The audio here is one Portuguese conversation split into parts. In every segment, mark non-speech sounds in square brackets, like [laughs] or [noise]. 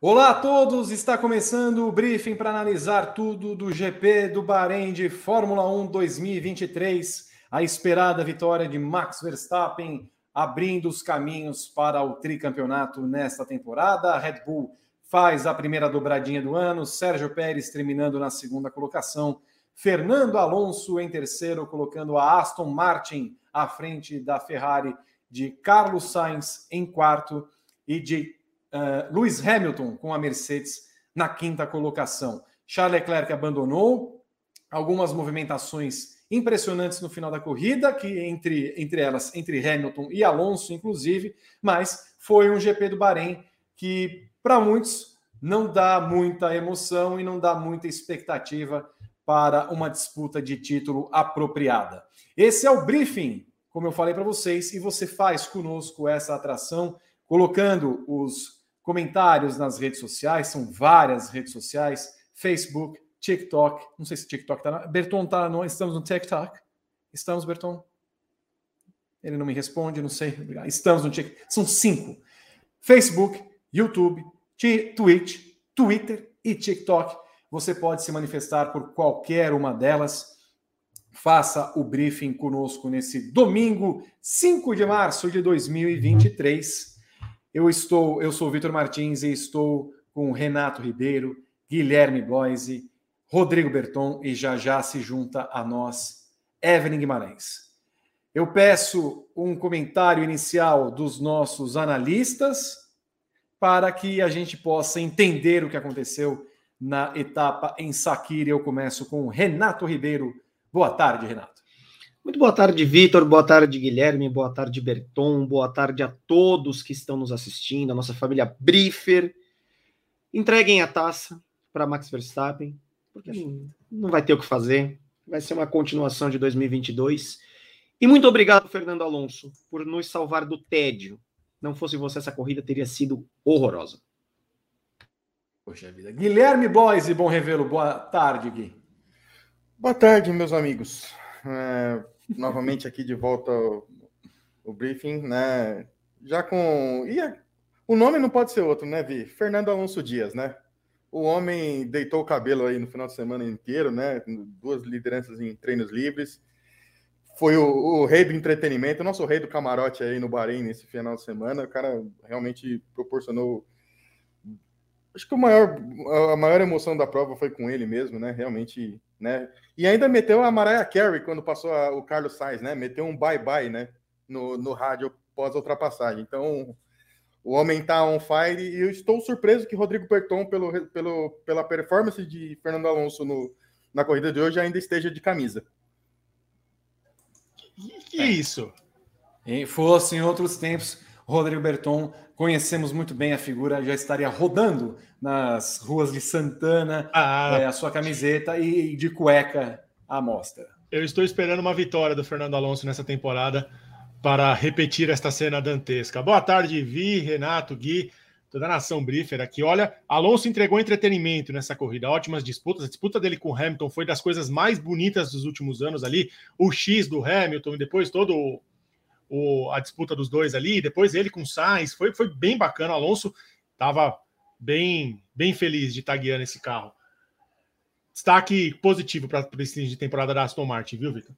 Olá a todos, está começando o briefing para analisar tudo do GP do Bahrein de Fórmula 1 2023, a esperada vitória de Max Verstappen, abrindo os caminhos para o tricampeonato nesta temporada. A Red Bull faz a primeira dobradinha do ano, Sérgio Pérez terminando na segunda colocação, Fernando Alonso em terceiro, colocando a Aston Martin à frente da Ferrari de Carlos Sainz em quarto e de uh, Lewis Hamilton com a Mercedes na quinta colocação. Charles Leclerc abandonou algumas movimentações impressionantes no final da corrida, que entre, entre elas, entre Hamilton e Alonso, inclusive, mas foi um GP do Bahrein que, para muitos, não dá muita emoção e não dá muita expectativa para uma disputa de título apropriada. Esse é o briefing, como eu falei para vocês, e você faz conosco essa atração, colocando os comentários nas redes sociais, são várias redes sociais, Facebook, TikTok, não sei se TikTok está. Berton tá no, estamos no TikTok. Estamos, Berton? Ele não me responde, não sei. Estamos no TikTok. São cinco: Facebook, YouTube, Twitch, Twitter e TikTok. Você pode se manifestar por qualquer uma delas. Faça o briefing conosco nesse domingo, 5 de março de 2023. Eu estou, eu sou Vitor Martins e estou com Renato Ribeiro, Guilherme Bloise, Rodrigo Berton e já já se junta a nós Evelyn Guimarães. Eu peço um comentário inicial dos nossos analistas para que a gente possa entender o que aconteceu na etapa em Sakira. Eu começo com Renato Ribeiro. Boa tarde, Renato. Muito boa tarde, Vitor. Boa tarde, Guilherme. Boa tarde, Berton. Boa tarde a todos que estão nos assistindo, a nossa família Briefer. Entreguem a taça para Max Verstappen, porque não vai ter o que fazer. Vai ser uma continuação de 2022. E muito obrigado, Fernando Alonso, por nos salvar do tédio. Não fosse você, essa corrida teria sido horrorosa. Poxa vida. Guilherme Boys e Bom Revelo, boa tarde, Gui. Boa tarde, meus amigos. É, novamente aqui de volta o, o, briefing, né? Já com. E a, o nome não pode ser outro, né, Vi? Fernando Alonso Dias, né? O homem deitou o cabelo aí no final de semana inteiro, né? Duas lideranças em treinos livres. Foi o, o rei do entretenimento, o nosso rei do camarote aí no Bahrein nesse final de semana. O cara realmente proporcionou acho que o maior, a maior emoção da prova foi com ele mesmo, né? Realmente, né? E ainda meteu a Mariah Carey quando passou a, o Carlos Sainz, né? Meteu um bye-bye, né? No, no rádio pós ultrapassagem. Então, o homem tá on fire e eu estou surpreso que Rodrigo Berton, pelo, pelo, pela performance de Fernando Alonso no, na corrida de hoje, ainda esteja de camisa. Que, que é isso? E fosse em outros tempos, Rodrigo Berton, conhecemos muito bem a figura, já estaria rodando nas ruas de Santana ah. é, a sua camiseta e de cueca à mostra. Eu estou esperando uma vitória do Fernando Alonso nessa temporada para repetir esta cena dantesca. Boa tarde, Vi, Renato, Gui, toda a nação briefer aqui. Olha, Alonso entregou entretenimento nessa corrida, ótimas disputas. A disputa dele com Hamilton foi das coisas mais bonitas dos últimos anos ali. O X do Hamilton e depois todo o, a disputa dos dois ali, depois ele com Sainz, foi, foi bem bacana. O Alonso estava bem, bem feliz de estar guiando esse carro. Destaque positivo para esse de temporada da Aston Martin, viu, Vitor?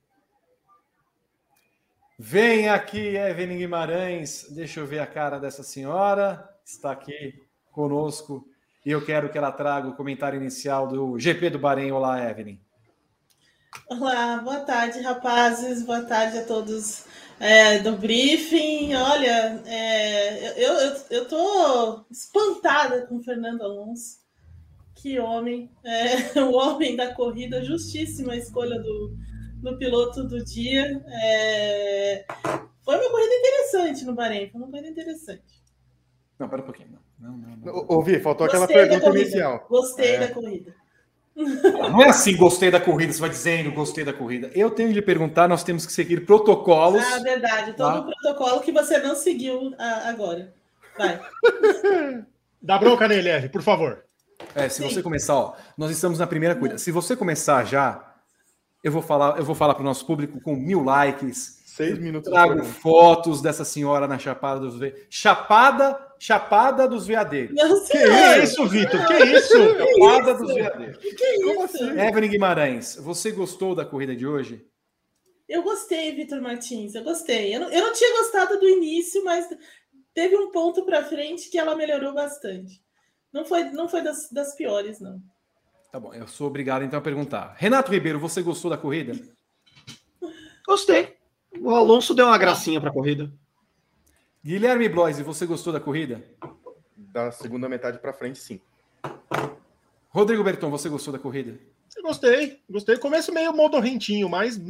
Vem aqui, Evelyn Guimarães. Deixa eu ver a cara dessa senhora. Está aqui conosco. E eu quero que ela traga o comentário inicial do GP do Bahrein. Olá, Evelyn. Olá, boa tarde, rapazes. Boa tarde a todos é, do briefing. Olha, é, eu, eu, eu espantada com o Fernando Alonso. Que homem, é, [laughs] o homem da corrida, justíssima escolha do, do piloto do dia. É, foi uma corrida interessante no Bahrein, foi uma corrida interessante. Não, pera um pouquinho. Não, não, não. Ouvi, faltou Gostei aquela pergunta inicial. Gostei é. da corrida. Não é assim, gostei da corrida, você vai dizendo, gostei da corrida. Eu tenho de lhe perguntar, nós temos que seguir protocolos. Ah, verdade. Todo o protocolo que você não seguiu agora. Vai. [laughs] Dá bronca nele, Eve, por favor. É, se Sim. você começar, ó, nós estamos na primeira coisa. Se você começar já, eu vou falar, eu vou falar para o nosso público com mil likes. Seis minutos. Trago fotos dessa senhora na Chapada dos Ve... Chapada, Chapada dos Veadeiros. Não, que é isso, Vitor? Que isso? Chapada dos Veadeiros. Que é Como assim? Evelyn Guimarães, você gostou da corrida de hoje? Eu gostei, Vitor Martins. Eu gostei. Eu não, eu não tinha gostado do início, mas teve um ponto para frente que ela melhorou bastante. Não foi, não foi das, das piores, não. Tá bom, eu sou obrigado então a perguntar. Renato Ribeiro, você gostou da corrida? Gostei. O Alonso deu uma gracinha para a corrida. Guilherme Bloise, você gostou da corrida? Da segunda metade para frente, sim. Rodrigo Berton, você gostou da corrida? Eu gostei, gostei. Começo meio modorrentinho, mas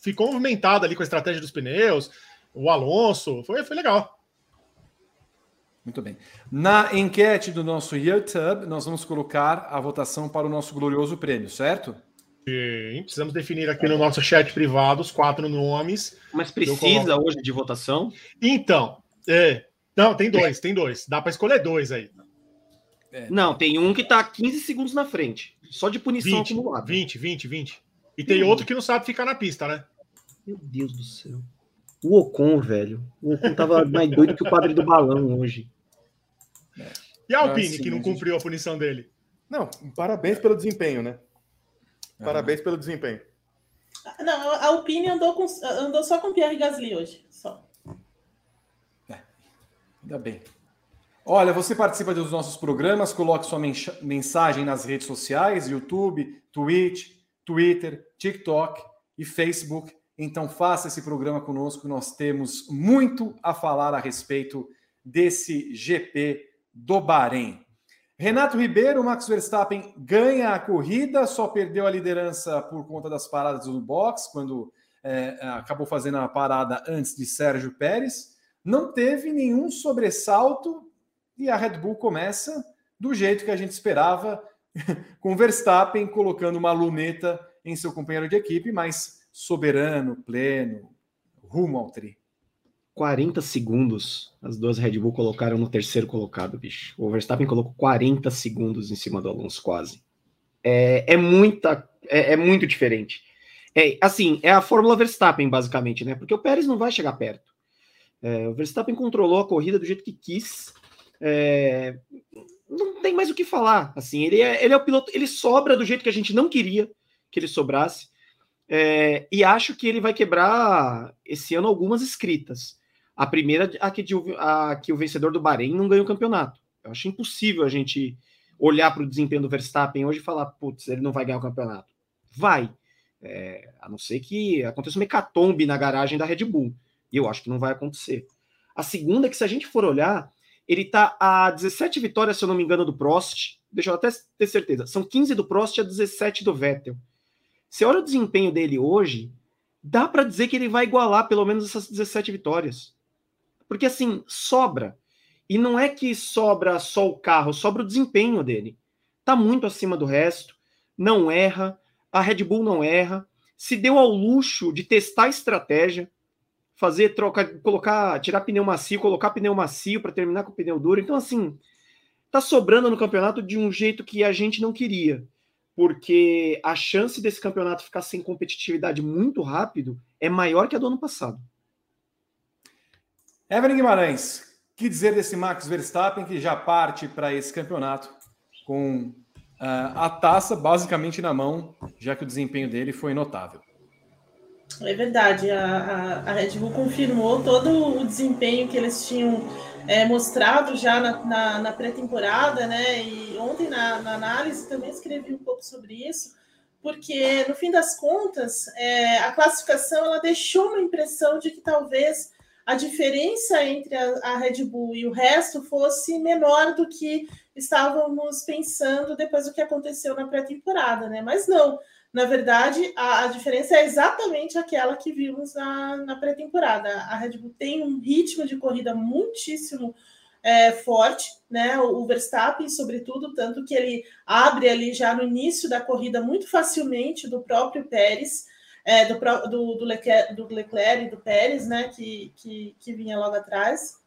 ficou movimentado ali com a estratégia dos pneus, o Alonso, foi, foi legal. Muito bem. Na enquete do nosso YouTube, nós vamos colocar a votação para o nosso glorioso prêmio, certo? Sim, precisamos definir aqui no nosso chat privado os quatro nomes. Mas precisa hoje de votação? Então, é. Não, tem dois, tem dois. Dá para escolher dois aí. É. Não, tem um que está 15 segundos na frente. Só de punição 20, acumulada. 20, 20, 20. E tem hum. outro que não sabe ficar na pista, né? Meu Deus do céu. O Ocon, velho. O Ocon tava mais doido que o padre do balão hoje. E a Alpine, assim, que não cumpriu a punição dele? Não, parabéns pelo desempenho, né? Parabéns pelo desempenho. Não, a Alpine andou, com, andou só com Pierre Gasly hoje. Só. É, ainda bem. Olha, você participa dos nossos programas, coloque sua mensagem nas redes sociais, YouTube, Twitch, Twitter, TikTok e Facebook. Então faça esse programa conosco, nós temos muito a falar a respeito desse GP do Bahrein. Renato Ribeiro, Max Verstappen ganha a corrida, só perdeu a liderança por conta das paradas do box, quando é, acabou fazendo a parada antes de Sérgio Pérez. Não teve nenhum sobressalto e a Red Bull começa do jeito que a gente esperava, [laughs] com Verstappen colocando uma luneta em seu companheiro de equipe, mas soberano, pleno, rumo ao tri. 40 segundos as duas Red Bull colocaram no terceiro colocado, bicho. O Verstappen colocou 40 segundos em cima do Alonso, quase. É, é muita, é, é, muito diferente. É, assim, é a Fórmula Verstappen, basicamente, né? Porque o Pérez não vai chegar perto. É, o Verstappen controlou a corrida do jeito que quis. É, não tem mais o que falar. Assim, ele é, ele é o piloto, ele sobra do jeito que a gente não queria que ele sobrasse. É, e acho que ele vai quebrar esse ano algumas escritas. A primeira, a que, a que o vencedor do Bahrein não ganhou o campeonato. Eu acho impossível a gente olhar para o desempenho do Verstappen hoje e falar, putz, ele não vai ganhar o campeonato. Vai. É, a não ser que aconteça uma hecatombe na garagem da Red Bull. E eu acho que não vai acontecer. A segunda é que, se a gente for olhar, ele está a 17 vitórias, se eu não me engano, do Prost. Deixa eu até ter certeza. São 15 do Prost e a 17 do Vettel. Se olha o desempenho dele hoje, dá para dizer que ele vai igualar pelo menos essas 17 vitórias. Porque assim, sobra. E não é que sobra só o carro, sobra o desempenho dele. Tá muito acima do resto, não erra, a Red Bull não erra, se deu ao luxo de testar a estratégia, fazer troca, colocar, tirar pneu macio, colocar pneu macio para terminar com pneu duro. Então assim, tá sobrando no campeonato de um jeito que a gente não queria, porque a chance desse campeonato ficar sem competitividade muito rápido é maior que a do ano passado. Evelyn Guimarães, que dizer desse Max Verstappen que já parte para esse campeonato com uh, a taça basicamente na mão, já que o desempenho dele foi notável. É verdade, a, a, a Red Bull confirmou todo o desempenho que eles tinham é, mostrado já na, na, na pré-temporada, né? E ontem na, na, análise também escrevi um pouco sobre isso, porque no fim das contas é, a classificação ela deixou uma impressão de que talvez a diferença entre a, a, Red Bull e o resto fosse menor do que estávamos pensando depois do que aconteceu na pré-temporada, né? Mas não, na verdade, a, a, diferença é exatamente aquela que vimos na, na pré-temporada. A Red Bull tem um ritmo de corrida muitíssimo é, forte, né? O, o Verstappen, sobretudo, tanto que ele abre ali já no início da corrida muito facilmente do próprio Pérez é, do, do, do, Leclerc, do Leclerc e do Pérez, né, que, que, que vinha logo atrás.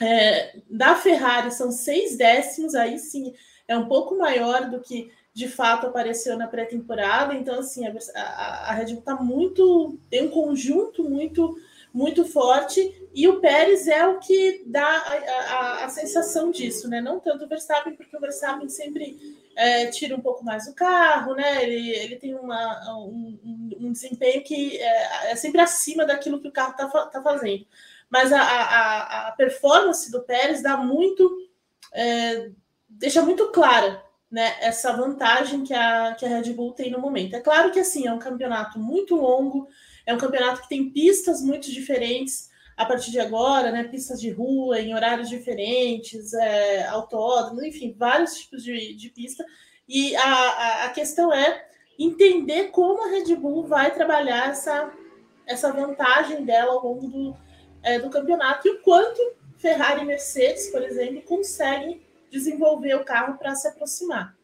É, da Ferrari são seis décimos, aí sim é um pouco maior do que de fato apareceu na pré-temporada. Então, assim, a, a, Red Bull está muito. tem um conjunto muito muito forte, e o Pérez é o que dá a, a, a sensação disso, né? Não tanto o Verstappen, porque o Verstappen sempre é, tira um pouco mais o carro, né? Ele, ele tem uma, um, um desempenho que é, é, sempre acima daquilo que o carro está tá fazendo. Mas a, a, a, performance do Pérez dá muito. É, deixa muito clara né, essa vantagem que a, que a Red Bull tem no momento. É claro que assim é um campeonato muito longo, é um campeonato que tem pistas muito diferentes a partir de agora, né? Pistas de rua, em horários diferentes, é, autódromo, enfim, vários tipos de, de pista. E a, a, a questão é entender como a Red Bull vai trabalhar essa, essa vantagem dela ao longo do, é, do campeonato e o quanto Ferrari e Mercedes, por exemplo, conseguem desenvolver o carro para se aproximar.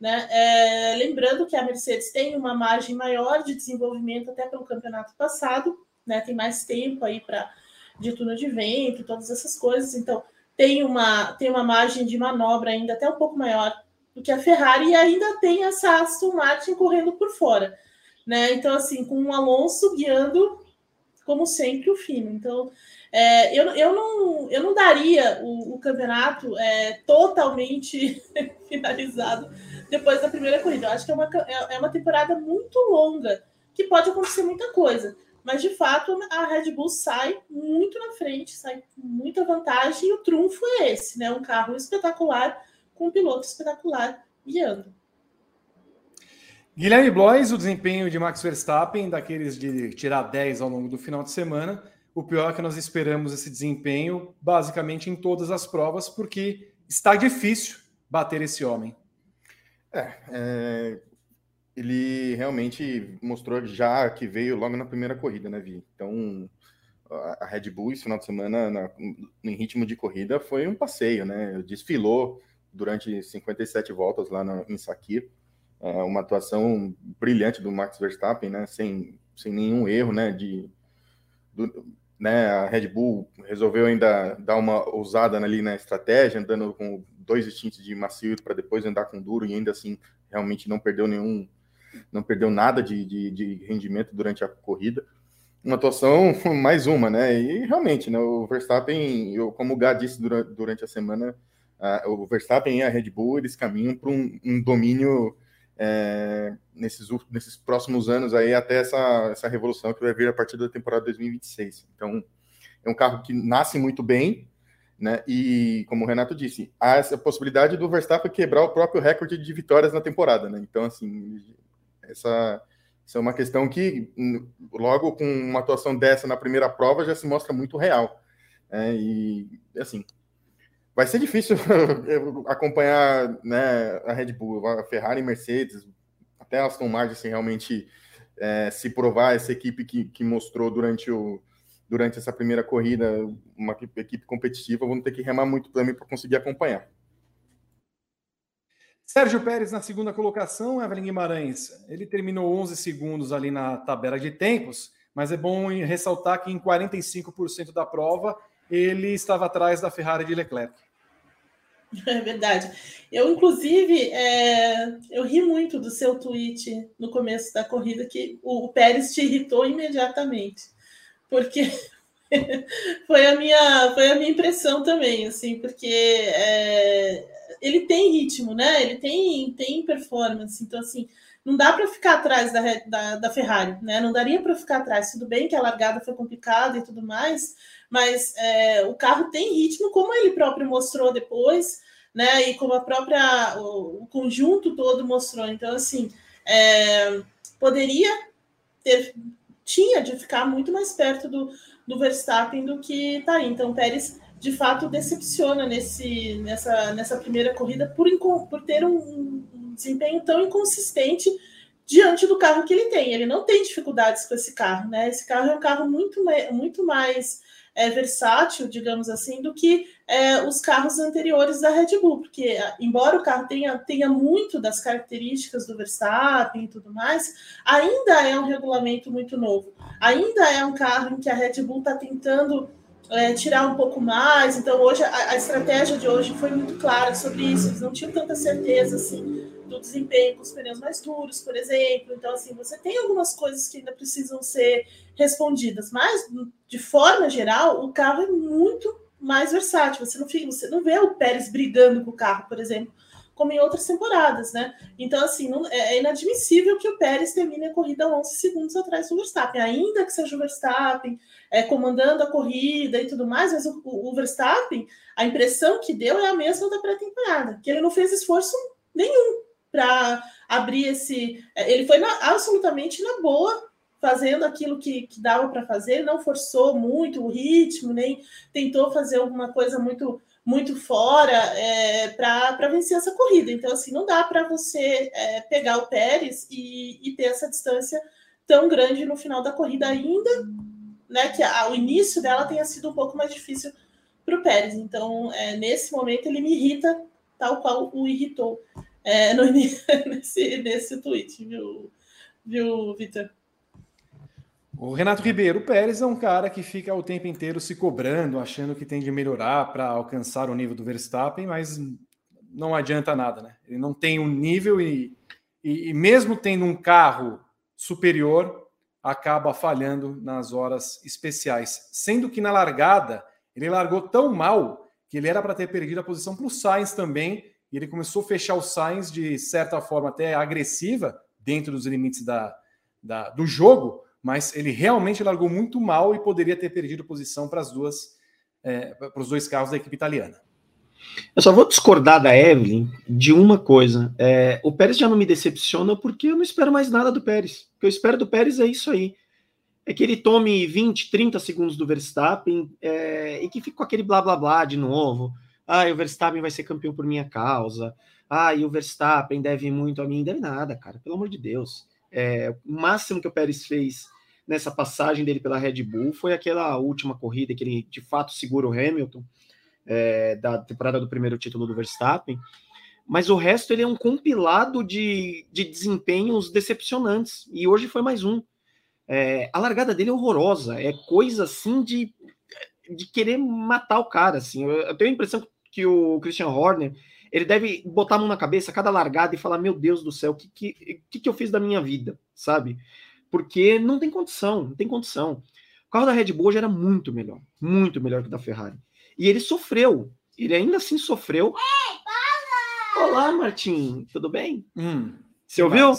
Né? É, lembrando que a Mercedes tem uma margem maior de desenvolvimento até pelo campeonato passado, né? tem mais tempo aí para de túnel de vento, todas essas coisas, então tem uma, tem uma margem de manobra ainda até um pouco maior do que a Ferrari e ainda tem essa Aston Martin correndo por fora. Né? Então, assim, com o Alonso guiando, como sempre, o fino. Então, é, eu, eu, não, eu não daria o, o campeonato é, totalmente [laughs] finalizado depois da primeira corrida. Eu acho que é uma, é, é uma temporada muito longa, que pode acontecer muita coisa. Mas, de fato, a Red Bull sai muito na frente, sai com muita vantagem, e o trunfo é esse, né? Um carro espetacular, com um piloto espetacular guiando. Guilherme Blois, o desempenho de Max Verstappen, daqueles de tirar 10 ao longo do final de semana, o pior é que nós esperamos esse desempenho basicamente em todas as provas, porque está difícil bater esse homem. É, é, ele realmente mostrou já que veio logo na primeira corrida, né, Vi? Então, a Red Bull esse final de semana, na, em ritmo de corrida, foi um passeio, né? Desfilou durante 57 voltas lá no, em Sakir. É, uma atuação brilhante do Max Verstappen, né? Sem, sem nenhum erro, né? De, do, né? A Red Bull resolveu ainda dar uma ousada ali na estratégia, andando com dois instintos de macio para depois andar com duro e ainda assim realmente não perdeu nenhum, não perdeu nada de, de, de rendimento durante a corrida. Uma atuação [laughs] mais uma, né? E realmente, né, o Verstappen, eu, como o Gá disse durante, durante a semana, uh, o Verstappen e a Red Bull eles caminham para um, um, domínio é, nesses, nesses próximos anos aí até essa, essa revolução que vai vir a partir da temporada 2026. Então, é um carro que nasce muito bem, né? E, como o Renato disse, há essa possibilidade do Verstappen quebrar o próprio recorde de vitórias na temporada. Né? Então, assim, essa, essa é uma questão que, logo com uma atuação dessa na primeira prova, já se mostra muito real. Né? E, assim, vai ser difícil [laughs] acompanhar né, a Red Bull, a Ferrari Mercedes, até a Aston Martin, assim, realmente é, se provar essa equipe que, que mostrou durante o durante essa primeira corrida, uma equipe competitiva, vamos ter que remar muito também para conseguir acompanhar. Sérgio Pérez na segunda colocação, Evelyn Guimarães. Ele terminou 11 segundos ali na tabela de tempos, mas é bom ressaltar que em 45% da prova ele estava atrás da Ferrari de Leclerc. [laughs] É verdade. Eu, inclusive, é, eu ri muito do seu tweet no começo da corrida que o, Pérez te irritou imediatamente porque [laughs] foi a minha foi a minha impressão também, assim, porque é, ele tem ritmo, né? Ele tem tem performance, então assim não dá para ficar atrás da, da, da, Ferrari, né? Não daria para ficar atrás. Tudo bem que a largada foi complicada e tudo mais, mas é, o carro tem ritmo, como ele próprio mostrou depois, né? E como a própria o, o conjunto todo mostrou. Então assim é, poderia ter tinha de ficar muito mais perto do, do Verstappen do que está aí. Então, o Pérez, de fato, decepciona nesse, nessa, nessa primeira corrida por, por ter um, um desempenho tão inconsistente diante do carro que ele tem. Ele não tem dificuldades com esse carro, né? Esse carro é um carro muito, muito mais é, versátil, digamos assim, do que é, os carros anteriores da Red Bull, porque embora o carro tenha, tenha muito das características do Verstappen e tudo mais, ainda é um regulamento muito novo, ainda é um carro em que a Red Bull está tentando é, tirar um pouco mais. Então, hoje, a, a, estratégia de hoje foi muito clara sobre isso. Eles não tinham tanta certeza assim, do desempenho com os pneus mais duros, por exemplo. Então, assim, você tem algumas coisas que ainda precisam ser respondidas, mas, de forma geral, o carro é muito mais versátil. Você não, fica, você não vê o Pérez brigando com o carro, por exemplo, como em outras temporadas, né? Então, assim, é, é inadmissível que o Pérez termine a corrida 11 segundos atrás do Verstappen, ainda que seja o Verstappen é, comandando a corrida e tudo mais, mas o, o, Verstappen, a impressão que deu é a mesma da pré-temporada, que ele não fez esforço nenhum para abrir esse. É, ele foi na, absolutamente na boa fazendo aquilo que, que dava para fazer, não forçou muito o ritmo, nem tentou fazer alguma coisa muito muito fora é, para vencer essa corrida. Então, assim, não dá para você é, pegar o Pérez e, e, ter essa distância tão grande no final da corrida ainda, né? Que a, o início dela tenha sido um pouco mais difícil para o Pérez. Então, é, nesse momento, ele me irrita, tal qual o irritou é, no, [laughs] nesse, nesse tweet, viu, viu Vitor? O Renato Ribeiro Pérez é um cara que fica o tempo inteiro se cobrando, achando que tem de melhorar para alcançar o nível do Verstappen, mas não adianta nada, né? Ele não tem um nível e, e, e mesmo tendo um carro superior, acaba falhando nas horas especiais. Sendo que na largada, ele largou tão mal que ele era para ter perdido a posição para o Sainz também, e ele começou a fechar o Sainz de certa forma até agressiva, dentro dos limites da, da do jogo, mas ele realmente largou muito mal e poderia ter perdido posição para as duas, é, para os dois carros da equipe italiana. Eu só vou discordar da Evelyn de uma coisa. É, o Pérez já não me decepciona porque eu não espero mais nada do Pérez. O que eu espero do Pérez é isso aí. É que ele tome 20, 30 segundos do Verstappen é, e que fique com aquele blá blá blá de novo. Ah, o Verstappen vai ser campeão por minha causa. Ah, e o Verstappen deve muito a mim. Deve nada, cara. Pelo amor de Deus. É, o máximo que o Pérez fez nessa passagem dele pela Red Bull foi aquela última corrida que ele de fato segura o Hamilton é, da temporada do primeiro título do Verstappen. Mas o resto ele é um compilado de, de desempenhos decepcionantes. E hoje foi mais um. É, a largada dele é horrorosa. É coisa assim de, de querer matar o cara. Assim. Eu, eu tenho a impressão que o Christian Horner ele deve botar a mão na cabeça cada largada e falar: Meu Deus do céu, o que, que, que eu fiz da minha vida? Sabe? Porque não tem condição, não tem condição. O carro da Red Bull já era muito melhor, muito melhor que o da Ferrari. E ele sofreu, ele ainda assim sofreu. Ei, Olá, Martim, tudo bem? Hum, Você ouviu?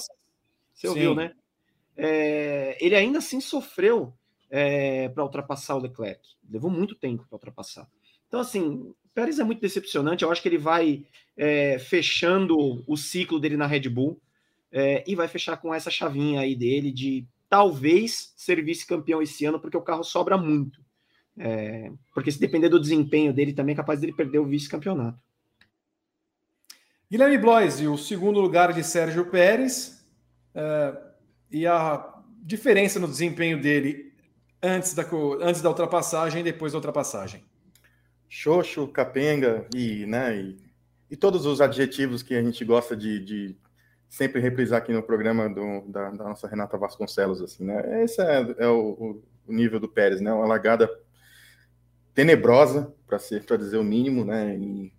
Você ouviu, né? É, ele ainda assim sofreu é, para ultrapassar o Leclerc. Levou muito tempo para ultrapassar. Então, assim, Pérez é muito decepcionante. Eu acho que ele vai é, fechando o ciclo dele na Red Bull é, e vai fechar com essa chavinha aí dele de talvez ser vice-campeão esse ano, porque o carro sobra muito. É, porque se depender do desempenho dele, também é capaz dele perder o vice-campeonato. Guilherme Blois, o segundo lugar de Sérgio Pérez, é, e a diferença no desempenho dele antes da, antes da ultrapassagem e depois da ultrapassagem xoxo, capenga e, né, e, e, todos os adjetivos que a gente gosta de, de sempre reprisar aqui no programa do, da, da, nossa Renata Vasconcelos, assim, né? Esse é, é o, o, nível do Pérez, né? Uma largada tenebrosa, para ser para dizer o mínimo, né? E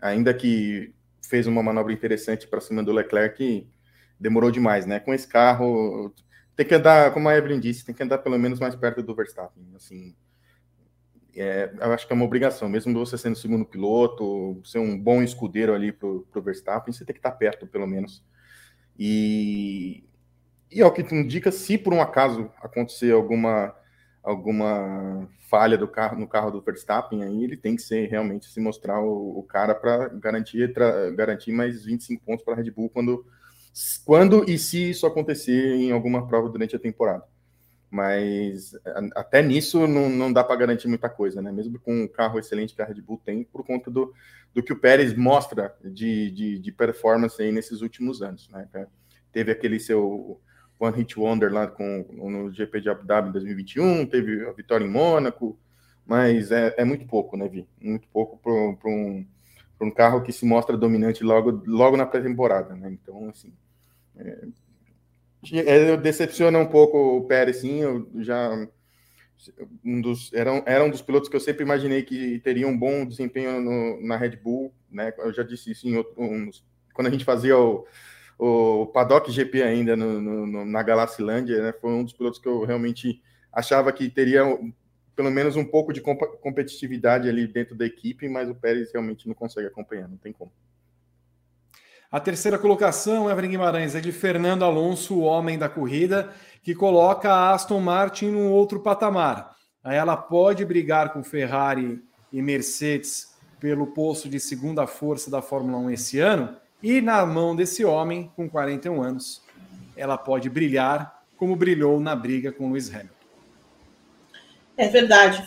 ainda que fez uma manobra interessante para cima do Leclerc, demorou demais, né? Com esse carro, tem que andar, como a Evelyn disse, tem que andar pelo menos mais perto do Verstappen, assim é, eu acho que é uma obrigação, mesmo você sendo segundo piloto, ser um bom escudeiro ali para o Verstappen, você tem que estar perto, pelo menos. E, e ao que tu indica, se por um acaso acontecer alguma, alguma falha do carro, no carro do Verstappen, aí ele tem que ser realmente se mostrar o, o cara para garantir, garantir mais 25 pontos para a Red Bull quando, quando e se isso acontecer em alguma prova durante a temporada mas até nisso não, não dá para garantir muita coisa, né? Mesmo com um carro excelente que a Red Bull tem, por conta do, do que o Pérez mostra de, de, de performance aí nesses últimos anos, né? Teve aquele seu One Hit Wonder lá com, no GP de Abu Dhabi em 2021, teve a vitória em Mônaco, mas é, é muito pouco, né, Vi? Muito pouco para um, um carro que se mostra dominante logo, logo na pré-temporada, né? Então, assim, é, é, decepciona um pouco o Pérez, sim. Eu já, um dos, era, era um dos pilotos que eu sempre imaginei que teria um bom desempenho no, na Red Bull, né? Eu já disse isso em outros, quando a gente fazia o, o Paddock GP ainda no, no, na Galacilândia, né? Foi um dos pilotos que eu realmente achava que teria pelo menos um pouco de comp competitividade ali dentro da equipe, mas o Pérez realmente não consegue acompanhar, não tem como. A terceira colocação, Evelyn Guimarães, é de Fernando Alonso, o homem da corrida, que coloca a Aston Martin num outro patamar. Ela pode brigar com Ferrari e Mercedes pelo posto de segunda força da Fórmula 1 esse ano, e na mão desse homem, com 41 anos, ela pode brilhar como brilhou na briga com Lewis Hamilton. É verdade.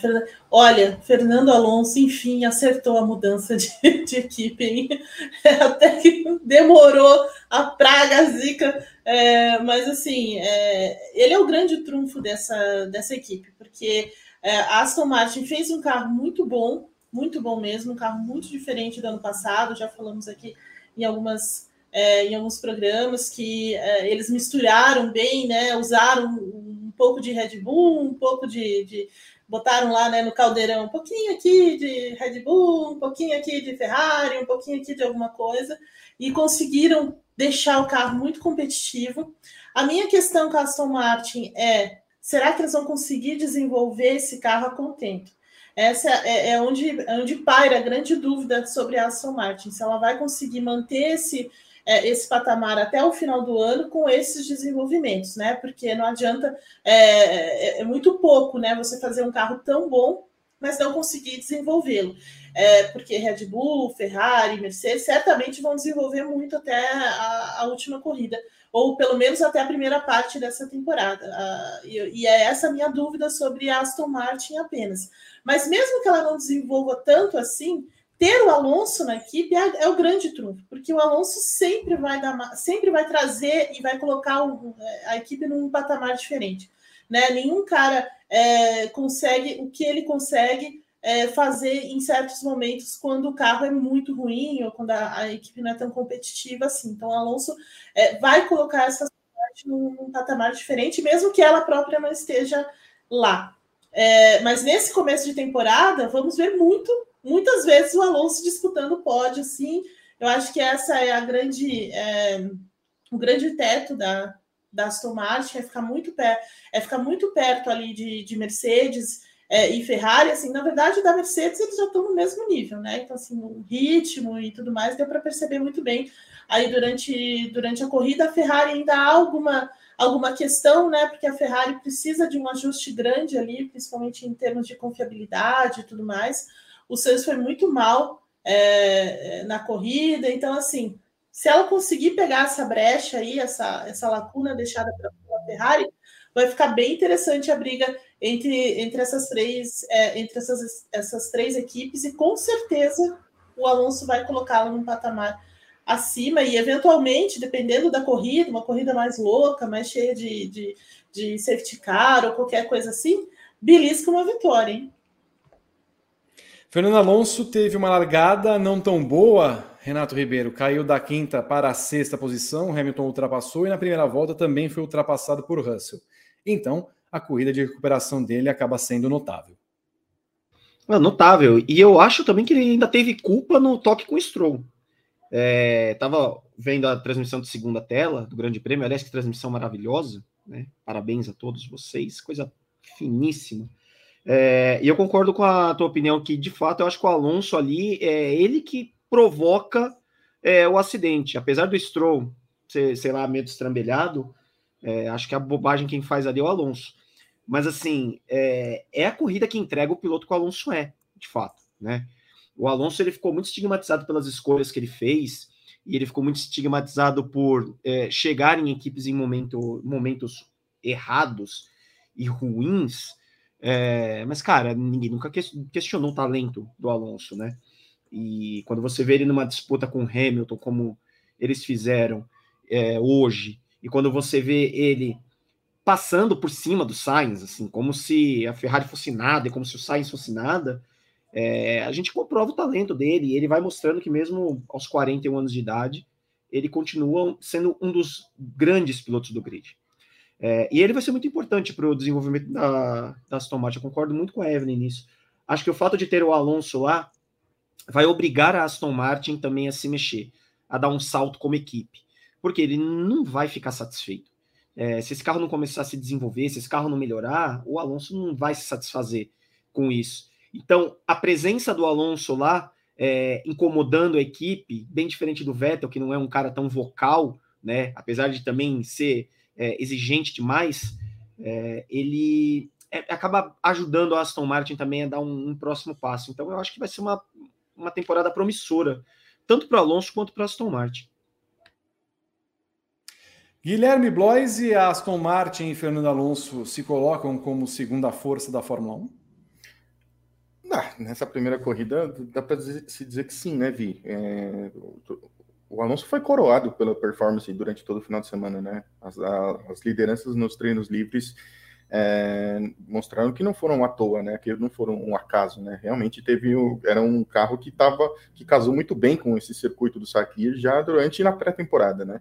Olha, Fernando Alonso, enfim, acertou a mudança de, [laughs] de equipe, hein? [laughs] Até que demorou a praga a zica, é, mas assim, é, ele é o grande trunfo dessa, dessa equipe, porque é, a Aston Martin fez um carro muito bom, muito bom mesmo, um carro muito diferente do ano passado, já falamos aqui em algumas é, em alguns programas que é, eles misturaram bem, né? Usaram um pouco de Red Bull, um pouco de, de, botaram lá né, no caldeirão um pouquinho aqui de Red Bull, um pouquinho aqui de Ferrari, um pouquinho aqui de alguma coisa e conseguiram deixar o carro muito competitivo. A minha questão com a Aston Martin é: será que eles vão conseguir desenvolver esse carro a contento? Essa é, é onde, é onde paira a grande dúvida sobre a Aston Martin, se ela vai conseguir manter esse, é, esse patamar até o final do ano com esses desenvolvimentos, né? Porque não adianta, é, é, muito pouco, né? Você fazer um carro tão bom, mas não conseguir desenvolvê-lo. É, porque Red Bull, Ferrari, Mercedes certamente vão desenvolver muito até a, a última corrida, ou pelo menos até a primeira parte dessa temporada. Uh, e, e, é essa a minha dúvida sobre a Aston Martin apenas. Mas mesmo que ela não desenvolva tanto assim, ter o Alonso na equipe é, é, o grande trunfo, porque o Alonso sempre vai dar, sempre vai trazer e vai colocar o, a equipe num patamar diferente. Né? Nenhum cara é, consegue o que ele consegue é, fazer em certos momentos quando o carro é muito ruim ou quando a, a equipe não é tão competitiva assim. Então, o Alonso é, vai colocar essa num, num patamar diferente, mesmo que ela própria não esteja lá. É, mas nesse começo de temporada, vamos ver muito, muitas vezes o Alonso disputando pódio, assim. Eu acho que essa é a grande, é, o grande teto da, da Aston Martin, é ficar muito, per, é ficar muito perto ali de, de Mercedes é, e Ferrari, assim, na verdade, da Mercedes eles já estão no mesmo nível, né? Então, assim, o ritmo e tudo mais deu para perceber muito bem. Aí durante, durante a corrida, a Ferrari ainda há alguma alguma questão, né? Porque a Ferrari precisa de um ajuste grande ali, principalmente em termos de confiabilidade e tudo mais. O Sainz foi muito mal é, na corrida, então assim, se ela conseguir pegar essa brecha aí, essa, essa lacuna deixada pela Ferrari, vai ficar bem interessante a briga entre, entre essas três é, entre essas, essas três equipes e com certeza o Alonso vai colocá-la num patamar acima e, eventualmente, dependendo da corrida, uma corrida mais louca, mais cheia de, de, de safety car ou qualquer coisa assim, belisca uma vitória, hein? Fernando Alonso teve uma largada não tão boa, Renato Ribeiro, caiu da quinta para a sexta posição, Hamilton ultrapassou e na primeira volta também foi ultrapassado por Russell. Então, a corrida de recuperação dele acaba sendo notável. É notável. E eu acho também que ele ainda teve culpa no toque com o Stroll. É, tava vendo a transmissão de segunda tela do Grande Prêmio, aliás, que transmissão maravilhosa, né? Parabéns a todos vocês, coisa finíssima. É, e eu concordo com a tua opinião que, de fato, eu acho que o Alonso ali é ele que provoca é, o acidente. Apesar do Stroll ser, sei lá, meio destrambelhado, é, acho que a bobagem quem faz ali é o Alonso. Mas, assim, é, é a corrida que entrega o piloto que o Alonso é, de fato, né? O Alonso ele ficou muito estigmatizado pelas escolhas que ele fez e ele ficou muito estigmatizado por é, chegar em equipes em momento, momentos errados e ruins. É, mas, cara, ninguém nunca questionou o talento do Alonso, né? E quando você vê ele numa disputa com Hamilton, como eles fizeram é, hoje, e quando você vê ele passando por cima do Sainz, assim, como se a Ferrari fosse nada e como se o Sainz fosse nada, é, a gente comprova o talento dele e ele vai mostrando que mesmo aos 41 anos de idade, ele continua sendo um dos grandes pilotos do grid. É, e ele vai ser muito importante para o desenvolvimento da, da Aston Martin. Eu concordo muito com a Evelyn nisso. Acho que o fato de ter o Alonso lá vai obrigar a Aston Martin também a se mexer, a dar um salto como equipe, porque ele não vai ficar satisfeito. É, se esse carro não começar a se desenvolver, se esse carro não melhorar, o Alonso não vai se satisfazer com isso. Então, a presença do Alonso lá, é, incomodando a equipe, bem diferente do Vettel, que não é um cara tão vocal, né? Apesar de também ser é, exigente demais, é, ele é, acaba ajudando a Aston Martin também a dar um, um, próximo passo. Então, eu acho que vai ser uma, uma temporada promissora, tanto para Alonso quanto para Aston Martin. Guilherme Blois e Aston Martin e Fernando Alonso se colocam como segunda força da Fórmula 1? Ah, nessa primeira corrida dá para se dizer que sim, né, Vi? É, o Alonso foi coroado pela performance durante todo o final de semana, né? As, as lideranças nos treinos livres é, mostraram que não foram à toa, né? Que não foram um acaso, né? Realmente teve o, era um carro que tava que casou muito bem com esse circuito do Sakir já durante na pré-temporada, né?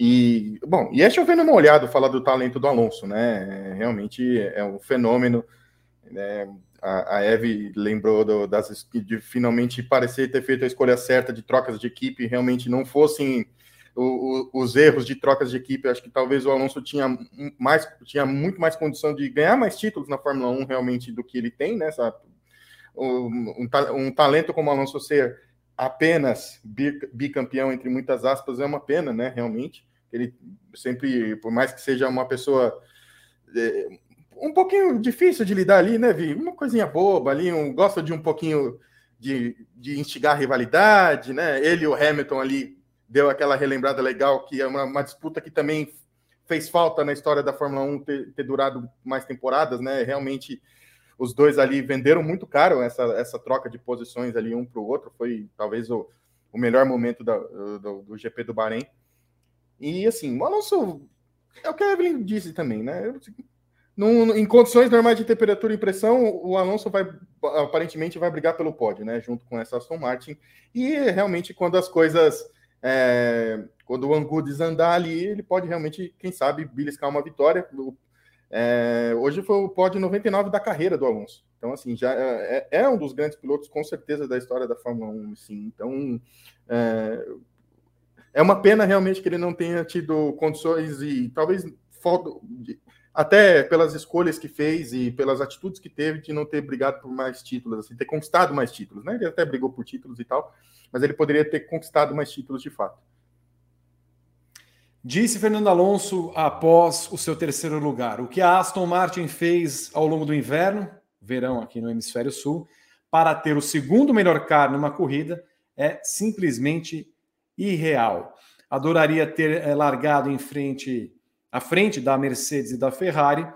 E, bom, e é chovendo olhada falar do talento do Alonso, né? Realmente é um fenômeno. Né? A, a Eve lembrou do, das, de finalmente parecer ter feito a escolha certa de trocas de equipe, realmente não fossem o, o, os erros de trocas de equipe. Acho que talvez o Alonso tinha, mais, tinha muito mais condição de ganhar mais títulos na Fórmula 1 realmente do que ele tem, né? Um, um, um talento como o Alonso ser apenas bicampeão, entre muitas aspas, é uma pena, né? Realmente. Ele sempre, por mais que seja uma pessoa é, um pouquinho difícil de lidar ali, né, Vi? Uma coisinha boba ali, um, gosta de um pouquinho de, de instigar rivalidade, né? Ele e o Hamilton ali deu aquela relembrada legal, que é uma, uma disputa que também fez falta na história da Fórmula 1 ter, ter durado mais temporadas, né? Realmente os dois ali venderam muito caro essa, essa troca de posições ali um para o outro. Foi talvez o, o melhor momento da, do, do GP do Bahrein. E assim, o Alonso é o que a Evelyn disse também, né? Num, em condições normais de temperatura e pressão, o Alonso vai aparentemente vai brigar pelo pódio, né? Junto com essa Aston Martin. E realmente, quando as coisas. É, quando o Angu desandar ali, ele pode realmente, quem sabe, beliscar uma vitória. É, hoje foi o pódio 99 da carreira do Alonso. Então, assim, já é, é, um dos grandes pilotos, com certeza, da história da Fórmula 1. Sim. Então, é, uma pena realmente que ele não tenha tido condições e talvez até pelas escolhas que fez e pelas atitudes que teve de não ter brigado por mais títulos, assim, ter conquistado mais títulos, né? Ele até brigou por títulos e tal, mas ele poderia ter conquistado mais títulos de fato. Disse Fernando Alonso após o seu terceiro lugar: o que a Aston Martin fez ao longo do inverno, verão aqui no Hemisfério Sul, para ter o segundo melhor carro numa corrida é simplesmente irreal. Adoraria ter é, largado em frente, à frente da Mercedes e da Ferrari,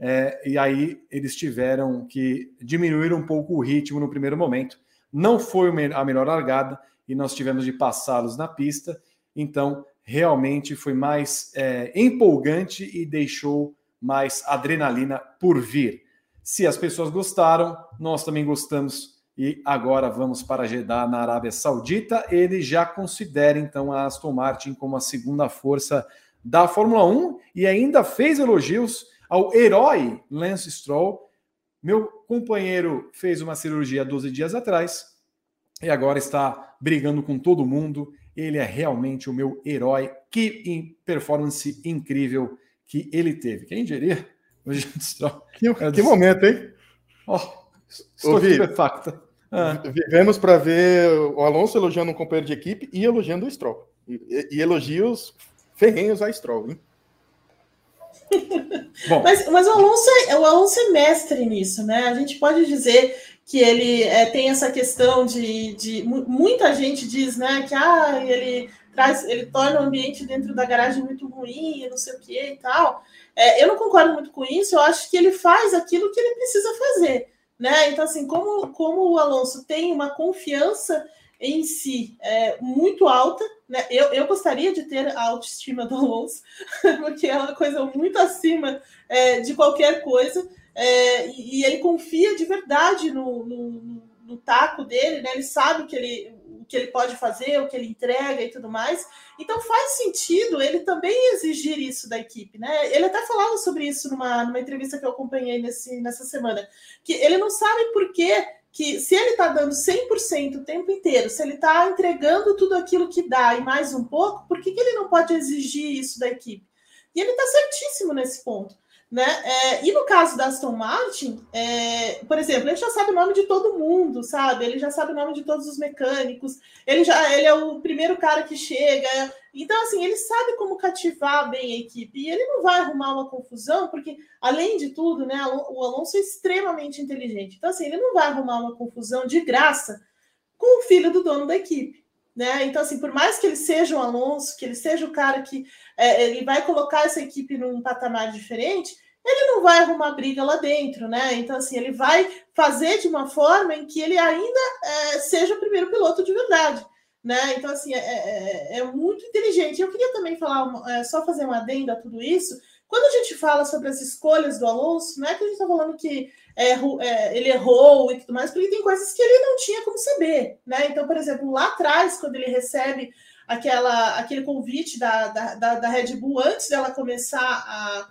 é, e aí eles tiveram que diminuir um pouco o ritmo no primeiro momento. Não foi a melhor largada e nós tivemos de passá-los na pista, então realmente foi mais é, empolgante e deixou mais adrenalina por vir. Se as pessoas gostaram, nós também gostamos e agora vamos para Jeddah, na Arábia Saudita. Ele já considera então a Aston Martin como a segunda força da Fórmula 1 e ainda fez elogios ao herói Lance Stroll. Meu companheiro fez uma cirurgia 12 dias atrás e agora está brigando com todo mundo. Ele é realmente o meu herói. Que performance incrível que ele teve. Quem diria? [laughs] Que, que momento, hein? Oh, estou Ouvi. Ah. Vivemos para ver o Alonso elogiando um companheiro de equipe e elogiando o Stroll. E, e elogios ferrenhos a Stroll, hein? [laughs] mas, mas o, Alonso é, o Alonso é mestre nisso, né? A gente pode dizer que ele é, tem essa questão de, de muita gente diz, né, que ah, ele traz, ele torna o ambiente dentro da garagem muito ruim, não sei o que e tal. É, eu não concordo muito com isso. Eu acho que ele faz aquilo que ele precisa fazer. Né? Então, assim, como, como o Alonso tem uma confiança em si é, muito alta, né? Eu, eu gostaria de ter a autoestima do Alonso, [laughs] porque é uma coisa muito acima é, de qualquer coisa, é, e, ele confia de verdade no, no, no taco dele, né? Ele sabe que ele, que ele pode fazer, o que ele entrega e tudo mais. Então faz sentido ele também exigir isso da equipe, né? Ele até falava sobre isso numa, numa entrevista que eu acompanhei nesse, nessa semana, que ele não sabe por que que se ele está dando 100% o tempo inteiro, se ele está entregando tudo aquilo que dá e mais um pouco, por que, que ele não pode exigir isso da equipe? E ele está certíssimo nesse ponto. Né? É, e no caso da Aston Martin, é, por exemplo, ele já sabe o nome de todo mundo, sabe? Ele já sabe o nome de todos os mecânicos, ele já ele é o primeiro cara que chega. Então, assim, ele sabe como cativar bem a equipe e ele não vai arrumar uma confusão, porque, além de tudo, né, o Alonso é extremamente inteligente. Então, assim, ele não vai arrumar uma confusão de graça com o filho do dono da equipe. Né? Então, assim, por mais que ele seja o Alonso, que ele seja o cara que é, ele vai colocar essa equipe num patamar diferente, ele não vai arrumar briga lá dentro, né? Então, assim, ele vai fazer de uma forma em que ele ainda é, seja o primeiro piloto de verdade, né? Então, assim, é, é, é muito inteligente. Eu queria também falar, é, só fazer uma adenda a tudo isso. Quando a gente fala sobre as escolhas do Alonso, não é que a gente está falando que é, ele errou e tudo mais, porque tem coisas que ele não tinha como saber, né? Então, por exemplo, lá atrás, quando ele recebe aquela, aquele convite da, da, da, Red Bull antes dela começar a,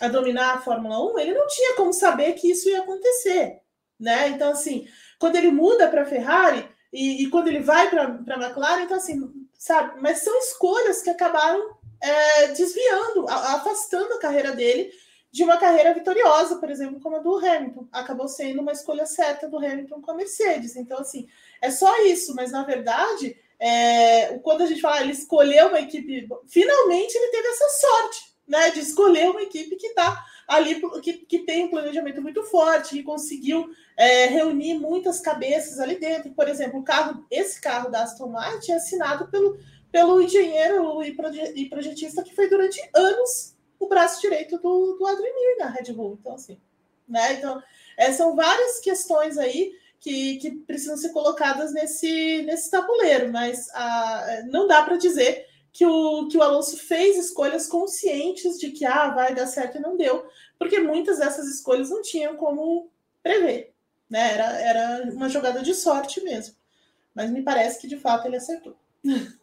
a dominar a Fórmula 1, ele não tinha como saber que isso ia acontecer, né? Então, assim, quando ele muda para a Ferrari e, e, quando ele vai para a McLaren, então, assim, sabe? Mas são escolhas que acabaram é, desviando, afastando a carreira dele de uma carreira vitoriosa, por exemplo, como a do Hamilton. Acabou sendo uma escolha certa do Hamilton com a Mercedes. Então, assim, é só isso, mas na verdade é, quando a gente fala, ele escolheu uma equipe, finalmente ele teve essa sorte, né, de escolher uma equipe que está ali, que, que tem um planejamento muito forte, que conseguiu é, reunir muitas cabeças ali dentro. Por exemplo, o carro, esse carro da Aston Martin é assinado pelo, pelo engenheiro e projetista que foi durante anos o braço direito do, do Adrian na Red Bull. Então, assim, né? Então, é, são várias questões aí que, que precisam ser colocadas nesse, nesse tabuleiro, mas ah, não dá para dizer que o, que o Alonso fez escolhas conscientes de que ah, vai dar certo e não deu, porque muitas dessas escolhas não tinham como prever. Né? Era, era uma jogada de sorte mesmo. Mas me parece que de fato ele acertou. [laughs]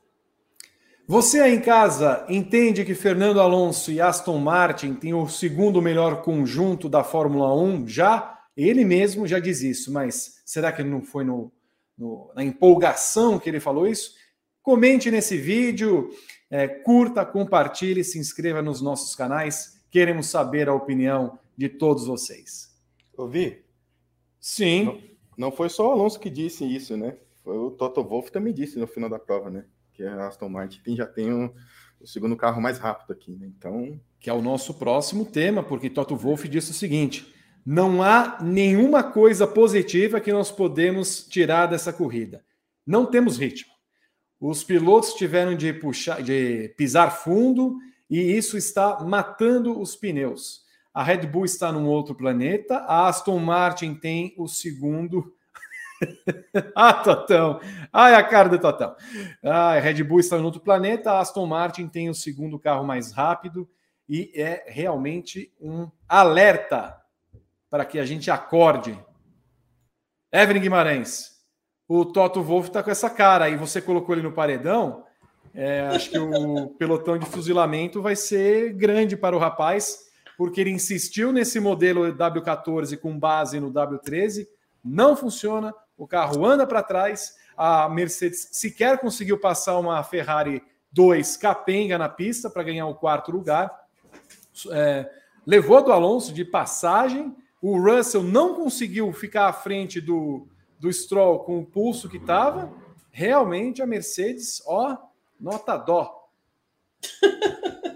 Você aí em casa entende que Fernando Alonso e Aston Martin têm o segundo melhor conjunto da Fórmula 1 já? Ele mesmo já diz isso, mas será que não foi no, no, na empolgação que ele falou isso? Comente nesse vídeo, é, curta, compartilhe, se inscreva nos nossos canais. Queremos saber a opinião de todos vocês. Ouvi? Sim. Não, não, foi só o Alonso que disse isso, né? Foi o Toto Wolff também disse no final da prova, né? Que a Aston Martin já tem um, o segundo carro mais rápido aqui, né? Então. Que é o nosso próximo tema, porque Toto Wolff disse o seguinte: não há nenhuma coisa positiva que nós podemos tirar dessa corrida. Não temos ritmo. Os pilotos tiveram de puxar, de pisar fundo e isso está matando os pneus. A Red Bull está num outro planeta, a Aston Martin tem o segundo. [laughs] ah, Totão! Ai, a cara do Totão. Ah, a Red Bull está em outro planeta, a Aston Martin tem o segundo carro mais rápido e é realmente um alerta para que a gente acorde. Evelyn Guimarães, o Toto Wolff está com essa cara aí, você colocou ele no paredão. É, acho que o [laughs] pelotão de fuzilamento vai ser grande para o rapaz, porque ele insistiu nesse modelo W14 com base no W13, não funciona, o carro anda para trás, a Mercedes sequer conseguiu passar uma Ferrari 2 capenga na pista para ganhar o quarto lugar. É, levou do Alonso de passagem o Russell não conseguiu ficar à frente do, do Stroll com o pulso que estava. Realmente a Mercedes, ó, nota dó. [laughs]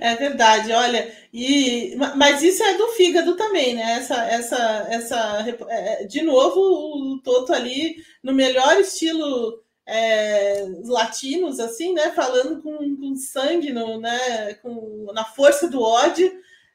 É verdade, olha, e mas isso é do fígado também, né? Essa, essa, essa, é, de novo o Toto ali no melhor estilo é, latinos, assim, né? Falando com, com sangue, no, né? Com, na força do ódio.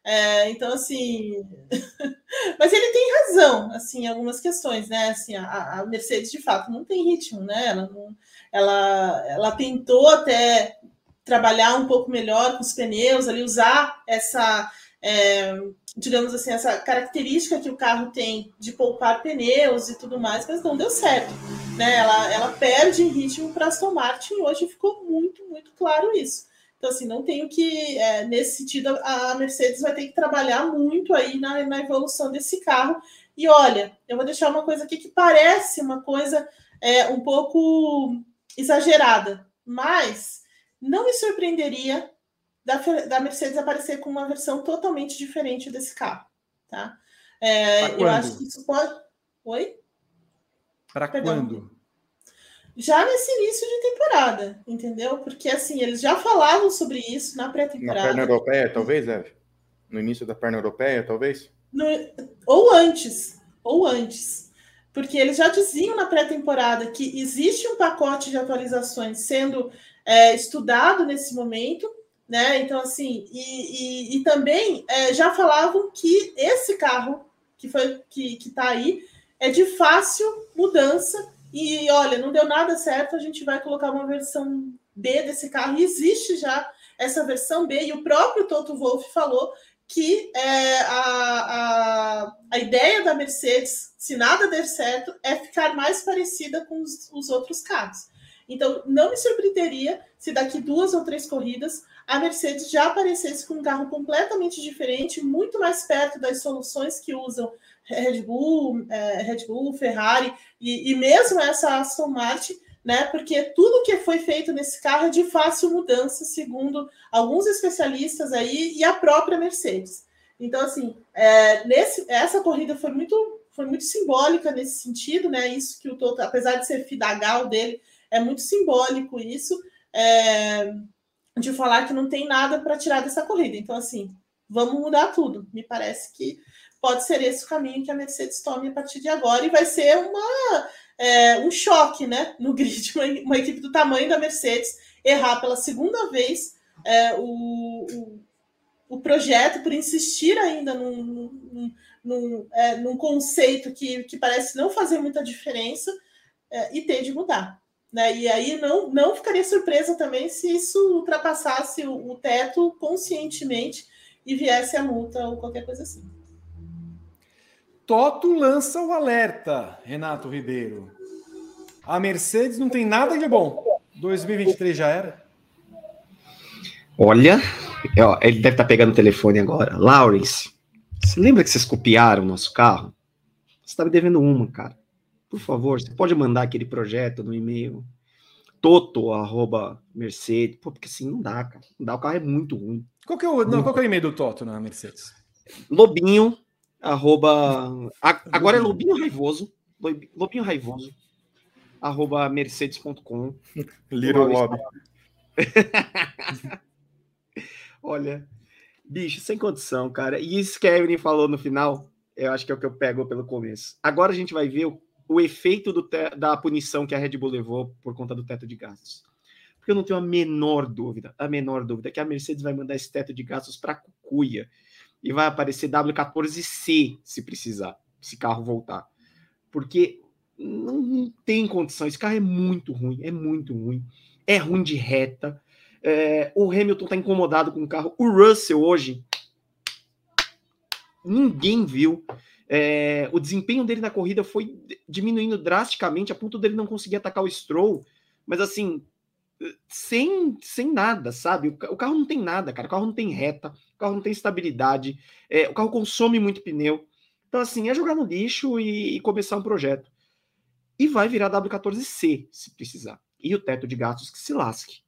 É, então, assim, [laughs] mas ele tem razão, assim, em algumas questões, né? Assim, a, a, Mercedes de fato não tem ritmo, né? Ela, não, ela, ela tentou até trabalhar um pouco melhor com os pneus, ali usar essa, é, digamos assim, essa característica que o carro tem de poupar pneus e tudo mais, mas não deu certo. né? Ela, ela perde ritmo para Aston Martin. Hoje ficou muito, muito claro isso. Então, assim, não tenho que, é, nesse sentido, a Mercedes vai ter que trabalhar muito aí na, na evolução desse carro. E olha, eu vou deixar uma coisa aqui que parece uma coisa é, um pouco exagerada, mas não me surpreenderia da, da Mercedes aparecer com uma versão totalmente diferente desse carro, tá? É, eu acho que isso pode. Oi? Para quando? Já nesse início de temporada, entendeu? Porque assim, eles já falavam sobre isso na pré-temporada. Na perna europeia, talvez, Eve? No início da perna europeia, talvez? No... Ou antes, ou antes. Porque eles já diziam na pré-temporada que existe um pacote de atualizações sendo é, estudado nesse momento, né? Então, assim, e, e, e também é, já falavam que esse carro que foi que está aí é de fácil mudança. E olha, não deu nada certo, a gente vai colocar uma versão B desse carro. E existe já essa versão B, e o próprio Toto Wolff falou que é, a, a, a ideia da Mercedes, se nada der certo, é ficar mais parecida com os, os outros carros. Então, não me surpreenderia se daqui duas ou três corridas a Mercedes já aparecesse com um carro completamente diferente, muito mais perto das soluções que usam Red Bull, é, Red Bull, Ferrari e, e, mesmo essa Aston Martin, né? Porque tudo que foi feito nesse carro é de fácil mudança, segundo alguns especialistas aí e a própria Mercedes. Então, assim, é, nesse, essa corrida foi muito, foi muito simbólica nesse sentido, né? Isso que o Toto, apesar de ser fidagal dele, é muito simbólico isso. É, de falar que não tem nada para tirar dessa corrida. Então, assim, vamos mudar tudo. Me parece que pode ser esse o caminho que a Mercedes tome a partir de agora e vai ser uma, é, um choque né, no grid. [laughs] Uma, uma, equipe do tamanho da Mercedes errar pela segunda vez é, o, o, o, projeto por insistir ainda num, num, num, é, num conceito que, que parece não fazer muita diferença é, e ter de mudar. Né? E aí não, não ficaria surpresa também se isso ultrapassasse o, o teto conscientemente e viesse a multa ou qualquer coisa assim. Toto lança o alerta, Renato Ribeiro. A Mercedes não tem nada de bom. 2023 já era. Olha, ó, ele deve estar tá pegando o telefone agora. Lawrence, você lembra que vocês copiaram o nosso carro? Você está me devendo uma, cara. Por favor, você pode mandar aquele projeto no e-mail toto, arroba Mercedes, Pô, porque assim não dá, cara. Não dá, o carro é muito ruim. Qual que é o, não, qual que é o e-mail do Toto na Mercedes? Lobinho, arroba. A, agora é Lobinho Raivoso. Lobinho Raivoso, arroba mercedes.com. Little Lobby. [laughs] Olha, bicho, sem condição, cara. E isso que a Evelyn falou no final, eu acho que é o que eu pego pelo começo. Agora a gente vai ver o o efeito da punição que a Red Bull levou por conta do teto de gastos. Porque eu não tenho a menor dúvida, a menor dúvida, que a Mercedes vai mandar esse teto de gastos para Cucuia e vai aparecer W14C se precisar, se carro voltar. Porque não, não tem condição, esse carro é muito ruim, é muito ruim, é ruim de reta. É, o Hamilton está incomodado com o carro. O Russell hoje, ninguém viu. É, o desempenho dele na corrida foi diminuindo drasticamente a ponto dele não conseguir atacar o Stroll, mas assim, sem, sem nada, sabe? O, carro não tem nada, cara. O carro não tem reta, o carro não tem estabilidade, é, o carro consome muito pneu. Então, assim, é jogar no lixo e, e começar um projeto. E vai virar W14C, se precisar. E o teto de gastos que se lasque.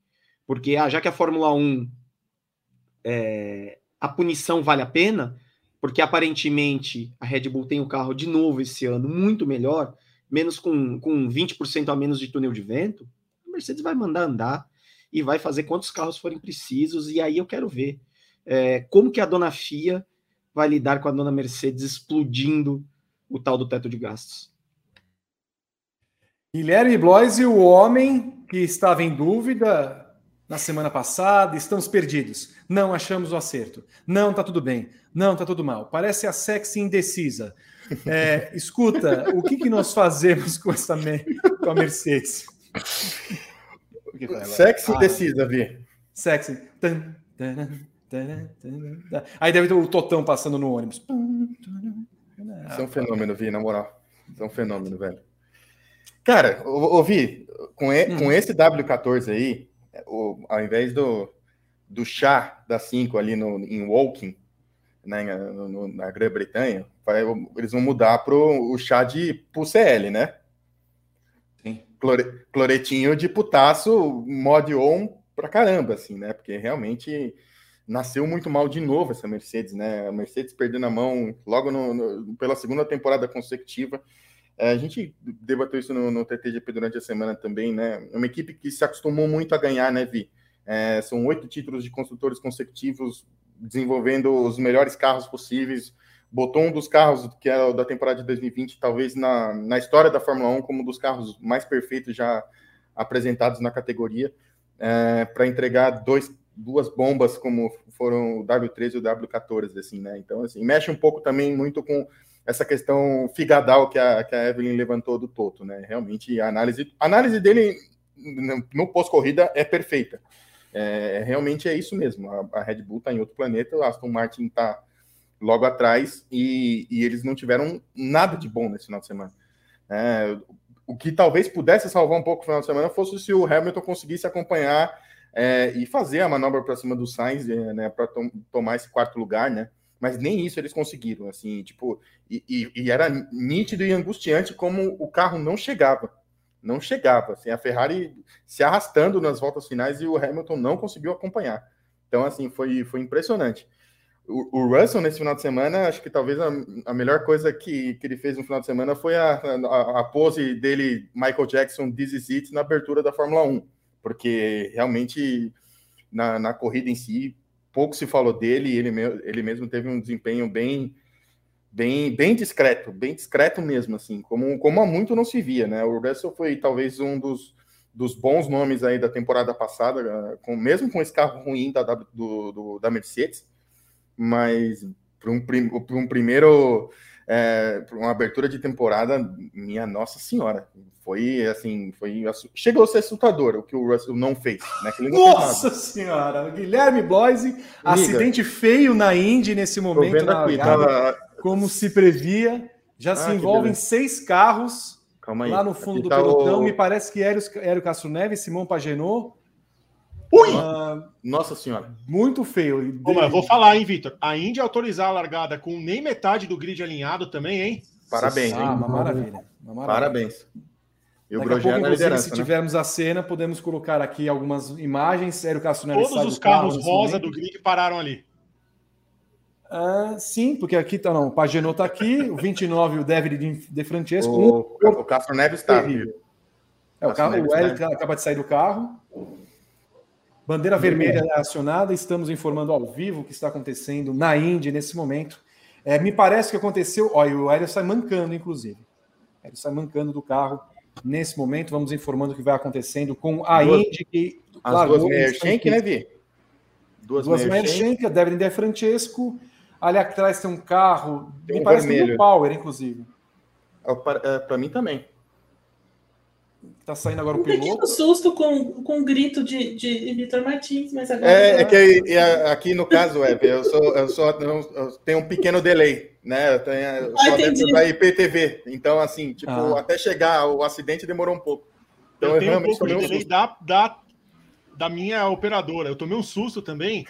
Porque ah, já que a Fórmula 1 é, a punição vale a pena, porque aparentemente a Red Bull tem o um carro de novo esse ano muito melhor, menos com, com 20% a menos de túnel de vento, Mercedes vai mandar andar e vai fazer quantos carros forem precisos, e aí eu quero ver é, como que a dona FIA vai lidar com a dona Mercedes explodindo o tal do teto de gastos. Guilherme Blois e o homem que estava em dúvida na semana passada, estamos perdidos. Não achamos o acerto. Não, tá tudo bem. Não, tá tudo mal. Parece a sexy indecisa. É, escuta, o que, que nós fazemos com essa com a Mercedes? Sexy ah, indecisa, Vi. Sexy. Aí deve ter o Totão passando no ônibus. Isso é um fenômeno, Vi, na moral. Isso é um fenômeno, velho. Cara, ouvi, com, e, hum. com esse W14 aí, o, ao invés do, do chá da 5 ali no, em Woking, né, no, na Grã-Bretanha, eles vão mudar para o chá de pro CL, né? Clore, cloretinho de putaço, mod on pra caramba, assim, né? Porque realmente nasceu muito mal de novo essa Mercedes, né? A Mercedes perdendo a mão logo no, no, pela segunda temporada consecutiva. É, a gente debateu isso no, no TTGP durante a semana também, né? Uma equipe que se acostumou muito a ganhar, né, Vi? É, são oito títulos de construtores consecutivos, desenvolvendo os melhores carros possíveis. Botou um dos carros que é da temporada de 2020, talvez na, na história da Fórmula 1, como um dos carros mais perfeitos já apresentados na categoria, é, para entregar dois, duas bombas, como foram o W13 e o W14, assim, né? Então, assim, mexe um pouco também muito com essa questão figadal que a, que a Evelyn levantou do Toto, né? Realmente, a análise, a análise dele no pós-corrida é perfeita. É, realmente é isso mesmo. A, a Red Bull está em outro planeta, o Aston Martin está logo atrás e, e, eles não tiveram nada de bom nesse final de semana. É, o que talvez pudesse salvar um pouco o final de semana fosse se o Hamilton conseguisse acompanhar é, e fazer a manobra para cima do Sainz, é, né, para tom, tomar esse quarto lugar, né? Mas nem isso eles conseguiram, assim, tipo, e, e, e era nítido e angustiante como o carro não chegava não chegava. Assim, a Ferrari se arrastando nas voltas finais e o Hamilton não conseguiu acompanhar. Então, assim, foi, foi impressionante. O, Russell, nesse final de semana, acho que talvez a, a melhor coisa que, que ele fez no final de semana foi a, a, a pose dele, Michael Jackson, This Is It, na abertura da Fórmula 1. Porque realmente, na, na corrida em si, pouco se falou dele, ele, ele mesmo teve um desempenho bem bem, bem discreto, bem discreto mesmo, assim, como, como há muito não se via, né? O Russell foi talvez um dos, dos bons nomes aí da temporada passada, eh, com, mesmo com esse carro ruim da, do, do da Mercedes, mas para um, um primeiro, é, uma abertura de temporada, minha Nossa Senhora, foi assim, foi chegou a ser assustador o que o Russell não fez, né? Nossa Senhora, Guilherme Bloise, acidente feio na Indy nesse momento. Tô aqui, tava, como se previa, já ah, se envolvem seis carros lá no fundo do tá pelotão. O... Me parece que Hélio, Hélio Castro Neves, Simão Pagenot. Ui! Uh, Nossa Senhora. Muito feio. Bom, eu vou falar, hein, Vitor? A Índia autorizar a largada com nem metade do grid alinhado também, hein? Parabéns. Ah, uma maravilha. Uma maravilha. Parabéns. E o Daqui a pouco, inclusive, se né? tivermos a cena, podemos colocar aqui algumas imagens. Hélio Castro Neves Todos os carros rosa do grid pararam ali. Ah, sim, porque aqui tá não. O Pagenot tá aqui, o 29, o David de Francesco. O, um, o Castro Neves está. É, o, carro, o Hélio acaba de sair do carro. Bandeira vermelha acionada, estamos informando ao vivo o que está acontecendo na Indy nesse momento. É, me parece que aconteceu. Olha, o Hélio sai mancando, inclusive. Ele sai mancando do carro nesse momento. Vamos informando o que vai acontecendo com a duas, Indy. Que as duas Mershenk, né, Vi? Duas, duas Mershenk, Devlin De Francesco Ali atrás tem um carro, tem me um parece vermelho. que é Power, inclusive. É, Para mim também. Tá saindo agora o piloto. Um susto com, com um grito de, de Vitor Martins, mas agora. É, é que aqui no caso, é, eu, sou, eu, sou, eu tenho um pequeno delay, né? Eu, tenho, eu ah, sou da IPTV. Então, assim, tipo, ah. até chegar o acidente demorou um pouco. Então, eu, eu tenho um pouco de delay da, da, da minha operadora. Eu tomei um susto também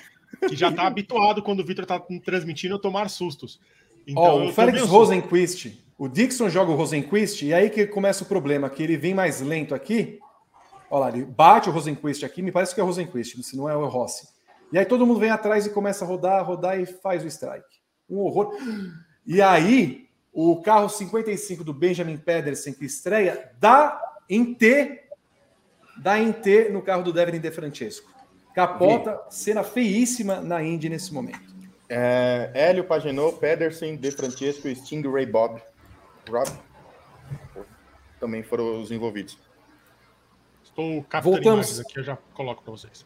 que já está [laughs] habituado quando o Vitor está transmitindo a tomar sustos. Então, oh, o Félix Rosenquist, o Dixon joga o Rosenquist e aí que começa o problema, que ele vem mais lento aqui. Olha lá, ele bate o Rosenquist aqui, me parece que é o Rosenquist, se não é o Rossi. E aí todo mundo vem atrás e começa a rodar, rodar e faz o strike. Um horror. E aí, o carro 55 do Benjamin Pedersen, que estreia, dá em T, dá em T no carro do Devin De Francesco. Capota, cena feíssima na Indy nesse momento. É, Hélio Pagenot, Pedersen, De Francesco e Stingray Bob. Rob também foram os envolvidos. Estou captando Voltamos... aqui, eu já coloco para vocês.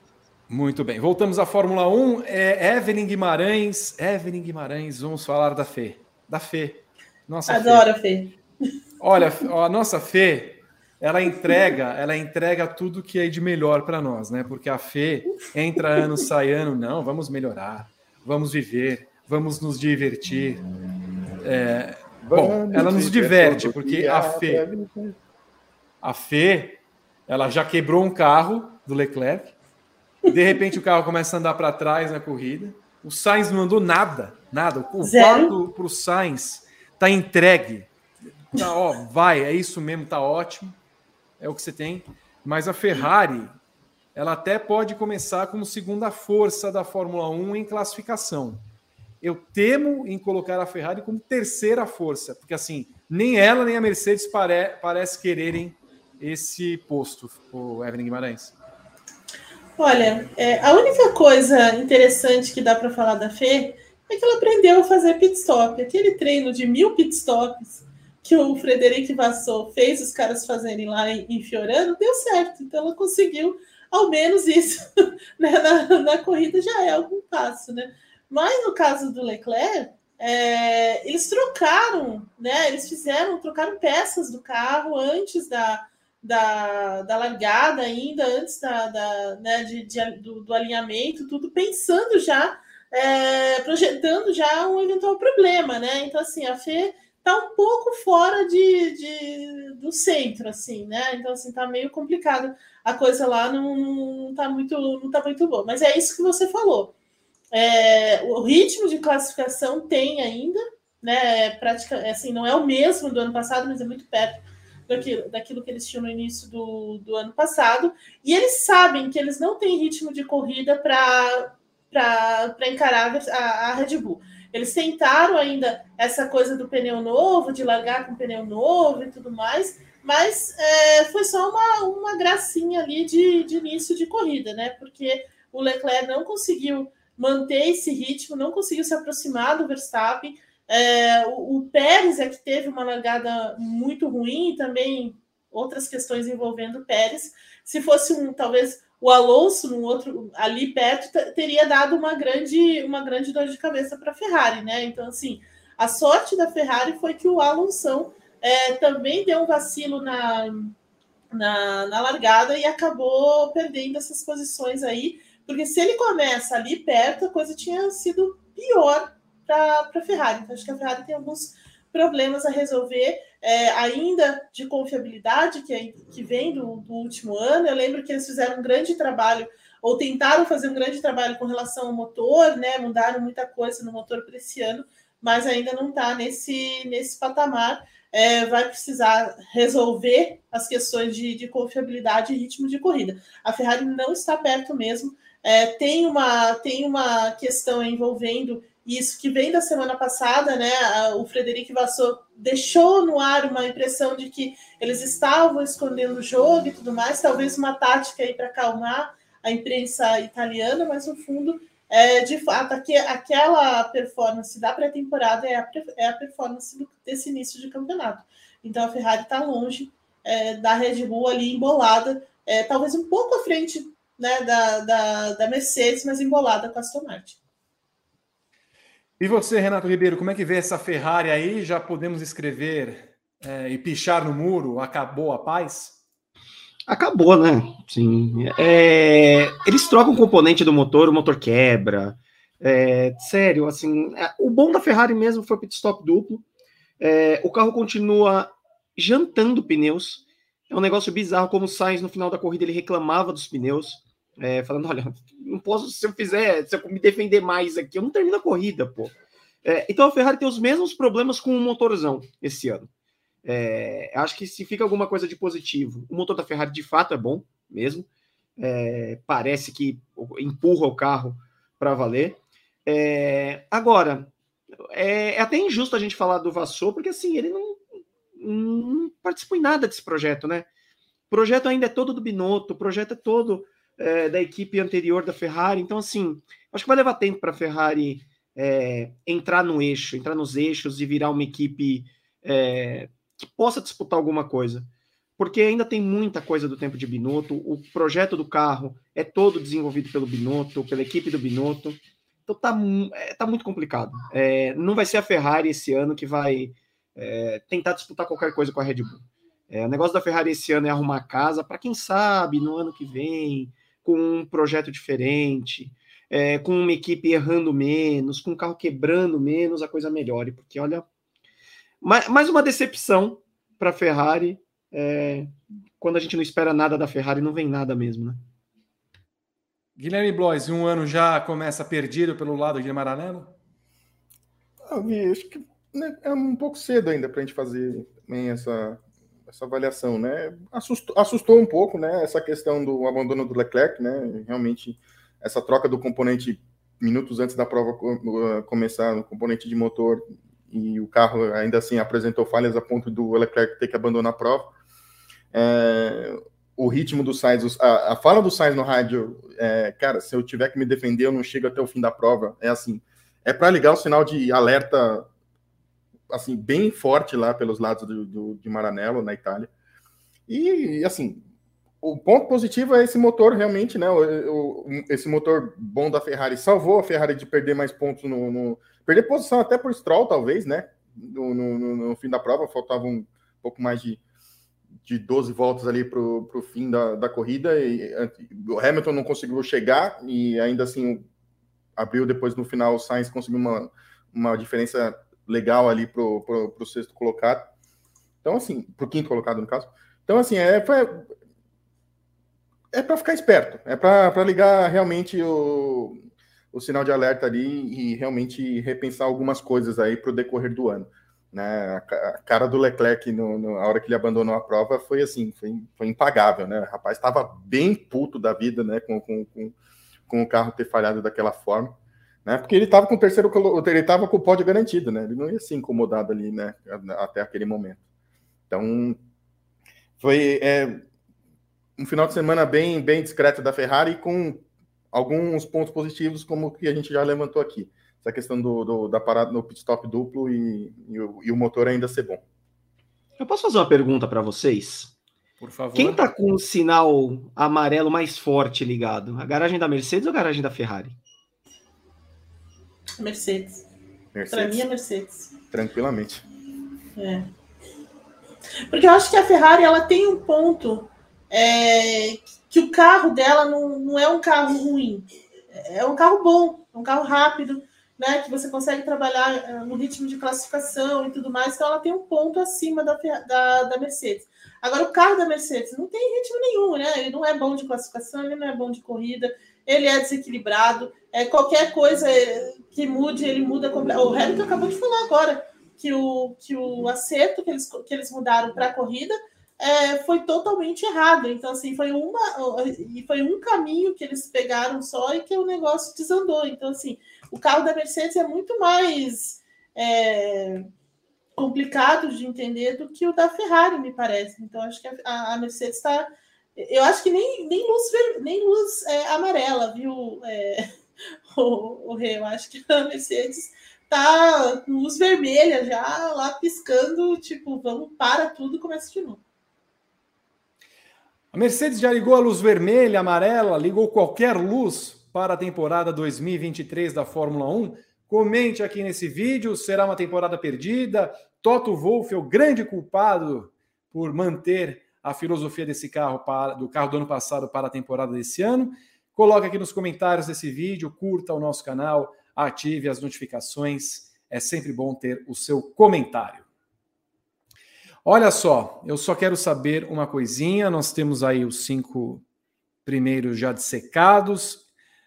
Muito bem, voltamos à Fórmula 1. É, Evelyn Guimarães, Evelyn Guimarães, vamos falar da Fê. Da Fê. Nossa Adoro a Fê. Olha, a nossa Fê, ela entrega, ela entrega tudo que é de melhor para nós, né? Porque a fé entra ano, sai ano, não, vamos melhorar, vamos viver, vamos nos divertir. É, bom, ela nos diverte, porque a fé. A Fê, ela já quebrou um carro do Leclerc. De repente o carro começa a andar para trás na corrida. O Sainz não andou nada, nada. O quarto para o Sainz tá entregue. Tá, ó, vai, é isso mesmo, tá ótimo. É o que você tem. Mas a Ferrari, ela até pode começar como segunda força da Fórmula 1 em classificação. Eu temo em colocar a Ferrari como terceira força, porque assim, nem ela nem a Mercedes pare parece quererem esse posto, o Evelyn Guimarães. Olha, é, a única coisa interessante que dá para falar da Fê é que ela aprendeu a fazer pit stop. Aquele treino de mil pit stops que o Frederic Vassou fez os caras fazerem lá em, em Fiorano, deu certo. Então ela conseguiu ao menos isso [laughs] né? na, na, corrida já é algum passo, né? Mas no caso do Leclerc, é, eles trocaram, né? Eles fizeram, trocaram peças do carro antes da, da, da largada, ainda antes da, da né, de, de do, do, alinhamento, tudo pensando já, é, projetando já um eventual problema, né? Então, assim, a Fê tá um pouco fora de, de, do centro, assim, né? Então, assim, tá meio complicado. A coisa lá não, não, tá muito, não tá muito boa. Mas é isso que você falou. É, o ritmo de classificação tem ainda, né? É prática, assim, não é o mesmo do ano passado, mas é muito perto daquilo, daquilo que eles tinham no início do, do ano passado. E eles sabem que eles não têm ritmo de corrida para encarar a, a Red Bull. Eles tentaram ainda essa coisa do pneu novo, de largar com pneu novo e tudo mais, mas é, foi só uma, uma gracinha ali de, de início de corrida, né? Porque o Leclerc não conseguiu manter esse ritmo, não conseguiu se aproximar do Verstappen. É, o, o, Pérez é que teve uma largada muito ruim e também outras questões envolvendo o Pérez. Se fosse um, talvez o Alonso no outro ali perto teria dado uma grande uma grande dor de cabeça para a Ferrari, né? Então assim, a sorte da Ferrari foi que o Alonso é, também deu um vacilo na, na, na largada e acabou perdendo essas posições aí, porque se ele começa ali perto, a coisa tinha sido pior para a Ferrari. Então, acho que a Ferrari tem alguns problemas a resolver, é, ainda de confiabilidade, que, é, que vem do, do, último ano. Eu lembro que eles fizeram um grande trabalho, ou tentaram fazer um grande trabalho com relação ao motor, né? Mudaram muita coisa no motor para esse ano, mas ainda não está nesse, nesse patamar. É, vai precisar resolver as questões de, de, confiabilidade e ritmo de corrida. A Ferrari não está perto mesmo. É, tem, uma, tem uma questão envolvendo isso que vem da semana passada, né? O Frederico Vassou deixou no ar uma impressão de que eles estavam escondendo o jogo e tudo mais, talvez uma tática aí para acalmar a imprensa italiana, mas no fundo, é, de fato, aqui, aquela performance da pré-temporada é a, é a performance do, desse início de campeonato. Então a Ferrari está longe é, da Red Bull ali embolada, é, talvez um pouco à frente né, da, da, da Mercedes, mas embolada com a Aston Martin. E você, Renato Ribeiro, como é que vê essa Ferrari aí? Já podemos escrever é, e pichar no muro? Acabou a paz? Acabou, né? Sim. É, eles trocam componente do motor, o motor quebra. É, sério, assim, é, o bom da Ferrari mesmo foi pit stop duplo. É, o carro continua jantando pneus. É um negócio bizarro, como o Sainz no final da corrida ele reclamava dos pneus é, falando: olha, não posso, se eu fizer, se eu me defender mais aqui, eu não termino a corrida, pô. É, então a Ferrari tem os mesmos problemas com o motorzão esse ano. É, acho que se fica alguma coisa de positivo, o motor da Ferrari de fato é bom mesmo. É, parece que empurra o carro para valer. É, agora, é, é, até injusto a gente falar do Vassou, porque assim, ele não, não participou em nada desse projeto, né? O projeto ainda é todo do Binotto, o projeto é todo é, da equipe anterior da Ferrari. Então, assim, acho que vai levar tempo para a Ferrari é, entrar no eixo, entrar nos eixos e virar uma equipe é, que possa disputar alguma coisa. Porque ainda tem muita coisa do tempo de Binotto. O projeto do carro é todo desenvolvido pelo Binotto, pela equipe do Binotto. Então tá, é, tá muito complicado. É, não vai ser a Ferrari esse ano que vai é, tentar disputar qualquer coisa com a Red Bull. É, o negócio da Ferrari esse ano é arrumar casa para quem sabe no ano que vem com um projeto diferente, é, com uma equipe errando menos, com um carro quebrando menos, a coisa melhore, porque olha, mais, mais uma decepção para a Ferrari é, quando a gente não espera nada da Ferrari, não vem nada mesmo, né? Guilherme Blois, um ano já começa perdido pelo lado de Maranello? Ah, acho que é um pouco cedo ainda para a gente fazer essa, essa avaliação, né? Assustou, assustou um pouco, né? Essa questão do abandono do Leclerc, né? Realmente, essa troca do componente minutos antes da prova uh, começar, no componente de motor, e o carro ainda assim apresentou falhas a ponto do Leclerc ter que abandonar a prova. É, o ritmo do Sainz, a, a fala do Sainz no rádio, é, cara, se eu tiver que me defender, eu não chego até o fim da prova. É assim, é para ligar o sinal de alerta assim bem forte lá pelos lados do, do, de Maranello, na Itália. E assim, o ponto positivo é esse motor realmente, né? O, o, esse motor bom da Ferrari salvou a Ferrari de perder mais pontos no, no perder posição até por Stroll, talvez, né? No, no, no fim da prova, faltavam um pouco mais de de 12 voltas ali para o fim da, da corrida e o Hamilton não conseguiu chegar e ainda assim abriu depois no final o Sainz conseguiu uma, uma diferença legal ali para o sexto colocado. Então, assim, para o quinto colocado, no caso. Então, assim, é, é para ficar esperto, é para ligar realmente o, o sinal de alerta ali e realmente repensar algumas coisas aí para o decorrer do ano. Né? A cara do Leclerc no, no, na hora que ele abandonou a prova foi assim, foi, foi impagável, né? O rapaz estava bem puto da vida, né? Com, com, com, com, o carro ter falhado daquela forma, né? Porque ele estava com o terceiro, ele estava com o pódio garantido, né? Ele não ia ser incomodado ali, né? Até aquele momento. Então, foi é, um final de semana bem, bem discreto da Ferrari com alguns pontos positivos, como que a gente já levantou aqui essa questão do, do, da parada no pit stop duplo e, e, o, e, o, motor ainda ser bom. Eu posso fazer uma pergunta para vocês? Por favor. Quem está com o sinal amarelo mais forte ligado? A garagem da Mercedes ou a garagem da Ferrari? Mercedes. Mercedes. Para mim é Mercedes. Tranquilamente. É. Porque eu acho que a Ferrari ela tem um ponto é, que o carro dela não, não é um carro ruim. É um carro bom, é um carro rápido né, que você consegue trabalhar eh, no ritmo de classificação e tudo mais, então ela tem um ponto acima da, da, da Mercedes. Agora, o carro da Mercedes não tem ritmo nenhum, né? Ele não é bom de classificação, ele não é bom de corrida, ele é desequilibrado. É, qualquer coisa que mude, ele muda. O Hamilton acabou de falar agora que o, que o acerto que eles, que eles mudaram para a corrida é, foi totalmente errado. Então, assim, foi uma e foi um caminho que eles pegaram só e que o negócio desandou. Então, assim, o carro da Mercedes é muito mais é, complicado de entender do que o da Ferrari, me parece. Então, acho que a, a Mercedes está. Eu acho que nem, nem luz, nem luz é, amarela, viu, é, [laughs] o, o? Eu acho que a Mercedes tá com luz vermelha já lá piscando, tipo, vamos para tudo começa de novo. A Mercedes já ligou a luz vermelha, amarela, ligou qualquer luz para a temporada 2023 da Fórmula 1? Comente aqui nesse vídeo. Será uma temporada perdida? Toto Wolff é o grande culpado por manter a filosofia desse carro para, do carro do ano passado para a temporada desse ano. Coloque aqui nos comentários desse vídeo, curta o nosso canal, ative as notificações. É sempre bom ter o seu comentário. Olha só, eu só quero saber uma coisinha. Nós temos aí os cinco primeiros já dissecados.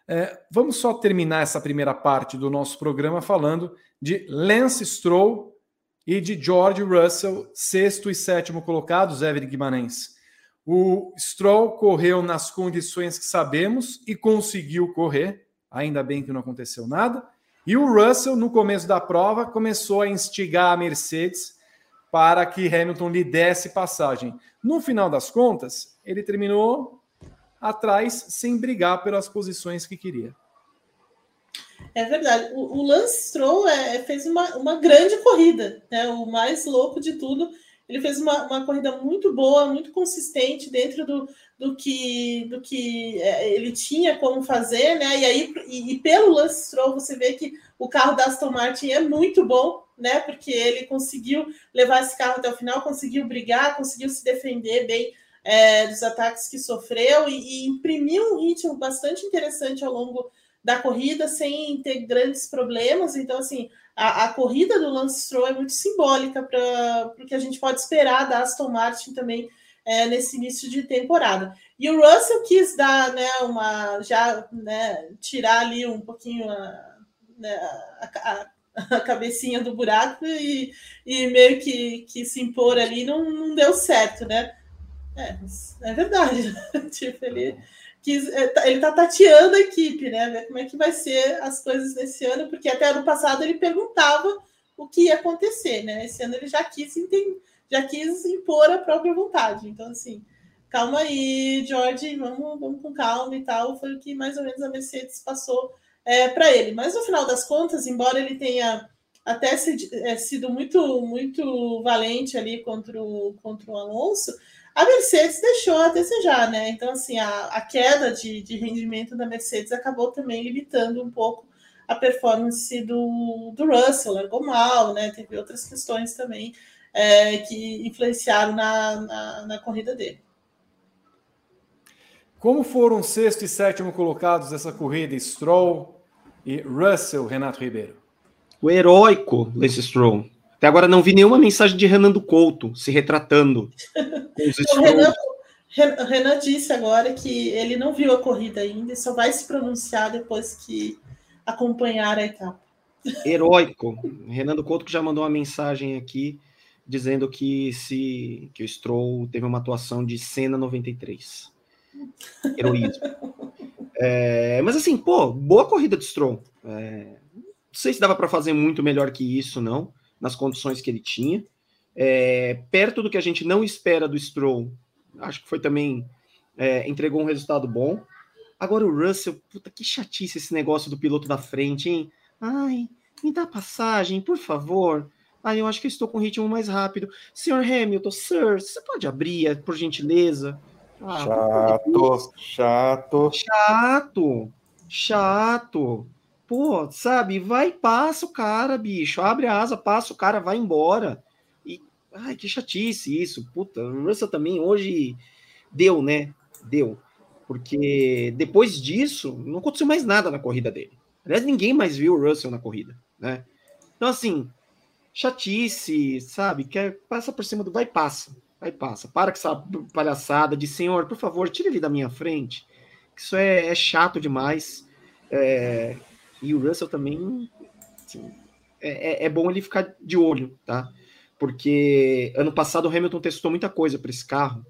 É, vamos só terminar essa primeira parte do nosso programa falando de Lance Stroll e de George Russell, sexto e sétimo colocados, Evelyn Guimarães. O Stroll correu nas condições que sabemos e conseguiu correr, ainda bem que não aconteceu nada. E o Russell, no começo da prova, começou a instigar a Mercedes para que Hamilton lhe desse passagem. No final das contas, ele terminou atrás sem brigar pelas posições que queria. É verdade. O, o Lance Stroll é, fez uma, uma grande corrida, né? O mais louco de tudo. Ele fez uma, uma corrida muito boa, muito consistente dentro do, do que, do que é, ele tinha como fazer, né? E aí, e, e, pelo Lance Stroll, você vê que o carro da Aston Martin é muito bom, né? Porque ele conseguiu levar esse carro até o final, conseguiu brigar, conseguiu se defender bem é, dos ataques que sofreu e, e, imprimiu um ritmo bastante interessante ao longo da corrida sem ter grandes problemas. Então, assim, a, a corrida do Lance Stroll é muito simbólica para o que a gente pode esperar da Aston Martin também é, nesse início de temporada. E o Russell quis dar, né, uma já, né, tirar ali um pouquinho a, né, a, a, cabecinha do buraco e, e meio que, que se impor ali não, não deu certo, né? É, é verdade. [laughs] tipo, ele é, tá, ele tá tateando a equipe, né? Ver como é que vai ser as coisas nesse ano, porque até ano passado ele perguntava o que ia acontecer, né? Esse ano ele já quis já quis impor a própria vontade. Então, assim, calma aí, George, vamos, vamos com calma e tal. Foi o que mais ou menos a Mercedes passou é, para ele. Mas no final das contas, embora ele tenha até é, sido muito, muito valente ali contra o, contra o Alonso, a Mercedes deixou a desejar, né? Então, assim, a, a queda de, de rendimento da Mercedes acabou também limitando um pouco a performance do, do Russell, largou mal, né? Teve outras questões também é, que influenciaram na, na, na, corrida dele. Como foram sexto e sétimo colocados nessa corrida, Stroll e Russell, Renato Ribeiro? O heróico Lance Stroll. Até agora não vi nenhuma mensagem de Renan do Couto se retratando. [laughs] o Renan, Renan disse agora que ele não viu a corrida ainda e só vai se pronunciar depois que acompanhar a etapa. Heróico. Renan do Couto que já mandou uma mensagem aqui dizendo que se que o Stroll teve uma atuação de cena 93. Heroísmo. [laughs] É, mas assim, pô, boa corrida de Stroll. É, não sei se dava para fazer muito melhor que isso, não nas condições que ele tinha. É, perto do que a gente não espera do Stroll, acho que foi também é, entregou um resultado bom. Agora o Russell, puta que chatice esse negócio do piloto da frente, hein? Ai, me dá passagem, por favor. Ai, eu acho que eu estou com o ritmo mais rápido. Senhor Hamilton, sir, você pode abrir, por gentileza? Ah, chato, chato. Chato, chato. Pô, sabe, vai, passa o cara, bicho, abre a asa, passa o cara, vai embora. E, ai, que chatice isso, puta, o Russell também hoje deu, né? Deu. Porque depois disso, não aconteceu mais nada na corrida dele. Aliás, ninguém mais viu o Russell na corrida, né? Então, assim, chatice, sabe? Quer, passa por cima do vai, passa, vai, passa. Para com essa palhaçada de senhor, por favor, tire ele da minha frente. Isso é, é chato demais. É, e o Russell também assim, é, é, é bom ele ficar de olho, tá? Porque ano passado o Hamilton testou muita coisa para esse carro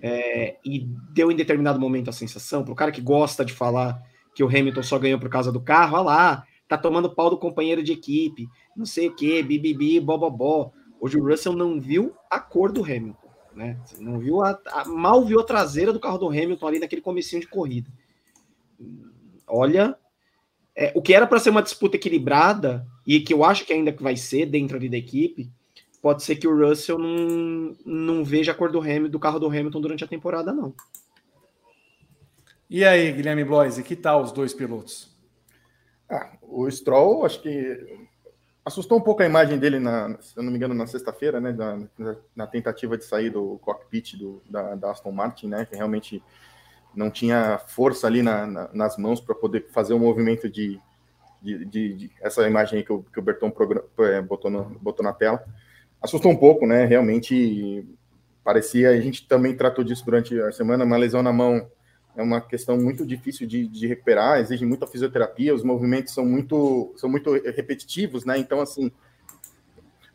é, e deu em determinado momento a sensação, para o cara que gosta de falar que o Hamilton só ganhou por causa do carro, olha lá, tá tomando pau do companheiro de equipe, não sei o que, bibibi, bobobó. Hoje o Russell não viu a cor do Hamilton, né? Não viu a, a, mal viu a traseira do carro do Hamilton ali naquele comecinho de corrida. Olha, é, o que era para ser uma disputa equilibrada, e que eu acho que ainda vai ser dentro ali da equipe, pode ser que o Russell não, não veja a cor do, Hamilton, do carro do Hamilton durante a temporada, não. E aí, Guilherme Bloise, que tal os dois pilotos? Ah, o Stroll, acho que assustou um pouco a imagem dele, na, se eu não me engano, na sexta-feira, né, na, na, tentativa de sair do cockpit do, da, da Aston Martin, né, que realmente não tinha força ali na, na, nas mãos para poder fazer o um movimento de, de, de, de, essa imagem que o, que o Berton é, botou, no, botou na tela. Assustou um pouco, né? Realmente parecia, a gente também tratou disso durante a semana, uma lesão na mão é uma questão muito difícil de, de recuperar, exige muita fisioterapia, os movimentos são muito, são muito repetitivos, né? Então, assim,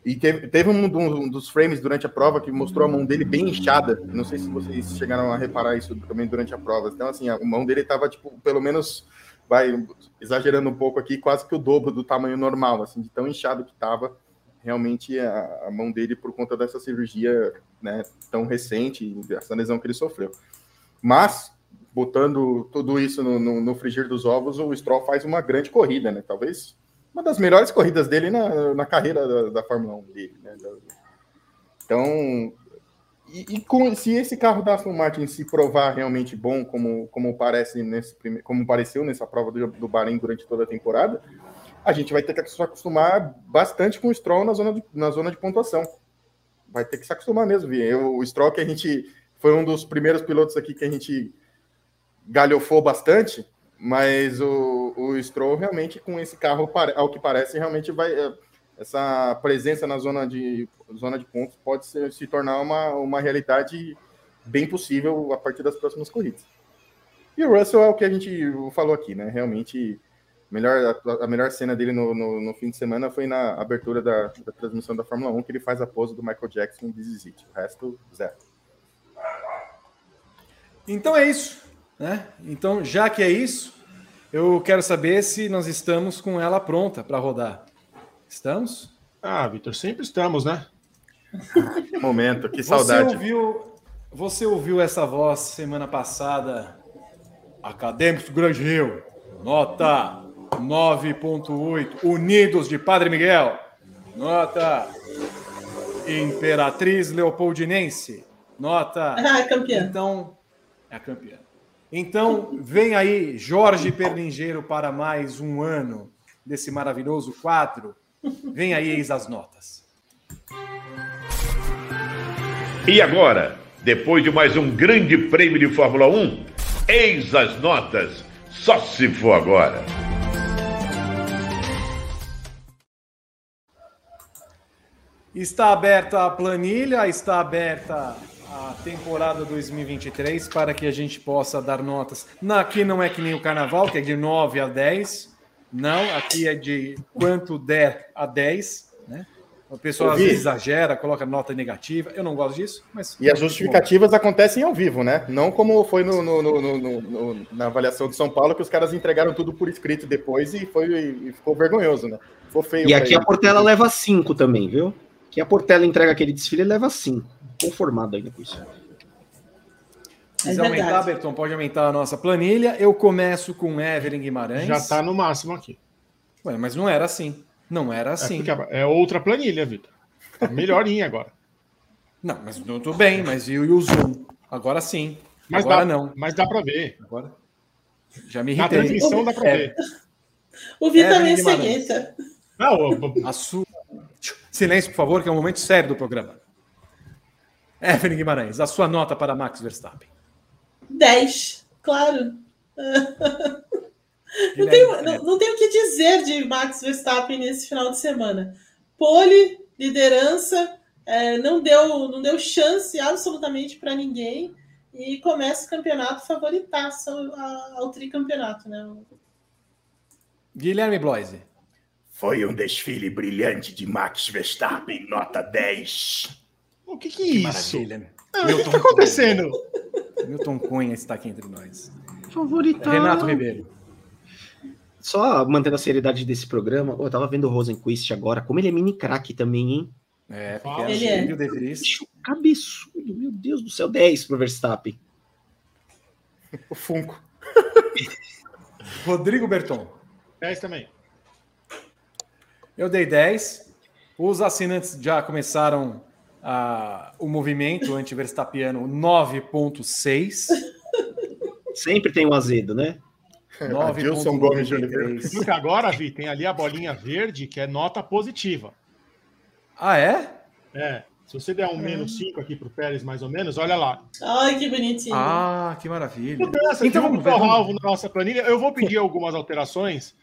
e teve, teve um, um, dos frames durante a prova que mostrou a mão dele bem inchada. Não sei se vocês chegaram a reparar isso também durante a prova. Então, assim, a mão dele estava, tipo, pelo menos, vai, exagerando um pouco aqui, quase que o dobro do tamanho normal, assim, de tão inchado que estava realmente a, a, mão dele por conta dessa cirurgia, né, tão recente, dessa lesão que ele sofreu. Mas, botando tudo isso no, no, no frigir dos ovos, o Stroll faz uma grande corrida, né? Talvez uma das melhores corridas dele na, na carreira da, da Fórmula 1 dele. Né? Então, e, e, com, se esse carro da Aston Martin se provar realmente bom, como, como parece nesse como pareceu nessa prova do, do Bahrein durante toda a temporada, a gente vai ter que se acostumar bastante com o Stroll na zona de, na zona de pontuação. Vai ter que se acostumar mesmo, Vi. Eu, o Stroll que a gente foi um dos primeiros pilotos aqui que a gente galhofou bastante, Mas o, o Stroll realmente com esse carro, ao que parece, realmente vai é, essa presença na zona de zona de pontos pode ser, se tornar uma, uma realidade bem possível a partir das próximas corridas. E o Russell é o que a gente falou aqui, né? Realmente melhor, a, melhor cena dele no, no, no, fim de semana foi na abertura da, da, transmissão da Fórmula 1, que ele faz a pose do Michael Jackson em This. O resto, zero. Então é isso. Né? Então, já que é isso, eu quero saber se nós estamos com ela pronta para rodar. Estamos? Ah, Vitor, sempre estamos, né? Que [laughs] momento, que saudade. Você ouviu, você ouviu essa voz semana passada? Acadêmicos do Grande Rio, nota 9.8. Unidos de Padre Miguel, nota. Imperatriz Leopoldinense, nota. [laughs] Ah, campeã. Então, é a campeã. Então, vem aí Jorge Perlingeiro para mais um ano desse maravilhoso quadro. Vem aí, eis as notas. E agora, depois de mais um grande prêmio de Fórmula 1, eis as notas. Só se for agora. Está aberta a planilha, está aberta a temporada 2023 para que a gente possa dar notas. Aqui não é que nem o carnaval, que é de 9 a 10. Não, aqui é de quanto der a 10, né? O pessoal às vezes exagera, coloca nota negativa. Eu não gosto disso, mas. E as justificativas bom. acontecem ao vivo, né? Não como foi no, no, no, na avaliação de São Paulo, que os caras entregaram tudo por escrito depois e, foi, e ficou vergonhoso, né? Ficou feio. E aqui a Portela leva 5 também, viu? Que a Portela entrega aquele desfile leva 5. Conformado ainda com isso. Se é aumentar, Berton, pode aumentar a nossa planilha. Eu começo com Evelyn Guimarães. Já está no máximo aqui. Ué, mas não era assim. Não era é assim. É, é outra planilha, Vitor. Tá melhorinha agora. Não, mas não tô bem, mas e o Zoom? Agora sim. Mas agora dá, não. Mas dá para ver. Agora. Já me irritei. Na transmissão dá para é. ver. O Vitor é cegueta. Não, a sua. Silêncio, por favor, que é um momento sério do programa. Evelyn Guimarães, a sua nota para Max Verstappen. 10, claro. [laughs] não, tenho, não, não tenho o que dizer de Max Verstappen nesse final de semana. Pole, liderança, é, não, deu, não deu chance absolutamente para ninguém e começa o campeonato favoritaço ao, ao tricampeonato, né? Guilherme Bloise. Foi um desfile brilhante de Max Verstappen, nota 10. O que, que é que isso? Maravilha. Não, o que está acontecendo? Milton Cunha está aqui entre nós. Favorito. Renato Ribeiro. Só mantendo a seriedade desse programa, eu tava vendo o Rosenquist agora, como ele é mini craque também, hein? É, porque ele é. é. O De Vries. Cabeçudo, meu Deus do céu, 10 pro Verstappen. O Funko. [laughs] Rodrigo Berton. 10 também. Eu dei 10. Os assinantes já começaram o movimento anti-verstappiano 9.6. Sempre tem um azedo, né? 9. Gomes de Oliveira. Porque agora, Vi, tem ali a bolinha verde que é nota positiva. Ah, é? É. Se você der um é. menos 5 aqui para o Pérez, mais ou menos, olha lá. Ai, que bonitinho. Ah, que maravilha. Mudança, então vamos ver. alvo na nossa planilha. Eu vou pedir algumas alterações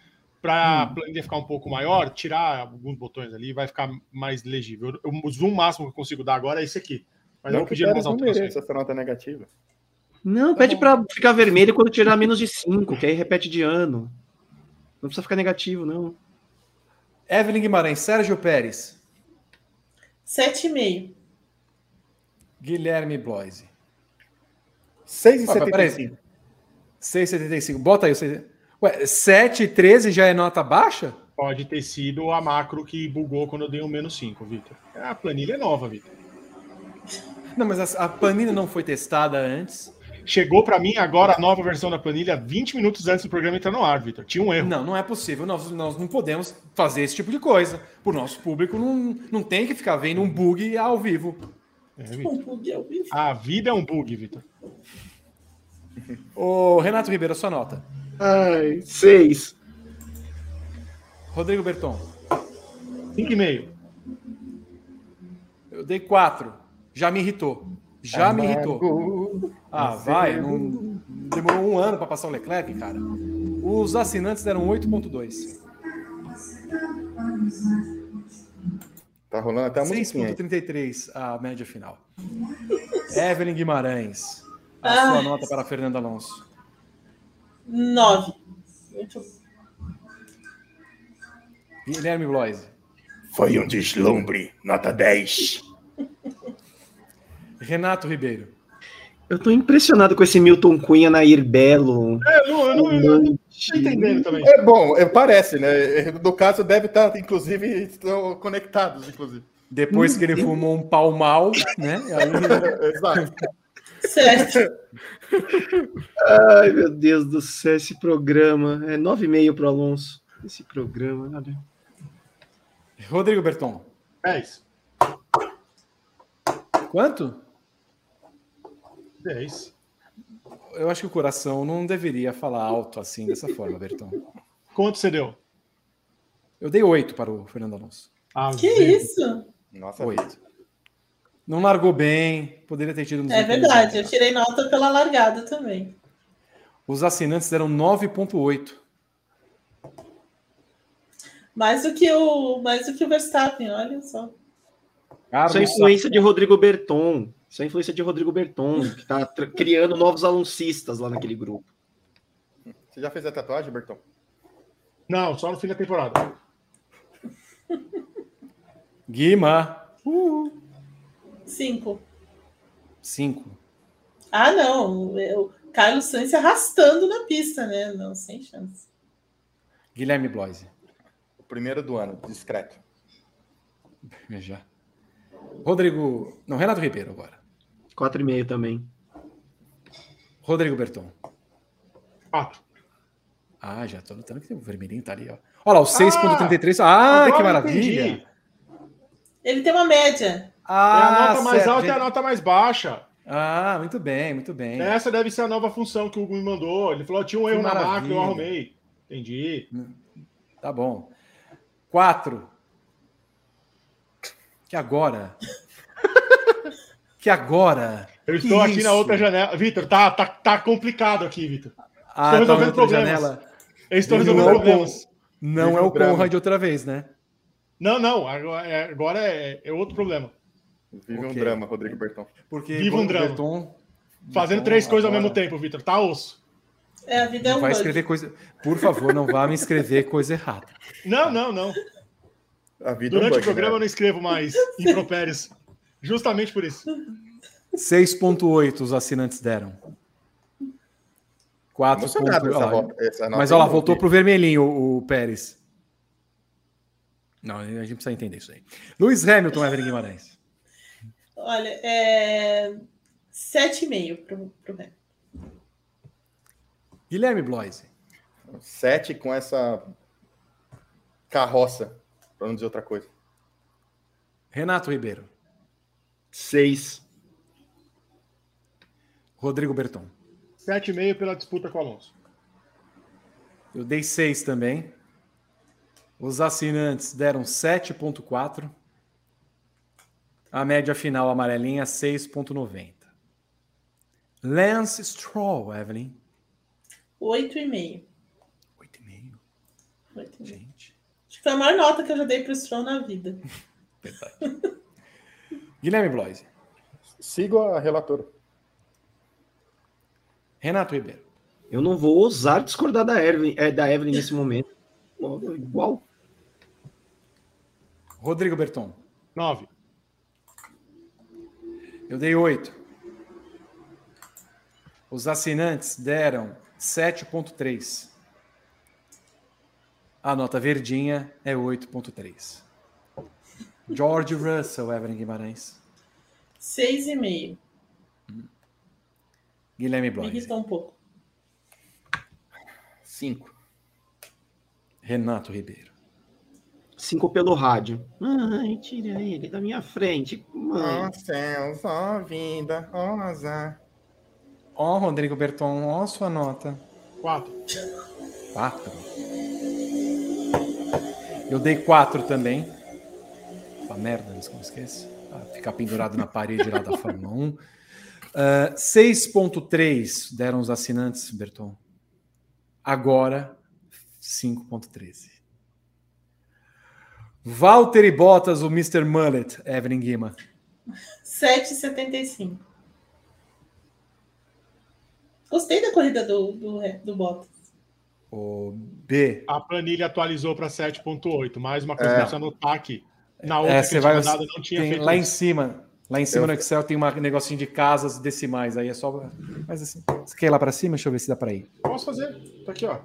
para a hum. planilha ficar um pouco maior, tirar alguns botões ali, vai ficar mais legível. O zoom máximo que eu consigo dar agora é esse aqui. Mas não eu vou pedir umas alterações. essa nota negativa. Não, pede para ficar vermelho quando tirar menos de 5, que aí repete de ano. Não precisa ficar negativo, não. Evelyn Guimarães, Sérgio Pérez. 7,5. Guilherme Bloise. 6,75. 6,75. Bota aí. Ué, 7,13 já é nota baixa? Pode ter sido a macro que bugou quando eu dei um menos 5, Vitor. A planilha é nova, Vitor. Não, mas a, a planilha não foi testada antes. Chegou para mim agora a nova versão da planilha 20 minutos antes do programa entrar no ar, Vitor. Tinha um erro. Não, não é possível. Nós, nós não podemos fazer esse tipo de coisa. O nosso público não, não tem que ficar vendo um bug ao vivo. É, um bug ao vivo. A vida é um bug, Vitor. Ô, Renato Ribeiro, sua nota. Ai, seis. Rodrigo Berton. Cinco e meio. Eu dei quatro. Já me irritou. Já me irritou. Ah, vai. Não... Demorou um ano para passar o Leclerc, cara. Os assinantes deram 8,2. Tá rolando até a musiquinha. aí. 6,33 a média final. Evelyn Guimarães. A Ah. sua nota para Fernando Alonso. Nove. Muito Guilherme Bloise. Foi um deslumbre, nota 10. [laughs] Renato Ribeiro. Eu tô impressionado com esse Milton Cunha, Nair Belo. É, não, eu não, eu não tô entendendo também. É bom, é, parece, né? No caso, deve estar, inclusive, estão conectados, inclusive. Depois que ele fumou um pau mal, né? [laughs] Aí, Exato. Certo. Ai, meu Deus do céu, esse programa. É 9,5 pro Alonso. Esse programa, olha. Rodrigo Berton. 10. Quanto? 10. Eu acho que o coração não deveria falar alto assim, dessa forma, Berton. Quanto você deu? Eu dei oito para o Fernando Alonso. Ah, Que zero. isso? Nossa, Oito. Não largou bem, poderia ter tido um É verdade, eu tirei nota pela largada também. Os assinantes deram 9,8. Mais do que o, mais do que o Verstappen, olha só. Carlos Isso é influência de Rodrigo Berton. Isso é influência de Rodrigo Berton, que tá tra- criando novos aloncistas lá naquele grupo. Você já fez a tatuagem, Bertão? Não, só no fim da temporada. Guima. Cinco. 5. Ah, não. O Carlos Sainz se arrastando na pista, né? Não, sem chance. Guilherme Bloise. O primeiro do ano, discreto. Já. Rodrigo. Não, Renato Ribeiro agora. 4,5 também. Rodrigo Berton. 4. Ah, já tô notando que o vermelhinho tá ali, ó. Olha lá, o 6,33. Ah, agora que eu maravilha! entendi. Ele tem uma média. É Ah, a nota mais certo, alta e a nota mais baixa. Ah, muito bem, muito bem. Essa deve ser a nova função que o Hugo me mandou. Ele falou: tinha um Que erro na máquina, eu arrumei. Entendi. Tá bom. Quatro. Que agora. que agora. Eu Que estou aqui na outra janela. Vitor, tá, tá, tá complicado aqui, Vitor. Ah, resolvendo tá na outra problemas. janela. Eu estou Não resolvendo é o problemas. Não é o drama. Conrad outra vez, né? Não, não. Agora é, agora é, é outro problema. Vive um Ok. drama, Rodrigo Bertão. Porque Viva um o drama. Berton- Fazendo Berton três coisas ao agora mesmo tempo, Vitor. Tá osso. É, a vida é um vai bug. escrever coisa. Por favor, não vá me escrever coisa errada. Não, não, não. A vida é um Durante bug, o programa eu né? não escrevo mais [laughs] impropérios. Justamente por isso. 6,8 os assinantes deram. 4 Emocionado ponto- essa olha Mas olha lá, voltou vi. pro vermelhinho o, o Pérez. Não, a gente precisa entender isso aí. Luiz Hamilton, Evelyn Guimarães. Olha, é... Sete e meio pro, pro Hamilton. Guilherme Bloise. Sete com essa carroça, para não dizer outra coisa. Renato Ribeiro. 6. Rodrigo Berton. 7,5 pela disputa com o Alonso. Eu dei 6 também. Os assinantes deram 7,4. A média final amarelinha, 6,90. Lance Stroll, Evelyn. Oito e meio. 8,5. Oito e meio. Gente, Acho que foi a maior nota que eu já dei pro Stroll na vida. [laughs] verdade. Guilherme Bloise. Sigo a relatora. Renato Ribeiro. Eu não vou ousar discordar da Evelyn, é, da Evelyn nesse momento. Igual. Rodrigo Berton. 9. Eu dei 8. Os assinantes deram 7,3. A nota verdinha é 8,3. George Russell, Evelyn Guimarães. Seis e meio. Guilherme Me Blois. irritou um pouco. Cinco. Renato Ribeiro. 5 pelo rádio. Ai, tira ele da minha frente. Mãe. Ó céus, ó vida, ó azar. Ó, Rodrigo Berton, ó sua nota. 4. 4. Eu dei 4 também. Uma merda, não esqueça. Pra Ficar pendurado na parede lá da Fórmula 1. Ah, 6.3 deram os assinantes, Berton. Agora, 5.13. Valtteri Bottas, o Mr. Mullet, Evelyn Guima. 7,75. Gostei da corrida do, do, do Bottas. O B. A planilha atualizou para 7.8. Mais uma coisa É. que anotar aqui. Na outra É, que vai, mandado, não tinha tem- feito lá em isso. cima, lá em cima Eu- no Excel tem um negocinho de casas decimais, aí é só, mas assim, você quer ir lá para cima? Deixa eu ver se dá para ir. Posso fazer? Tá aqui, ó.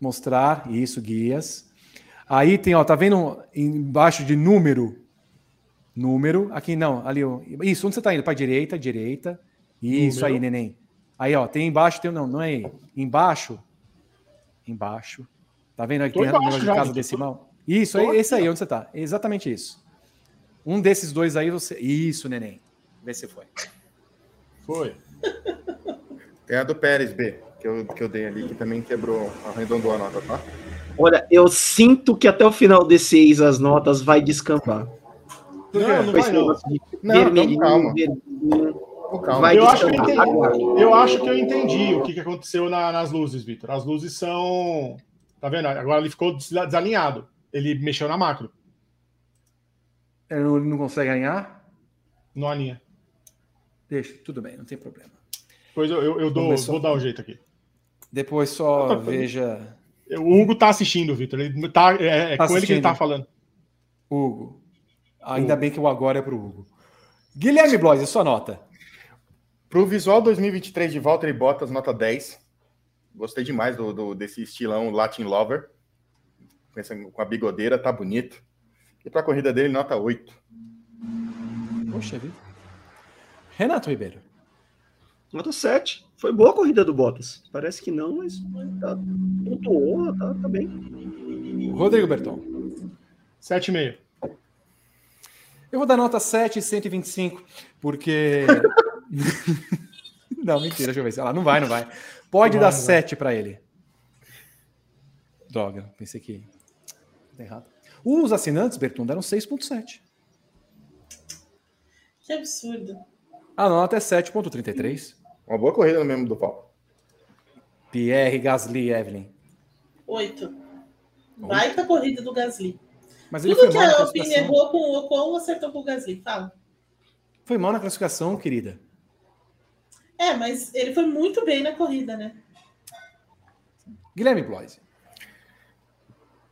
Mostrar, isso, guias. Aí tem, ó, tá vendo embaixo de número? Número, aqui não, ali, ó. Isso, onde você tá indo? Para direita, direita. Isso Número. aí, neném. Aí, ó, tem embaixo, tem, não, não é aí. Embaixo, embaixo. Tá vendo aí que Tô tem embaixo negócio de casa decimal? Isso, aí, esse aqui, aí, onde você tá? Exatamente isso. Um desses dois aí, você. Isso, neném. Vê se foi. Foi. Tem [laughs] a do Pérez, B, que eu, que eu dei ali, que também quebrou, arredondou a nota, tá? Olha, eu sinto que até o final desse ex as notas vai descambar. Não, não vai não. Não, então vermelhinho, calma. verdinho. Ô, calma. Eu acho, que eu, descambar. entendi, eu acho que eu entendi o que, que aconteceu na- nas luzes, Vitor. As luzes são. Tá vendo? Agora ele ficou des- desalinhado. Ele mexeu na macro, Ele não, consegue ganhar? não alinha. Deixa, tudo bem, não tem problema. Depois eu, eu, eu dou, Começou. vou dar um jeito aqui. Depois só veja O Hugo tá assistindo, Vitor. Ele tá, é, é Tá com ele que ele tá falando. Hugo. Ainda bem que o agora é pro Hugo. Guilherme Blois, a sua nota. Pro visual 2023 de Valtteri Bottas, nota 10. Gostei demais do, do- desse estilão Latin Lover. Com a bigodeira, tá bonito. E pra corrida dele, nota 8. Poxa vida. Renato Ribeiro. Nota 7. Foi boa a corrida do Bottas. Parece que não, mas tá, pontuou, tá, tá bem. Rodrigo Berton. 7,5. Eu vou dar nota 7 e 125, porque. [laughs] não, mentira, deixa eu ver se. Ah, não vai, não vai. Pode Não dar vai, não 7 para ele. Droga, pensei que. Tá errado. Os assinantes, Berton, deram 6,7. Que absurdo. A nota é 7,33. Uma boa corrida no mesmo do pau. Pierre Gasly, Evelyn. 8. Baita corrida do Gasly. Mas ele Tudo foi que a Alpine errou com o Ocon acertou com o Gasly. Fala. Foi mal na classificação, querida. É, mas ele foi muito bem na corrida, né? Guilherme Bloise.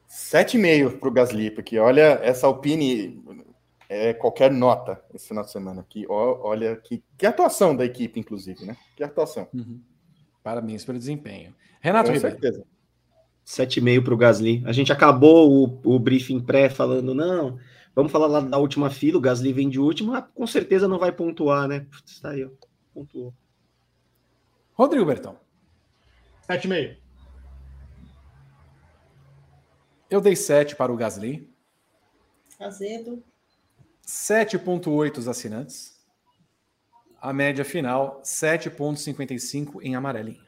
7,5 pro Gasly, porque olha, essa Alpine é qualquer nota esse final de semana aqui. Olha que, que atuação da equipe, inclusive, né? Que atuação. Parabéns pelo desempenho. Renato Com Ribeiro. certeza. 7,5 para o Gasly. A gente acabou o, o briefing pré falando, não, vamos falar lá da última fila, o Gasly vem de último, ah, com certeza não vai pontuar, né? Putz, tá aí, ó. Pontuou. Rodrigo Bertão. 7,5. Eu dei 7 para o Gasly. Azedo. 7,8 os assinantes. A média final, 7,55 em amarelinho.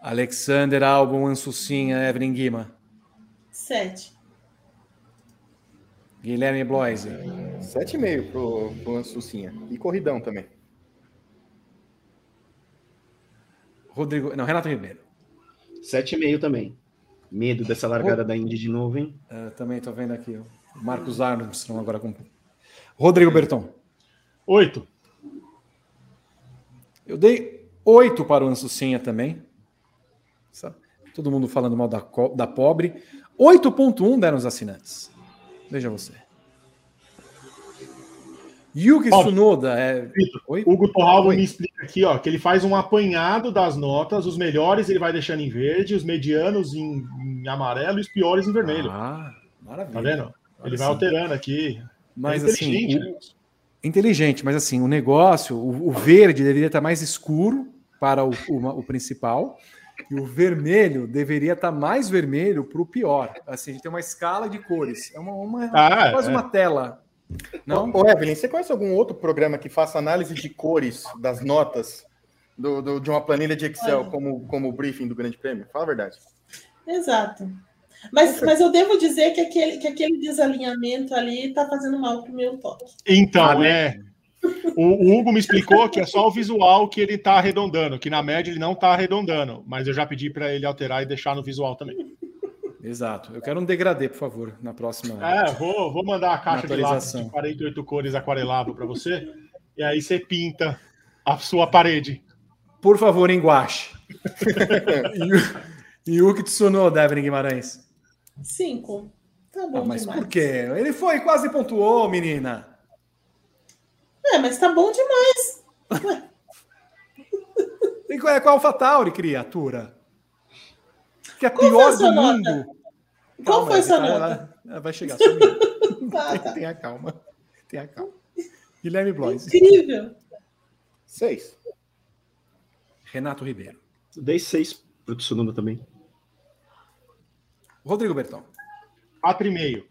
Alexander Albon, Ansucinha, Evelyn Guima. 7. Guilherme Bloise. 7,5 pro, pro Ansucinha. E corridão também. Rodrigo. Não, Renato Ribeiro. 7,5 também. Medo dessa largada da Indy de novo, hein? Eu também estou vendo aqui. ó. Marcos Armstrong agora com. Rodrigo Berton. 8. Eu dei 8 para o Ansucinha também. Todo mundo falando mal da, da pobre. 8,1 deram os assinantes. Veja você. Yuki Ó, Tsunoda é. Oi? Hugo Torralvo me explica aqui, ó, que ele faz um apanhado das notas, os melhores ele vai deixando em verde, os medianos em, em amarelo e os piores em vermelho. Ah, maravilha. tá vendo? Ele vai sim. alterando aqui. Mas É inteligente, assim, né? inteligente, mas assim, o negócio, o, o verde deveria estar mais escuro para o, o, o principal, e o vermelho deveria estar mais vermelho para o pior. Assim, a gente tem uma escala de cores. É uma, uma- Ah, quase é. uma tela. Não? Ô, Evelyn, você conhece algum outro programa que faça análise de cores das notas do, do- de uma planilha de Excel Olha. como, como o briefing do Grande Prêmio? Fala a verdade. Exato. Mas, mas eu devo dizer que aquele, que aquele desalinhamento ali tá fazendo mal pro meu toque. Então, Ah, é. O, o Hugo me explicou que é só o visual que ele tá arredondando, que na média ele não tá arredondando, mas eu já pedi para ele alterar e deixar no visual também. Exato. Eu quero um degradê, por favor, na próxima. É, vou, vou mandar a caixa de lápis Atualização. de 48 cores aquarelável para você, e aí você pinta a sua parede. Por favor, em guache. e [laughs] o Yuki Tsunoda, Evelyn Guimarães. Cinco. Tá bom Ah, mas demais. por quê? Ele foi, quase pontuou, menina. É, mas tá bom demais. [laughs] E qual é qual Tauri, criatura? Que é a Qual pior do nota? mundo. Qual Calma, foi a sua ela- nota? ela vai chegar. um. [laughs] Tá, tá. Tenha calma. Tenha calma. Guilherme Blois. Incrível. Seis. Renato Ribeiro. Dei seis pro Tsunoda também. Rodrigo Bertão. 4,5.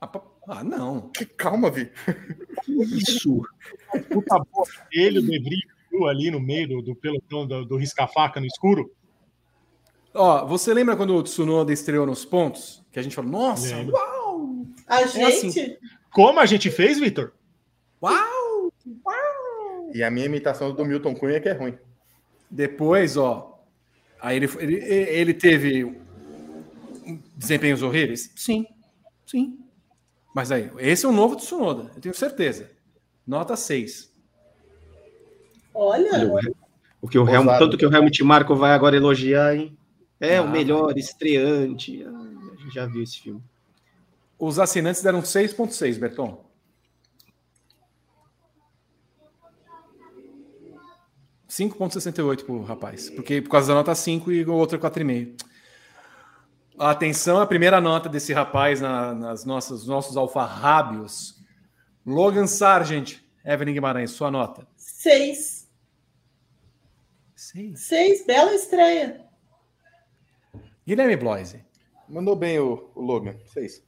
Ah, pa- ah, não. Que calma, Vi. Isso. Puta boa. Ele, o De Vries, viu ali no meio do, do pelotão do, do risca-faca no escuro. Ó, você lembra quando o Tsunoda estreou nos pontos? Que a gente falou, nossa, Lembro. uau! A assim. gente. Como a gente fez, Vitor? Uau! E a minha imitação do Milton Cunha que é ruim. Depois, ó. Aí ele, ele, ele teve desempenhos horríveis? Sim. Sim. Mas aí, esse é o novo Tsunoda, eu tenho certeza. Nota 6. Olha, O que o Helmut, Ousado. tanto que o Helmut Marko vai agora elogiar, hein? É Ah, o melhor estreante. Ah, a gente já viu esse filme. Os assinantes deram 6,6, Berton. ,68 pro rapaz. Porque por causa da nota 5 e o outro é 4,5. Atenção, a primeira nota desse rapaz na- nas nossas nossos alfarrábios. Logan Sargent, Evelyn Guimarães, sua nota. seis. 6. Seis, bela estreia. Guilherme Bloise. Mandou bem o, o Logan. Seis.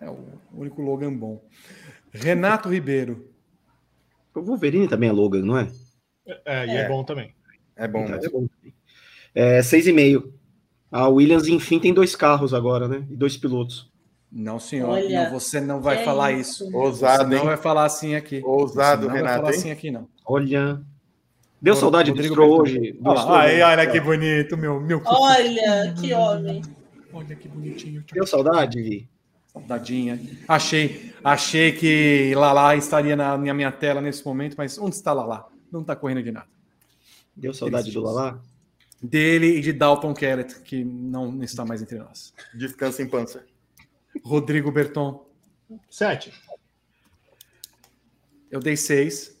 É o único Logan bom. Renato [laughs] Ribeiro. O Wolverine também é Logan, não é? É, e é, É. bom também. É bom. Então, é bom. É, seis e meio. A Williams, enfim, tem dois carros agora, né? E dois pilotos. Não, senhor. Olha, não, você não vai é falar isso. isso. Ousado, Você não hein? vai falar assim aqui. Ousado, Você não vai Renato, falar hein? assim aqui, não. Olha. Deu Rodrigo saudade do Berton. Stroll hoje. do Olha, ai, né? olha que bonito, meu. meu Olha, que homem. Olha que bonitinho. Deu saudade, Vi? Saudadinha. Achei, achei que Lala estaria na, na minha tela nesse momento, mas onde está Lala? Não está correndo de nada. Deu saudade do Lala? dele e de Dalton Kellett, que não está mais entre nós. Descansa em pança. Rodrigo Berton. Sete. Eu dei seis.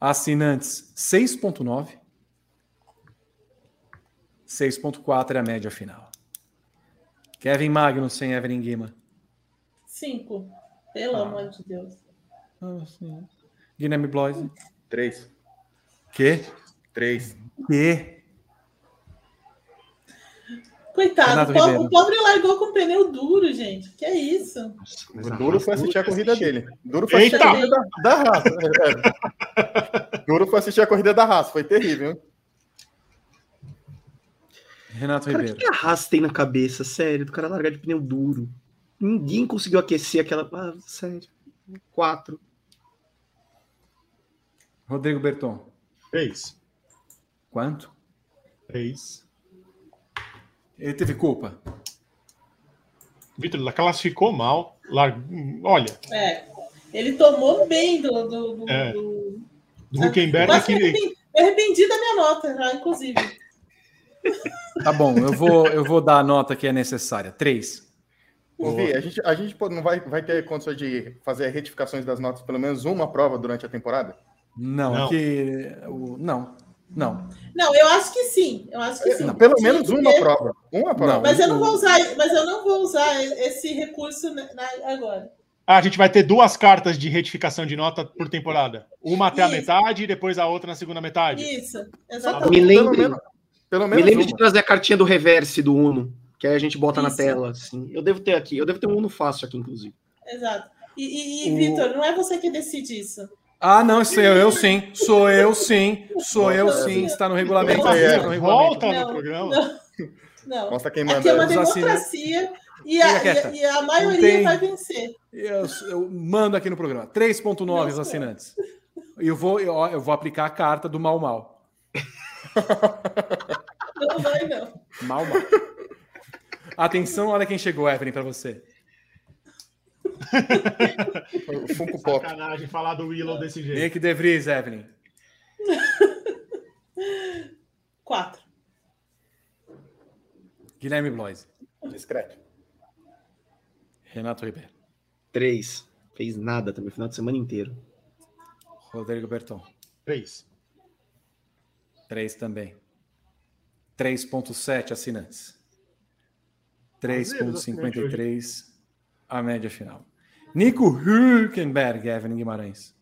Assinantes, 6.9. 6.4 é a média final. Kevin Magnussen, Evelyn Guima. Cinco. Pelo ah. amor de Deus. Ah, Guilherme Bloise. três. Quê? três quê? Coitado, o pobre, o pobre, largou com pneu duro, gente. Que é isso? Nossa, duro foi assistir a corrida dele. Duro foi assistir Eita! a corrida da, da raça. É, é. Duro foi assistir a corrida da raça. Foi terrível, hein? Renato cara, Ribeiro. O que a Haas tem na cabeça, sério, do cara largar de pneu duro? Ninguém conseguiu aquecer aquela. Ah, sério. Quatro. Rodrigo Berton. Três. Quanto? 3. Ele teve culpa. Vitor, ela classificou mal. Lar... Olha, É. Ele tomou bem do. do, do, É. do- do Huckenberg Quase me que. arrependi- me arrependi da minha nota, já, inclusive. Tá bom, eu vou, eu vou dar a nota que é necessária. Três. Vi, a gente, a gente pô, não vai, vai ter condições de fazer retificações das notas pelo menos uma prova durante a temporada? Não, Não. é que. o- Não, não. Não, eu acho que sim. Eu acho que sim. Não, pelo Tinha menos uma ter- prova. Uma prova. Mas eu não vou usar, mas eu não vou usar esse recurso na- na- agora. Ah, a gente vai ter duas cartas de retificação de nota por temporada. Uma até a Isso. metade e depois a outra na segunda metade. Isso, Me exatamente. Pelo lembre, menos, pelo me menos lembre uma. de trazer a cartinha do reverse do Uno. Que aí a gente bota na Isso. tela. Assim. Eu devo ter aqui. Eu devo ter um Uno fácil aqui, inclusive. Exato. E, e, e O- Vitor, não é você que decide isso. Ah, não, sou eu, eu sim. Sou eu sim. Sou eu sim. Está no regulamento. É, Está no regulamento. Volta no programa. não. Não. Mostra quem Aqui manda. é uma Os assinantes- democracia E a, e, e a maioria tem- vai vencer. Eu, eu mando aqui no programa. 3,9 os Nossa. assinantes. E eu vou, eu, eu vou aplicar a carta do mal mal. Não vai, não. Mal mal. Atenção, olha quem chegou, Evelyn, para você. Funko Pop. Sacanagem falar do Willow desse jeito. Nick De Vries, Evelyn. [laughs] Quatro. Guilherme Bloise. Discreto. Renato Ribeiro. Três. Fez nada também, final de semana inteiro. Rodrigo Berton. Três. 3 também. 3,7 assinantes. Zero 3,53 a média final. Nico Hülkenberg, Evelyn Guimarães.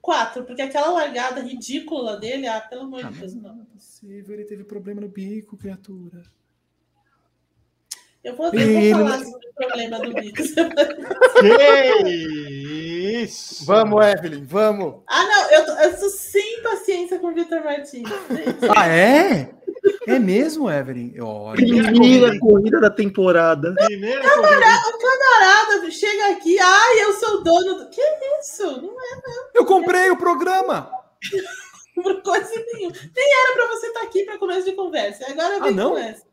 Quatro, porque aquela largada ridícula dele, ah, pelo amor Ah, de mas Deus, não não. é possível, ele teve problema no bico, criatura. Eu vou, eu Ele vou falar sobre o problema do bico. [laughs] [laughs] Que isso! Vamos, Evelyn, vamos. Ah, não, eu, eu sou sem paciência com o Vitor Martins. Ah, é? É mesmo, Evelyn? Olha. Primeira corrida da temporada. Primeira corrida. O camarada chega aqui, ai, eu sou o dono do. Que isso? Não é Eu comprei o programa. [laughs] por coisa nenhuma. Nem era pra você estar aqui para começo de conversa. Agora vem Ah, não? com essa.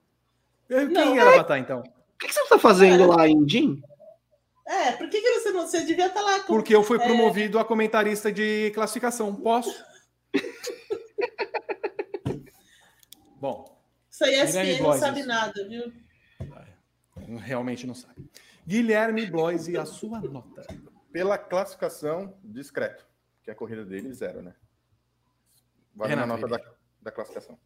Quem Não, era pra estar, então? O que que você tá fazendo lá em Jim? É, por que, que você não. Você devia estar lá com. Porque eu fui promovido a comentarista de classificação. Posso? [laughs] Bom, Isso aí, Guilherme SPN não Blois, sabe isso. nada, viu? realmente não sabe. Guilherme Blois e a sua nota. Pela classificação, discreto. Que a corrida dele, zero, né? Vale na nota da, da classificação.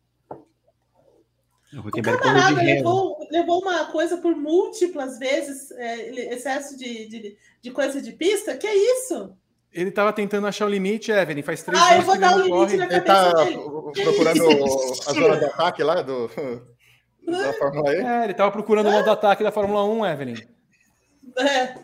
O camarada levou, levou uma coisa por múltiplas vezes, é, excesso de, de, de coisa de pista. Que isso? Ele estava tentando achar o limite, Evelyn. Faz três Ah, eu anos vou que dar ele o não limite corre. na Ele tá dele. procurando [laughs] a zona de ataque lá do, [laughs] da Fórmula E. É, ele estava procurando o modo ataque da Fórmula 1, Evelyn. É,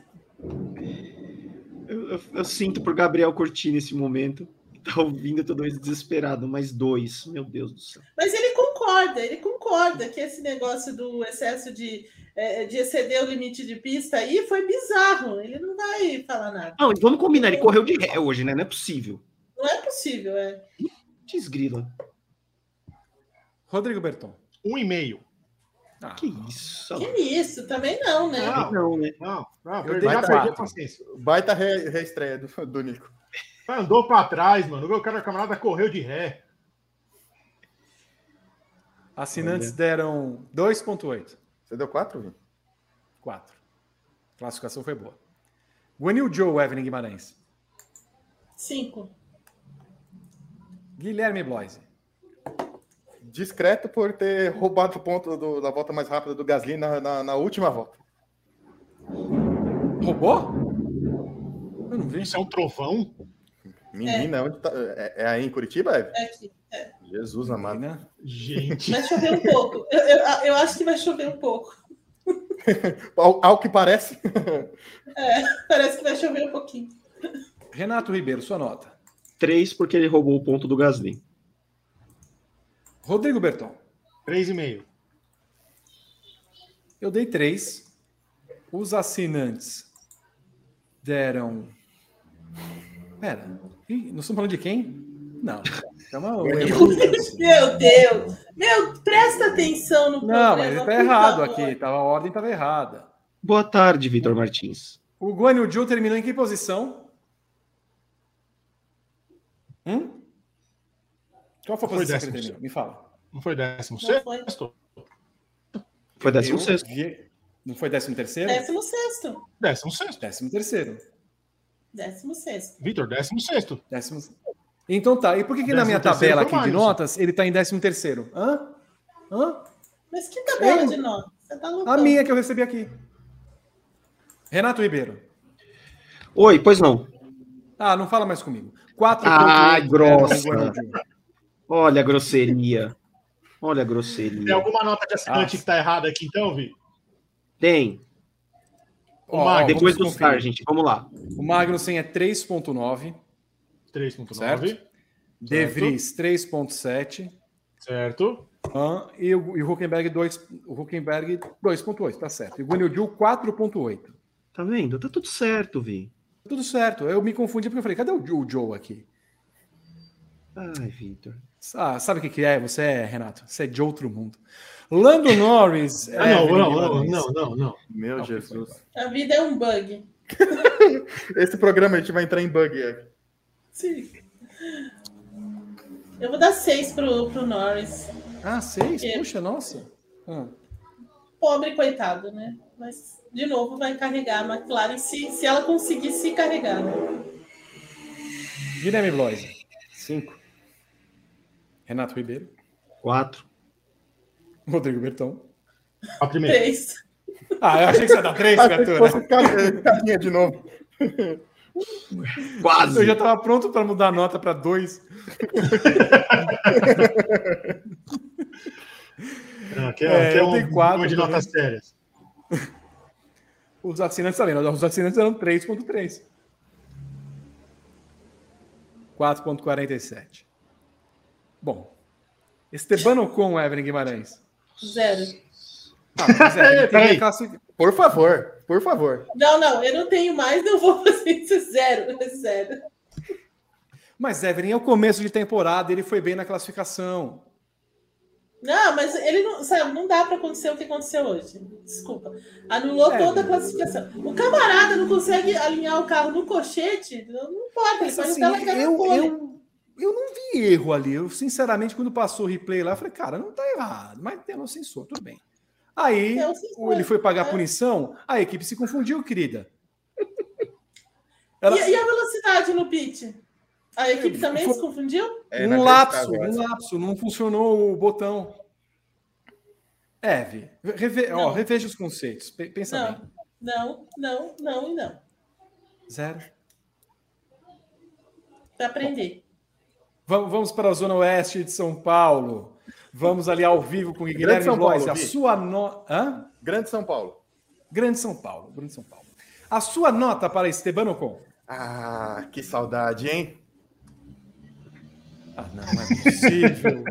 Eu, eu- eu sinto por Gabriel Curti nesse momento. Tá ouvindo, eu tô dois desesperado. Mais dois. Meu Deus do céu. mas ele concorda, ele concorda que esse negócio do excesso de, é, de exceder o limite de pista aí foi bizarro. Ele não vai falar nada. Não, vamos combinar, ele correu de ré hoje, né? Não é possível. Não é possível, é. Desgrila. Rodrigo Berton. Um e meio. Ah, Que isso? Que isso? Também não, né? Não. Não, né? Não, não, Eu já perdi a paciência. Baita re- reestreia do, do Nico. Andou pra trás, mano. O cara, camarada correu de ré. Assinantes deram 2,8. Você deu quatro, Vini? 4. Classificação foi boa. Guanil Joe, Evelyn Guimarães. Cinco. Guilherme Bloise. Discreto por ter roubado o ponto do- da volta mais rápida do Gasly na, na, na última volta. Roubou? Eu não vi. Isso é um trovão? Menina, onde tá? É, é aí em Curitiba, Eve? É aqui. Jesus amado. Menina. Gente. Vai chover um pouco. Eu, eu, eu acho que vai chover um pouco. [laughs] Ao, ao que parece. [laughs] Parece que vai chover um pouquinho. Renato Ribeiro, sua nota. Três porque ele roubou o ponto do Gasly. Rodrigo Berton. Três e meio. Eu dei 3. Os assinantes deram. Pera. Ih, nós estamos falando de quem? Não. Uma... Meu Deus! Meu, presta atenção no Não, mas está por errado favor. aqui. Tava, a ordem estava errada. Boa tarde, Vitor Martins. O Guan Yu Zhou terminou em que posição? Hum? Qual foi a Foi posição que ele décimo terminou? Me fala. Não foi décimo Não foi. sexto? Foi décimo Eu sexto. vi- Não foi décimo terceiro? Décimo sexto. Décimo sexto. Décimo terceiro. Décimo sexto. Vitor, décimo sexto. Décimo... Então tá. E por que, que na minha tabela aqui o de notas ele tá em décimo terceiro? Hã? Hã? Mas que tabela Eu? de nota? Você tá? A minha que eu recebi aqui. Renato Ribeiro. Oi, pois não. Ah, não fala mais comigo. 4 Ah, grossa. Olha a grosseria. Olha a Tem grosseria. alguma nota de assinante Ah. que tá errada aqui, então, Vi? Tem. Mag- ó, Depois do conferir. Sargent. Vamos lá. O Magnussen é 3.9. 3.9. Certo. De Vries 3.7. Certo. Ah, e, o, e o Huckenberg 2, o Huckenberg 2.8, tá certo. E o Guanyu 4.8. Tá vendo? Tá tudo certo, Vi. Tudo certo. Eu me confundi porque eu falei, cadê o, Joe- o Joe aqui? Ai, Vitor. Ah, sabe o que, que é? Você é, Renato? Você é de outro mundo. Lando Norris. [laughs] Ah, não, Evelyn não, não, não, não, não. Meu Não, Jesus. A vida é um bug. [laughs] Esse programa a gente vai entrar em bug. é. Sim. Eu vou dar seis pro, pro Norris. Ah, seis? É. Puxa, nossa. Ah. Pobre coitado, né? Mas, de novo, vai carregar a McLaren se, se ela conseguir se carregar, né? Guilherme Bloise. Cinco. Renato Ribeiro. Quatro. Rodrigo Bertão. A primeira. Três. Ah, eu achei que você ia dar três, Achei que criatura. fosse ca- carinha de novo. Quase. Eu já estava pronto para mudar a nota para dois. [laughs] Não, aqui É, é, aqui é eu um quatro programa de também. notas sérias. Os assinantes tá vendo? Os assinantes eram 3.3. 4.47. Bom. Esteban Ocon, Evelyn Guimarães. Zero. Ah, mas é, [laughs] classificar. Por favor, por favor. Não, não, eu não tenho mais, eu vou fazer isso zero. Zero. Mas Evelyn, é o começo de temporada, ele foi bem na classificação. Não, mas ele não, sabe, não dá para acontecer o que aconteceu hoje. Desculpa. Anulou É. toda a classificação. O camarada não consegue alinhar o carro no cochete, não não importa, ele Mas, pode assim, eu, eu, eu não vi erro ali. Eu, sinceramente, quando passou o replay lá, eu falei, cara, não tá errado, mas tem no sensor, tudo bem. Aí, sensor, ele foi pagar a é. punição, a equipe se confundiu, querida. Ela- E, e a velocidade no pit? A equipe também Foi- se confundiu? É um lapso, um lapso, não funcionou o botão. É, Vi, reve, ó, Não. reveja os conceitos, pe- pensa Não, bem. não, não, não e não. Zero. Para aprender. Vamos, vamos para a zona oeste de São Paulo. Vamos ali ao vivo com o Guilherme São Paulo, Blois. A sua no... Hã? Grande São Paulo. Grande São Paulo, Grande São Paulo. A sua nota para Esteban Ocon? Ah, que saudade, hein? Ah, não, não é possível.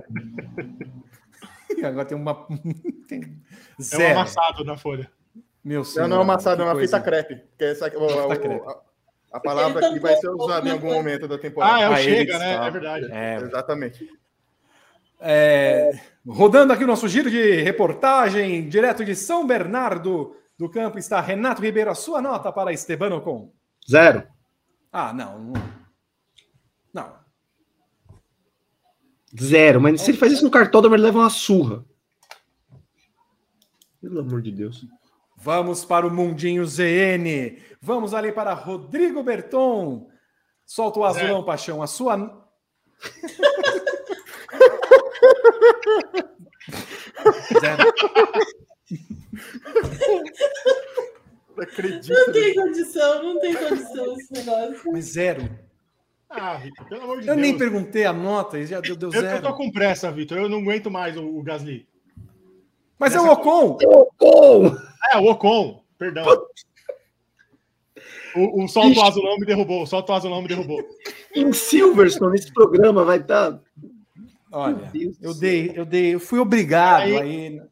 [laughs] Agora tem uma. [laughs] tem É um Zero. amassado na folha. Meu senhor. Não, não é amassado, é uma coisa. fita crepe. Que é essa, o- o- crepe. a, a palavra que vai ser usada em algum momento da temporada. Ah, é o Ah, ele Chega, né? está. É verdade. É, Exatamente. É, rodando aqui o nosso giro de reportagem, direto de São Bernardo do campo, está Renato Ribeiro. A sua nota para Esteban Ocon? Zero. Ah, não. Não. não. Zero. Mas se ele faz isso no cartódromo, ele leva uma surra. Pelo amor de Deus. Vamos para o Mundinho ZN. Vamos ali para Rodrigo Berton. Solta o azulão, paixão. A sua. [laughs] Zero. Não acredito. Não tem condição, não tem condição esse negócio. Mas zero. Ah, Vitor, pelo amor de Eu Deus. nem perguntei a nota e já deu, deu Eu, eu zero. tô com pressa, Vitor. Eu não aguento mais o, o Gasly. Mas é o Ocon. Oh! É, o Ocon. Perdão. O, o solto azulão me derrubou. O solto azulão me derrubou. Em Silverstone, esse programa vai tá- estar. Olha, eu dei, eu dei, eu fui obrigado Aí- aí. Eu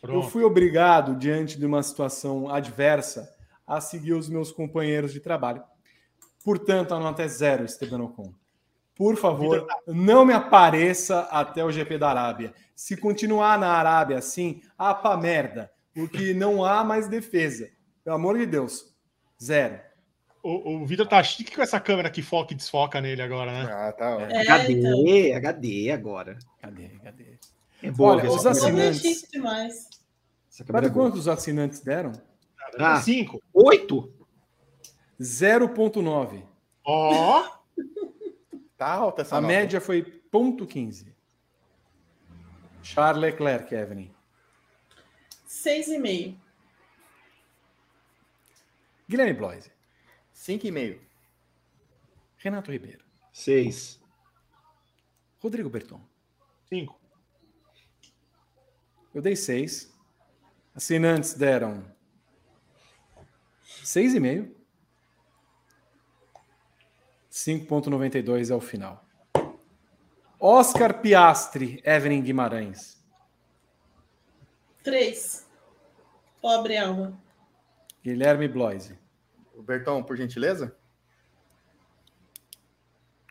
Pronto. fui obrigado, diante de uma situação adversa, a seguir os meus companheiros de trabalho. Portanto, a nota é zero, Esteban Ocon. Por favor, não me apareça até o GP da Arábia. Se continuar na Arábia assim, a pra merda. Porque não há mais defesa. Pelo amor de Deus. Zero. O, o Vitor tá chique com essa câmera que foca e desfoca nele agora, né? Ah, tá. ó. É, HD, então. HD agora. Cadê? Cadê? É boa Olha, os é assinantes. chique demais. Sabe é quantos assinantes deram? Ah. Cinco. Oito? 0,9. Ó. [laughs] Tá alta essa A nota. média foi 0,15. Charles Leclerc, Evelyn. Seis e meio. Guilherme Bloise. 5,5. Renato Ribeiro. Seis. Rodrigo Berton. Cinco. Eu dei 6. Assinantes deram 6,5. 5,92 é o final. Oscar Piastri, Evelyn Guimarães. Três. Pobre alma. Guilherme Bloise. O Bertão, por gentileza?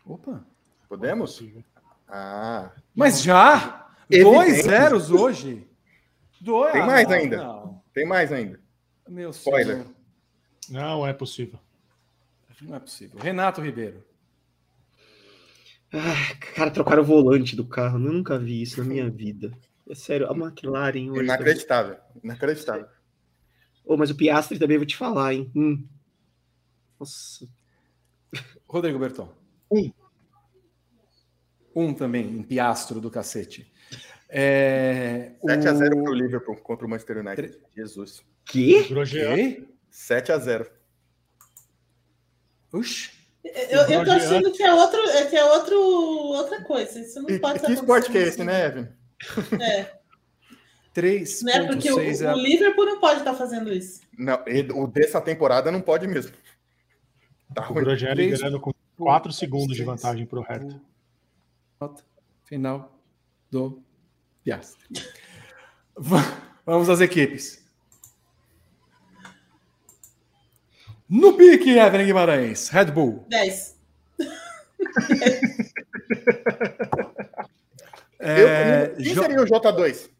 Opa. Podemos? Ah, Mas já? Evidente. Dois zeros hoje? Dois. Tem mais não, ainda. Não. tem mais ainda. Meu Spoiler. senhor. Não é possível. Não é possível. Renato Ribeiro. Ah, cara, trocaram o volante do carro. Eu nunca vi isso na minha [laughs] vida. É sério, a McLaren hoje. tá- Inacreditável. Inacreditável. Ô, mas o Piastri também vou te falar, hein? Hum. Nossa. Rodrigo Berton. Um. Um também, em piastro do cacete. É, 7x0 o- pro Liverpool contra o Manchester United. Jesus. Que? Quê? 7x0. Oxi. Eu, eu tô achando que é, outro, é que é outro, outra coisa. Isso não E pode que esporte que é esse, né, Evan? É, 3,6 né? Porque o, é o Liverpool não pode estar fazendo isso. Não, e- o dessa temporada não pode mesmo. Tá O ruim. Grosjean Três- liderando com 4 segundos de vantagem para o Hertha. Nota final do Piastri. Va- [laughs] Vamos às equipes. No pique, Evelyn Guimarães. Red Bull. 10. [laughs] É, Eu- quem seria o J2?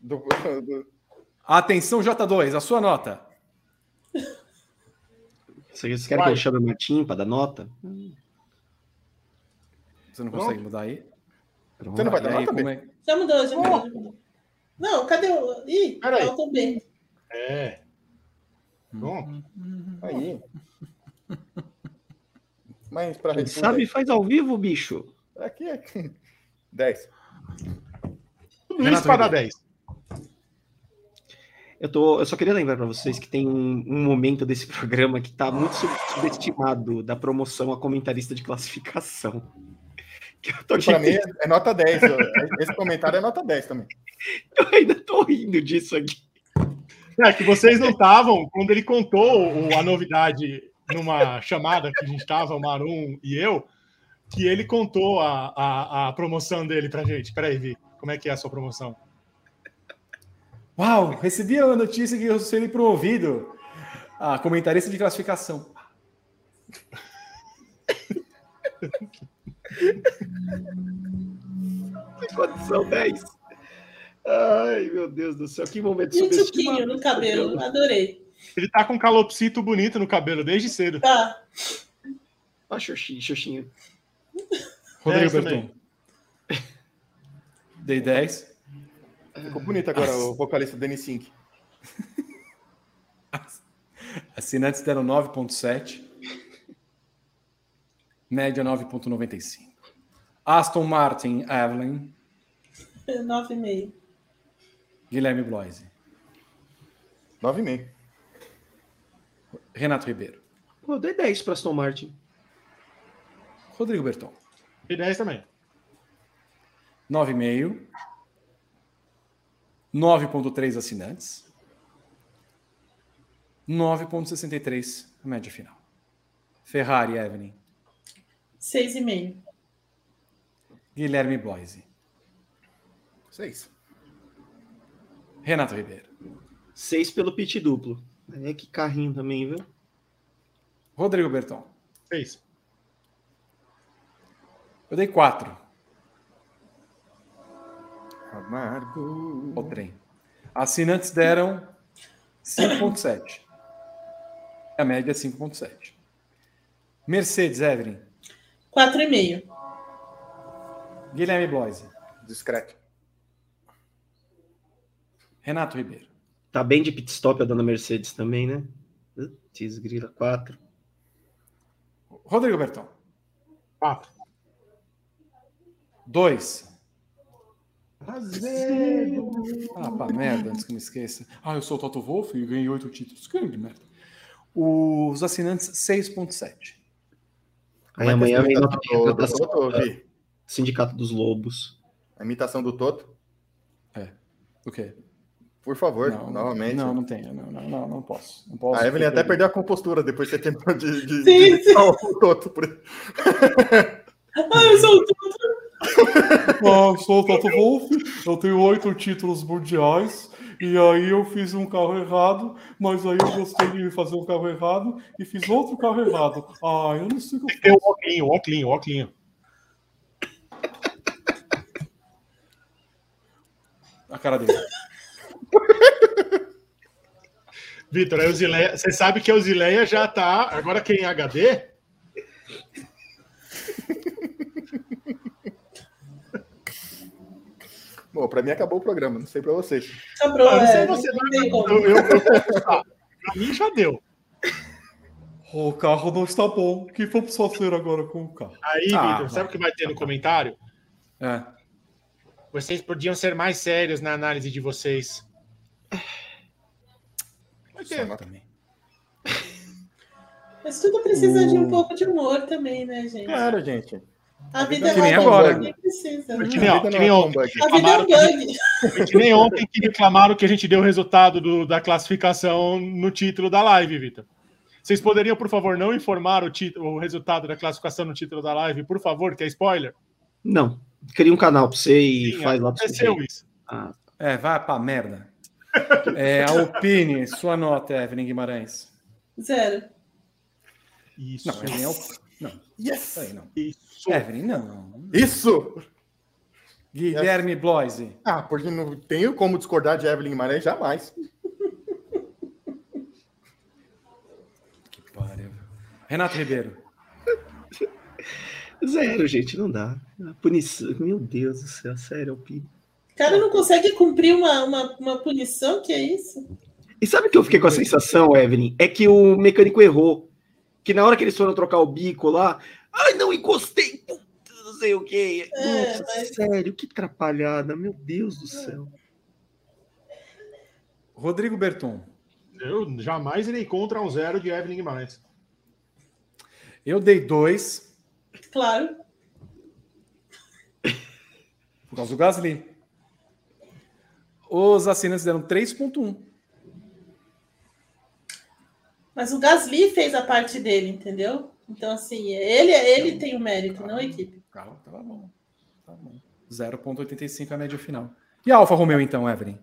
Do, do- Atenção, J2, a sua nota. Vocês querem que eu chame o Martim para dar nota? Você não Pronto. consegue mudar aí? Você não vai dar aí, nota, B? é- Já mudou, já mudou, mudou. Não, cadê o. Ih, Peraí. o B. É. Pronto. Aí. Mas pra Quem sabe faz ao vivo, bicho. Aqui é 10. Tudo Renato isso para dar Ribeiro. 10. Eu, tô, eu só queria lembrar para vocês que tem um, um momento desse [laughs] programa que está muito sub- subestimado da promoção a comentarista de classificação. [laughs] Que eu, tô Pra mim é, é nota 10. ó. Esse comentário é nota 10 também. [laughs] eu ainda tô rindo disso aqui. É que vocês não estavam quando ele contou a novidade numa chamada que a gente estava, o Marum e eu, que ele contou a, a, a promoção dele pra gente. Peraí, Vi, como é que é a sua promoção? Uau, recebi a notícia que eu serei promovido a comentarista de classificação. [laughs] Condição 10. Ai, meu Deus do céu, que momento E o subestimado. no cabelo. Adorei. Ele tá com um calopsito bonito no cabelo desde cedo. Tá. Ah, Xoxinho, Xoxinho. Rodrigo Berton. Dei 10. Ficou bonito agora o vocalista Denis Sink. [laughs] Assinantes deram 9,7. Média 9,95. Aston Martin, Evelyn, 9,5. Guilherme Bloise, 9,5. Renato Ribeiro, Pô, eu dei 10 para Aston Martin. Rodrigo Berton, E 10 também. 9,5. 9,3 assinantes. 9,63 a média final. Ferrari, Evelyn, 6,5. Guilherme Bloise, 6. Renato Ribeiro, 6 pelo pit duplo. É que carrinho também, viu? Rodrigo Berton. 6. Eu dei 4 Amargo. ao trem. Assinantes deram 5,7. A média é 5,7. Mercedes, Evelyn, 4,5. Guilherme Bloise, Discreto. Renato Ribeiro, Tá bem de pit stop a dona Mercedes também, né? Putz, grila 4. Rodrigo Berton, 4. 2. Ah, pá, merda, antes que eu me esqueça. Ah, eu sou o Toto Wolff e ganhei oito títulos. Que merda. Os assinantes, 6,7. Aí amanhã vem nota de do, retratação Toto? Sindicato dos Lobos. A imitação do Toto. O quê? Por favor, Não, novamente. Não, não tenho. Não, não, não, não posso. Não posso A Evelyn até perdeu a compostura depois que você tentou [laughs] de, de, Sim, de imitar o Toto. Por... [laughs] Ah, eu sou o Toto. Ah, sou o Toto Wolff, eu tenho oito títulos mundiais. E aí eu fiz um carro errado, mas aí eu gostei de fazer um carro errado e fiz outro carro errado. Ah, eu não sei o que eu Tem o óculinho, o óculinho, o óculinho. A cara dele. Vitor, Zileia, você sabe que o Zileia já tá. Agora quem é HD? [laughs] Bom, pra mim acabou o programa, não sei pra vocês. Ah, não sei é, você, não tem como. Eu, eu, eu, pra mim já deu. O carro não está bom. O que vamos fazer agora com o carro? Aí, Ah, Vitor, sabe o que vai ter no comentário? É. Vocês podiam ser mais sérios na análise de vocês. Vai ter. Também. [laughs] Mas tudo precisa de um pouco de humor também, né, gente? Claro, gente. A vida é agora. precisa. Que né? nem, ó, que é ontem. um bug. A vida é um bug. que nem ontem que reclamaram que a gente deu o resultado do- da classificação no título da live, Vitor. Vocês poderiam, por favor, não informar o, título, o resultado da classificação no título da live, por favor, que é spoiler? Não. Cria um canal pra você e Sim, faz lá pra você. aconteceu isso. Ah, É, vai pra merda. É, a Opine, sua nota, Evelyn Guimarães. Zero. Isso. Não, é Yes! aí não. Isso. Evelyn, não. Isso! Guilherme Bloise. Ah, porque não tenho como discordar de Evelyn Guimarães jamais. Que pariu. Renato Ribeiro. Zero, gente, não dá. Punição. Meu Deus do céu, sério, é. O cara não consegue cumprir uma, uma, uma punição, que é isso? E sabe o que eu fiquei com a sensação, Evelyn? É que o mecânico errou. Que na hora que eles foram trocar o bico lá, ai, não encostei, puta, não sei o quê. É, Nossa, mas- sério, que atrapalhada, meu Deus do céu. Rodrigo Berton. Eu jamais irei contra um zero de Evelyn Guimarães. Eu dei dois Claro. por causa do Gasly. Os assinantes deram 3.1. Mas o Gasly fez a parte dele, entendeu? Então, assim, ele, ele tem o mérito, não a equipe. O carro tava bom. Tá bom. 0.85 a média final. E a Alfa Romeo, então, Evelyn?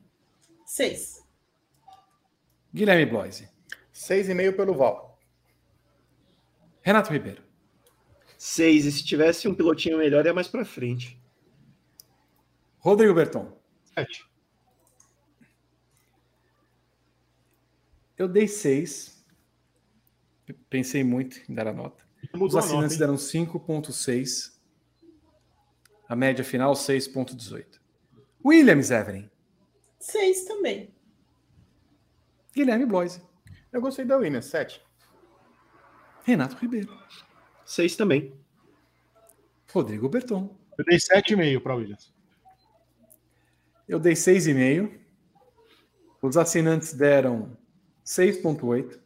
Seis. Guilherme Bloise. Seis e meio pelo Val. Renato Ribeiro. Seis, e se tivesse um pilotinho melhor, ia mais pra frente. Rodrigo Berton. Sete. Eu dei 6. Pensei muito em dar a nota. Os a nota, assinantes hein? deram 5.6. A média final, 6.18. Williams, Evelyn. Seis também. Guilherme Bloise. Eu gostei da Williams, sete. Renato Ribeiro. Seis também. Rodrigo Berton. Eu dei 7,5 para Williams. Eu dei 6,5. Os assinantes deram 6,8.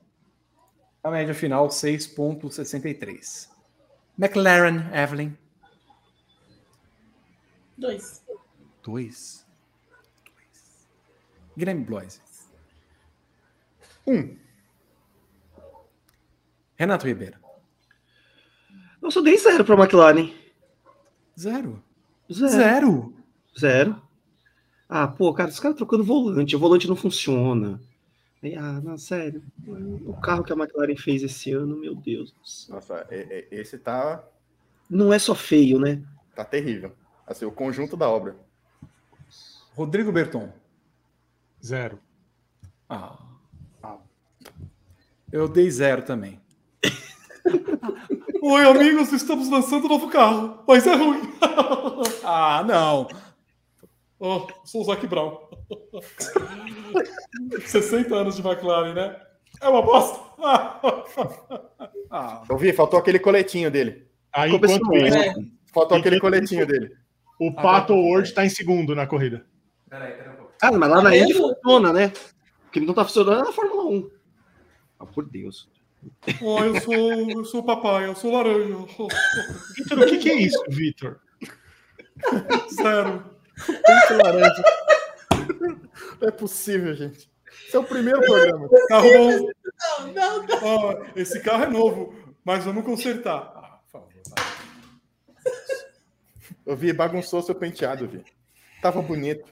A média final, 6,63. McLaren, Evelyn. Dois. 2. Guilherme Bloise. Um. Renato Ribeiro. Eu só dei zero pra McLaren. Zero. Zero. Zero. Zero. Ah, pô, cara, os caras trocando volante, o volante não funciona. Aí, ah, não, sério. O carro que a McLaren fez esse ano, meu Deus. do céu. Nossa, e- e- esse tá, Não é só feio, né? tá terrível. Assim, o conjunto da obra. Rodrigo Berton. Zero. Ah. Eu dei zero também. [laughs] Oi, amigos, estamos lançando um novo carro, mas é ruim. [laughs] Ah, não. Oh, sou o Zac Brown. [laughs] 60 anos de McLaren, né? É uma bosta. [laughs] Ah, Eu vi, faltou aquele coletinho dele. Aí, Começou enquanto isso, É. Faltou aquele coletinho dele. o Pato Ward está em segundo na corrida. peraí, peraí um pouco. Ah, mas lá na Indy funciona, né? O que não tá funcionando é na Fórmula 1. Ah, por Deus. Oh, eu sou, eu sou o papai, eu sou laranja. Vitor, o que, que é isso, Vitor? [laughs] Zero. Muito laranja. [laughs] Não é possível, gente. Esse é o primeiro programa. Carro bom. Não, não, não. Ó, esse carro é novo, mas vamos consertar. Ah, por favor. vai. Eu vi, bagunçou seu penteado, vi. Tava bonito.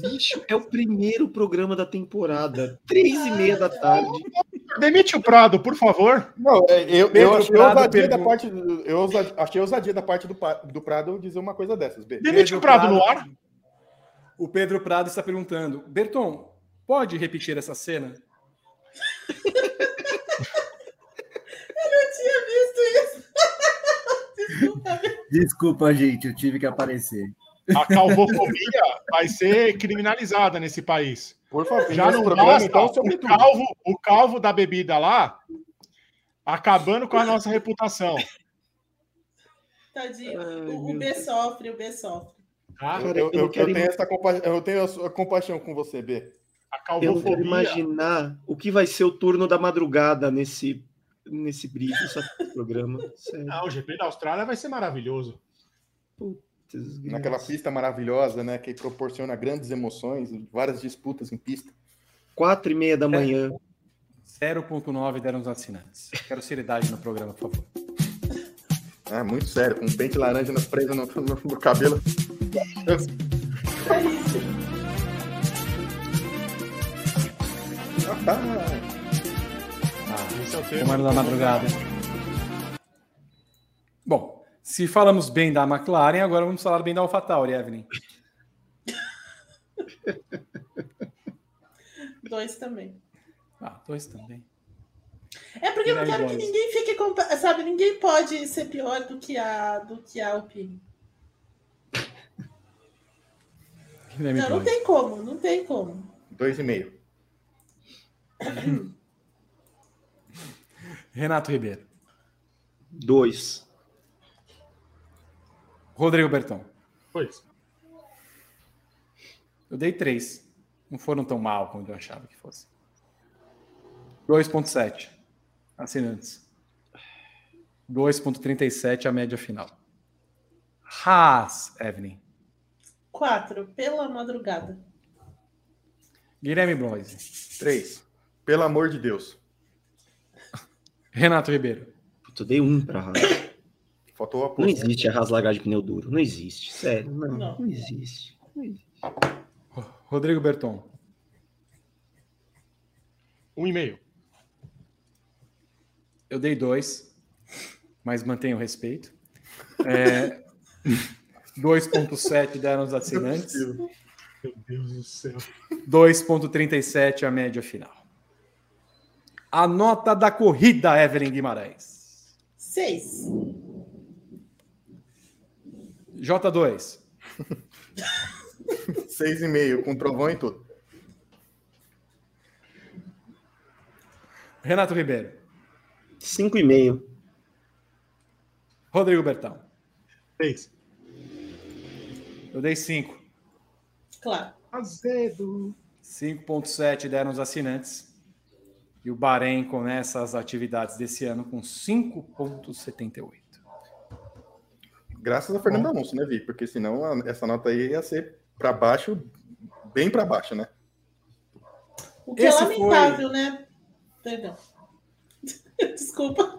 Bicho, é o primeiro programa da temporada. Três e meia da tarde. Demite o Prado, por favor. Não, é, eu, Pedro eu achei Prado ousadia da parte. do- Eu achei ousadia da parte do, do Prado dizer uma coisa dessas. Demite o Prado no ar. O Pedro Prado está perguntando: Berton, pode repetir essa cena? [laughs] tinha visto isso. [laughs] Desculpa. Desculpa, gente, eu tive que aparecer. A calvofobia vai ser criminalizada nesse país. Por favor, Já não programa, basta então, o, calvo, o calvo da bebida lá acabando com a nossa reputação. Tadinho. Ai, o, B sofre, o B sofre. Tá? Eu, Cara, eu, eu eu quero tenho essa compa... eu tenho a sua compaixão com você, B. A Eu não calvofobia. imaginar o que vai ser o turno da madrugada nesse, nesse briefing, nesse [laughs] programa. Sério. Não, o GP da Austrália vai ser maravilhoso. Naquela pista maravilhosa, né? Que proporciona grandes emoções, várias disputas em pista. Quatro e meia da manhã. 0,9 deram os assinantes. Quero seriedade no programa, por favor. É, muito sério, com um pente laranja na- preso no, no- no cabelo. Ah. Esse é o termo. Comando da madrugada. Bom, se falamos bem da McLaren, agora vamos falar bem da AlphaTauri, Evelyn. Dois também. Ah, dois também. É porque eu não quero que ninguém fique. Sabe, ninguém pode ser pior do que a, do que a Alpine. Guilherme Não, não tem como, não tem como. Dois e meio. [coughs] Renato Ribeiro. Dois. Rodrigo Berton. Pois. Eu dei três. Não foram tão mal como eu achava que fosse. 2,7 assinantes. 2,37 a média final. Haas, Evelyn. Quatro, pela madrugada. Guilherme Bloise. Três. Pelo amor de Deus. Renato Ribeiro. Puta, eu dei um pra Haas. Faltou a Não existe a Haas largar de pneu duro. Não existe. Sério. Não, Não. não. existe. Não existe. Ro- Rodrigo Berton. Um e meio. Eu dei dois, mas mantenho o respeito. É, [laughs] 2,7 deram os assinantes. Meu Deus do céu. 2,37 a média final. A nota da corrida, Evelyn Guimarães. Seis. J2. [laughs] Seis e meio, com trovão e tudo. Renato Ribeiro. Cinco e meio. Rodrigo Bertão. Seis. Eu dei 5. Claro. Azedo. 5,7 deram os assinantes. E o Bahrein começa as atividades desse ano com 5,78. Graças a Fernando Alonso, né, Vi? Porque senão essa nota aí ia ser para baixo, bem para baixo, né? O que Esse é lamentável, né? Perdão. [laughs] Desculpa.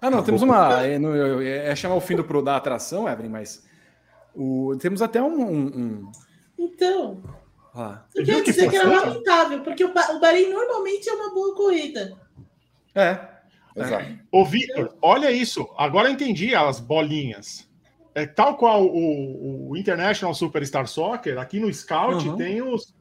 Ah, não, temos uma. É, eu- é chamar o fim do pro da atração, Evelyn, mas o, temos até um. um, um Então, lá. eu quero que dizer que era lamentável, porque o, o Bahrein normalmente é uma boa corrida. É. Exato. Ô, Victor, olha isso. Agora eu entendi as bolinhas. É tal qual o, o International Superstar Soccer, aqui no Scout Uhum. tem os,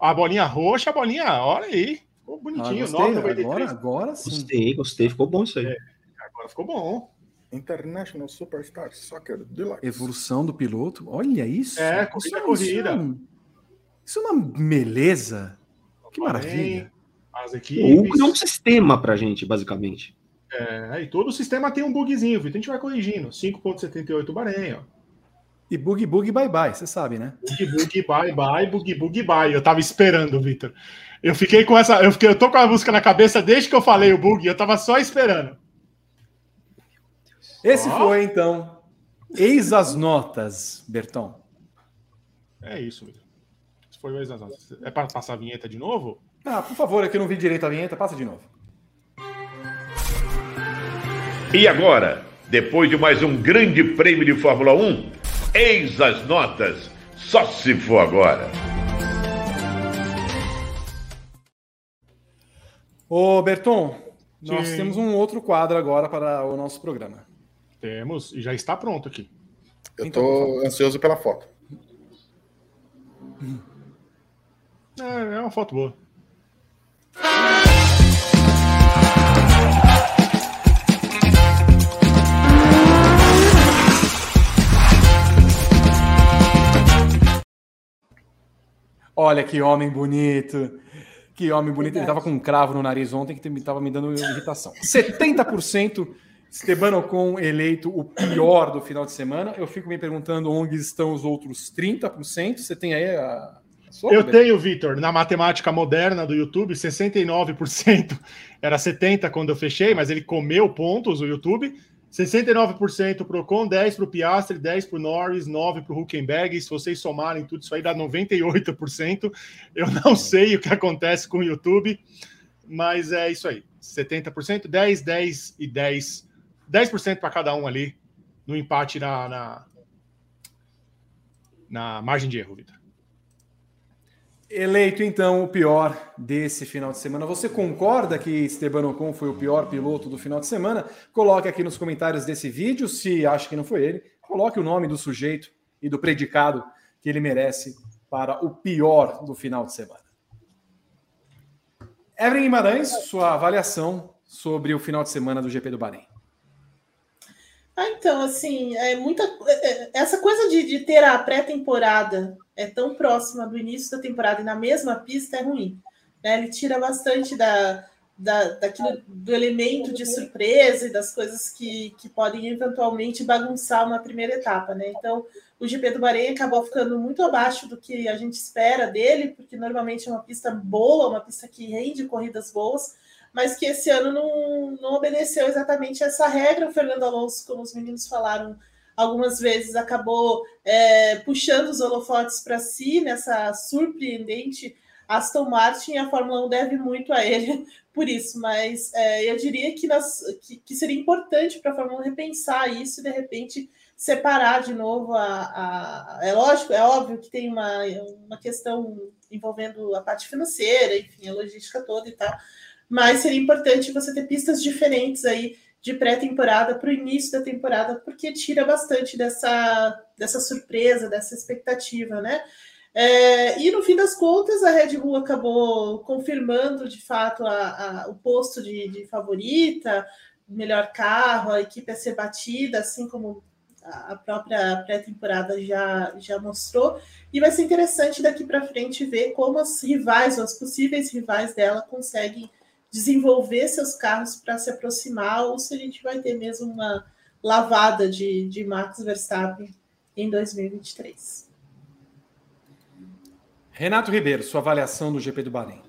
a bolinha roxa, a bolinha. Olha aí. Ficou Ah, bonitinho. gostei, 9,93. agora, agora sim. Gostei, gostei. Ficou bom isso aí. Agora ficou bom. International Superstar Soccer Deluxe. Evolução do piloto. Olha isso. É, isso, corrida, isso corrida. é um- Isso é uma beleza. Que maravilha. As O equipes. criou um sistema pra gente, basicamente. É, e todo o sistema tem um bugzinho, Vitor. A gente vai corrigindo. 5,78 Bahrein, ó. E bug, bug, bye, bye. Você sabe, né? Bug, bug, bye, bye, bug, bug, bye. Eu tava esperando, Vitor. Eu fiquei com essa. Eu, fiquei, eu tô com a música na cabeça desde que eu falei o bug, eu tava só esperando. Esse Ó. foi, então. Eis as notas, Berton. É isso. Isso foi o ex É para passar a vinheta de novo? Ah, por favor, é que eu não vi direito a vinheta. Passa de novo. E agora, depois de mais um grande prêmio de Fórmula 1, eis as notas, só se for agora. Ô, Berton, nós Sim. temos um outro quadro agora para o nosso programa. Temos, e já está pronto aqui. Eu Então, tô ansioso pela foto. É, é uma foto boa. Olha que homem bonito. Que homem bonito. Ele tava com um cravo no nariz ontem que estava me dando irritação. 70% Esteban Ocon eleito o pior do final de semana. Eu fico me perguntando onde estão os outros 30%. Você tem aí a. sua, Eu tenho, Vitor, na matemática moderna do YouTube, 69% [laughs] era 70% quando eu fechei, mas ele comeu pontos o YouTube. 69% para o Ocon, 10% para o Piastri, 10% para o Norris, 9% para o Huckenberg. Se vocês somarem tudo isso aí, dá 98%. Eu não sei o que acontece com o YouTube, mas é isso aí. 70%, 10, 10 e 10. 10% para cada um ali no empate na, na, na margem de erro, Vitor. Eleito, então, o pior desse final de semana. Você concorda que Esteban Ocon foi o pior piloto do final de semana? Coloque aqui nos comentários desse vídeo, se acha que não foi ele. Coloque o nome do sujeito e do predicado que ele merece para o pior do final de semana. Evelyn Guimarães, sua avaliação sobre o final de semana do GP do Bahrein. Ah, então, assim, é muita. é, é, Essa coisa de, de ter a pré-temporada é tão próxima do início da temporada e na mesma pista é ruim. né? Ele tira bastante da, da, daquilo, do elemento de surpresa e das coisas que, que podem eventualmente bagunçar uma primeira etapa, né? Então, o GP do Bahrein acabou ficando muito abaixo do que a gente espera dele, porque normalmente é uma pista boa, uma pista que rende corridas boas, mas que esse ano não, não obedeceu exatamente essa regra. O Fernando Alonso, como os meninos falaram algumas vezes, acabou é, puxando os holofotes para si nessa surpreendente Aston Martin. A Fórmula 1 deve muito a ele [laughs] por isso, mas é, eu diria que, nas, que, que seria importante para a Fórmula 1 repensar isso e de repente separar de novo a, a, É lógico, é óbvio que tem uma, uma questão envolvendo a parte financeira, enfim, a logística toda e tal mas seria importante você ter pistas diferentes aí de pré-temporada para o início da temporada, porque tira bastante dessa, dessa surpresa, dessa expectativa, né? É, e no fim das contas, a Red Bull acabou confirmando de fato a, a, o posto de, de, favorita, melhor carro, a equipe a ser batida, assim como a própria pré-temporada já, já mostrou. E vai ser interessante daqui para frente ver como as rivais, ou as possíveis rivais dela, conseguem desenvolver seus carros para se aproximar, ou se a gente vai ter mesmo uma lavada de, de Max Verstappen em 2023. Renato Ribeiro, sua avaliação do GP do Bahrein.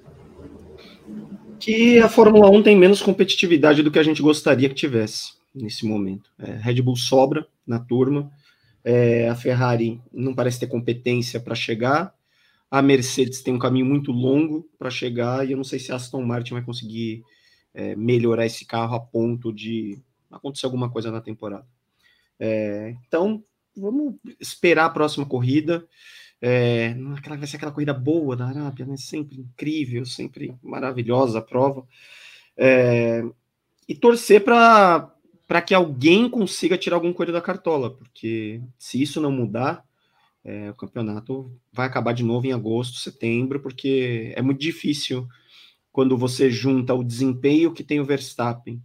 Que a Fórmula 1 tem menos competitividade do que a gente gostaria que tivesse nesse momento. É, Red Bull sobra na turma, é, a Ferrari não parece ter competência para chegar, a Mercedes tem um caminho muito longo para chegar e eu não sei se a Aston Martin vai conseguir é, melhorar esse carro a ponto de acontecer alguma coisa na temporada. É, então, vamos esperar a próxima corrida. É, aquela, vai ser aquela corrida boa da Arábia, né? Sempre incrível, sempre maravilhosa a prova. É, e torcer para que alguém consiga tirar algum coelho da cartola, porque se isso não mudar, é, o campeonato vai acabar de novo em agosto, setembro, porque é muito difícil quando você junta o desempenho que tem o Verstappen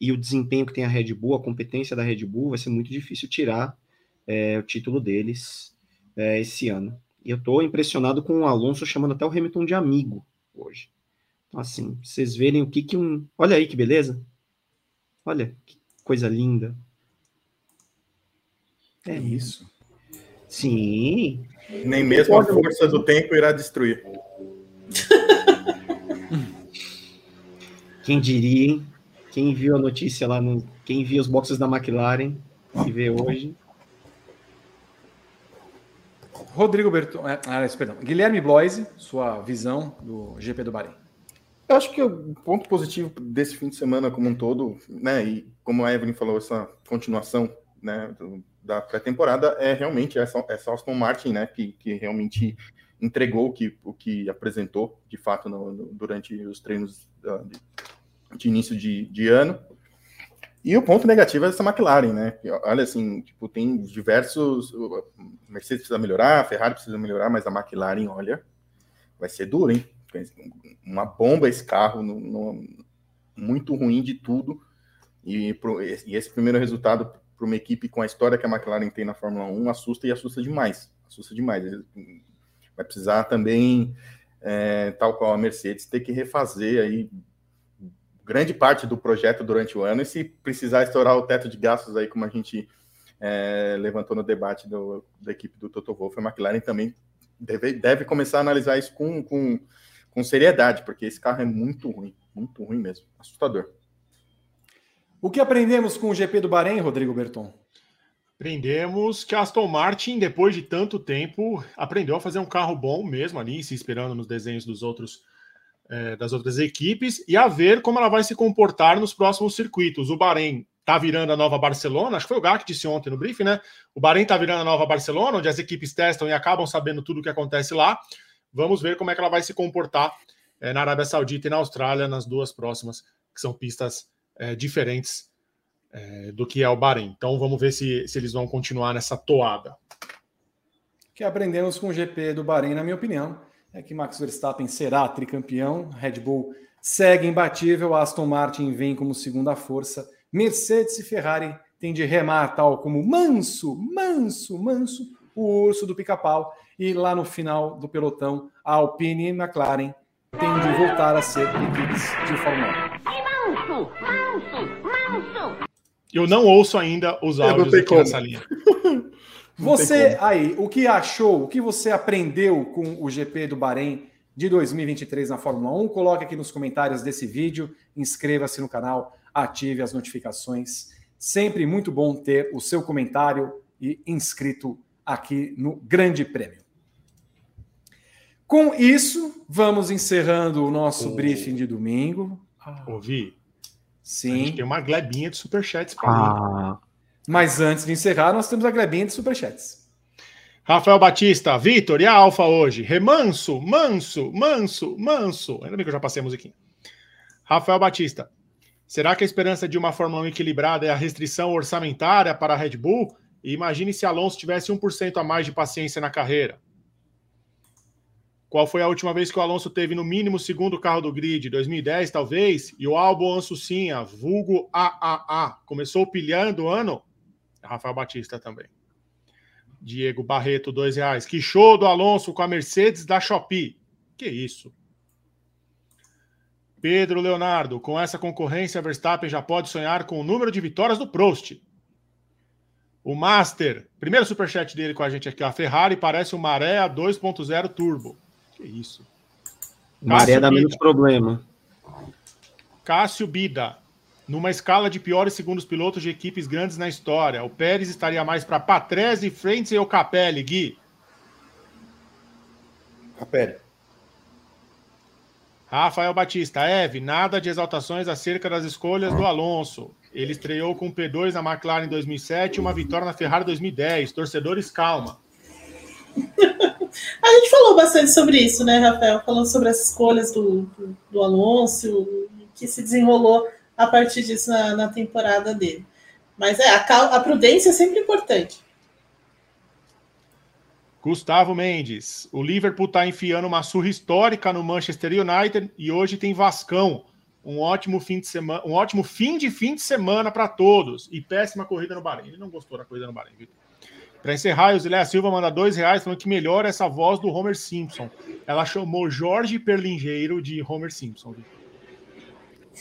e o desempenho que tem a Red Bull, a competência da Red Bull, vai ser muito difícil tirar é, o título deles é, esse ano. E eu estou impressionado com o Alonso chamando até o Hamilton de amigo hoje. Então, assim, vocês verem o que que um. Olha aí que beleza. Olha que coisa linda. É isso. Sim. Nem mesmo a força do tempo irá destruir. Quem diria, hein? Quem viu a notícia lá no. Quem viu os boxes da McLaren e vê hoje. Rodrigo Berton. Ah, perdão. Guilherme Bloise, sua visão do GP do Bahrein. Eu acho que o ponto positivo desse fim de semana como um todo, né, e como a Evelyn falou, essa continuação, né, do, da pré-temporada é realmente essa, essa Aston Martin, né, que, que realmente entregou o que, o que apresentou, de fato, no, no, durante os treinos de, de início de, de, ano. E o ponto negativo é essa McLaren, né? Olha, assim, tipo, tem diversos. Mercedes precisa melhorar, Ferrari precisa melhorar, mas a McLaren, olha, vai ser duro, hein? Uma bomba esse carro, no, muito ruim de tudo. E, pro, e esse primeiro resultado para uma equipe com a história que a McLaren tem na Fórmula 1 assusta e assusta demais. Assusta demais. Vai precisar também, é, tal qual a Mercedes, ter que refazer aí grande parte do projeto durante o ano e se precisar estourar o teto de gastos aí, como a gente é, levantou no debate do, da equipe do Toto Wolff, a McLaren também deve, deve começar a analisar isso com, com, com seriedade, porque esse carro é muito ruim, muito ruim mesmo, assustador. O que aprendemos com o GP do Bahrein, Rodrigo Berton? Aprendemos que a Aston Martin, depois de tanto tempo, aprendeu a fazer um carro bom mesmo ali, se inspirando nos desenhos dos outros é, das outras equipes, e a ver como ela vai se comportar nos próximos circuitos. O Bahrein está virando a nova Barcelona, acho que foi o Gá que disse ontem no briefing, né? O Bahrein está virando a nova Barcelona, onde as equipes testam e acabam sabendo tudo o que acontece lá. Vamos ver como é que ela vai se comportar é, na Arábia Saudita e na Austrália, nas duas próximas, que são pistas é, diferentes é, do que é o Bahrein. Então vamos ver se, se eles vão continuar nessa toada. O que aprendemos com o GP do Bahrein, na minha opinião, é que Max Verstappen será tricampeão, Red Bull segue imbatível, Aston Martin vem como segunda força, Mercedes e Ferrari têm de remar tal como manso, manso, manso, o urso do pica-pau, e lá no final do pelotão, a Alpine e McLaren têm de voltar a ser equipes de Fórmula 1. Eu não ouço ainda os áudios aqui como. nessa linha. [laughs] Você aí, o que achou, o que você aprendeu com o GP do Bahrein de 2023 na Fórmula 1? Coloque aqui nos comentários desse vídeo, inscreva-se no canal, ative as notificações. Sempre muito bom ter o seu comentário e inscrito aqui no Grande Prêmio. Com isso, vamos encerrando o nosso oh. briefing de domingo. Ouvi. Sim. A gente tem uma glebinha de superchats para ah. Mas antes de encerrar, nós temos a glebinha de superchats. Rafael Batista, Vitor, e a Alfa hoje? Remanso, manso, manso, manso. Ainda bem que eu já passei a musiquinha. Rafael Batista, será que a esperança de uma Fórmula 1 equilibrada é a restrição orçamentária para a Red Bull? E imagine se Alonso tivesse 1% a mais de paciência na carreira. Qual foi a última vez que o Alonso teve no mínimo o segundo carro do grid? 2010, talvez? E o Albon Ansucinha, vulgo AAA, começou pilhando o ano? Rafael Batista também. Diego Barreto, dois reais. Que show do Alonso com a Mercedes da Shopee. Que isso? Pedro Leonardo, com essa concorrência, Verstappen já pode sonhar com o número de vitórias do Prost. O Master, primeiro superchat dele com a gente aqui, a Ferrari parece um Maré 2.0 Turbo. Que isso. Maré dá menos problema. Cássio Bida. Numa escala de piores segundos pilotos de equipes grandes na história, o Pérez estaria mais para Patrese, Frentzen ou Capelli, Gui? Capelli. Rafael Batista, Eve, nada de exaltações acerca das escolhas do Alonso. Ele estreou com P2 na McLaren em 2007 e uma vitória na Ferrari em 2010. Torcedores, calma. [laughs] A gente falou bastante sobre isso, né, Rafael? Falando sobre as escolhas do, do, do Alonso, que se desenrolou a partir disso na, na temporada dele. Mas é, a, a prudência é sempre importante. Gustavo Mendes. O Liverpool está enfiando uma surra histórica no Manchester United e hoje tem Vascão. Um ótimo fim de semana, um ótimo fim de fim de semana para todos. E péssima corrida no Bahrein. Ele não gostou da corrida no Bahrein, Vitor. Para encerrar, o Zilé Silva manda dois reais falando que melhora essa voz do Homer Simpson. Ela chamou Jorge Perlingeiro de Homer Simpson.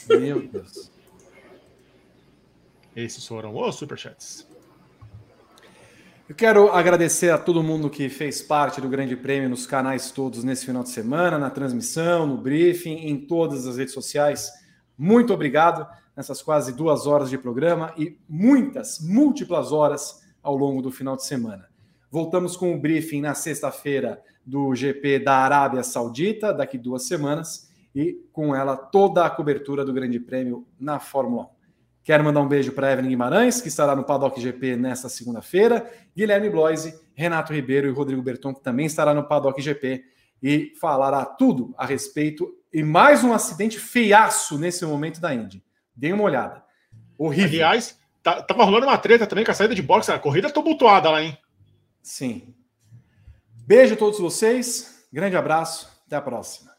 Meu Deus. Esses foram os superchats. Eu quero agradecer a todo mundo que fez parte do Grande Prêmio nos canais todos nesse final de semana, na transmissão, no briefing, em todas as redes sociais. Muito obrigado nessas quase duas horas de programa e muitas, múltiplas horas ao longo do final de semana. Voltamos com o briefing na sexta-feira do GP da Arábia Saudita, daqui duas semanas, e com ela toda a cobertura do Grande Prêmio na Fórmula 1. Quero mandar um beijo para Evelyn Guimarães, que estará no Paddock GP nesta segunda-feira, Guilherme Bloise, Renato Ribeiro e Rodrigo Berton, que também estará no Paddock GP e falará tudo a respeito e mais um acidente feiaço nesse momento da Indy. Dê uma olhada. Horrível. Aliás, tá, tava rolando uma treta também com a saída de boxe, a corrida tumultuada lá, hein? Sim. Beijo a todos vocês, grande abraço, até a próxima.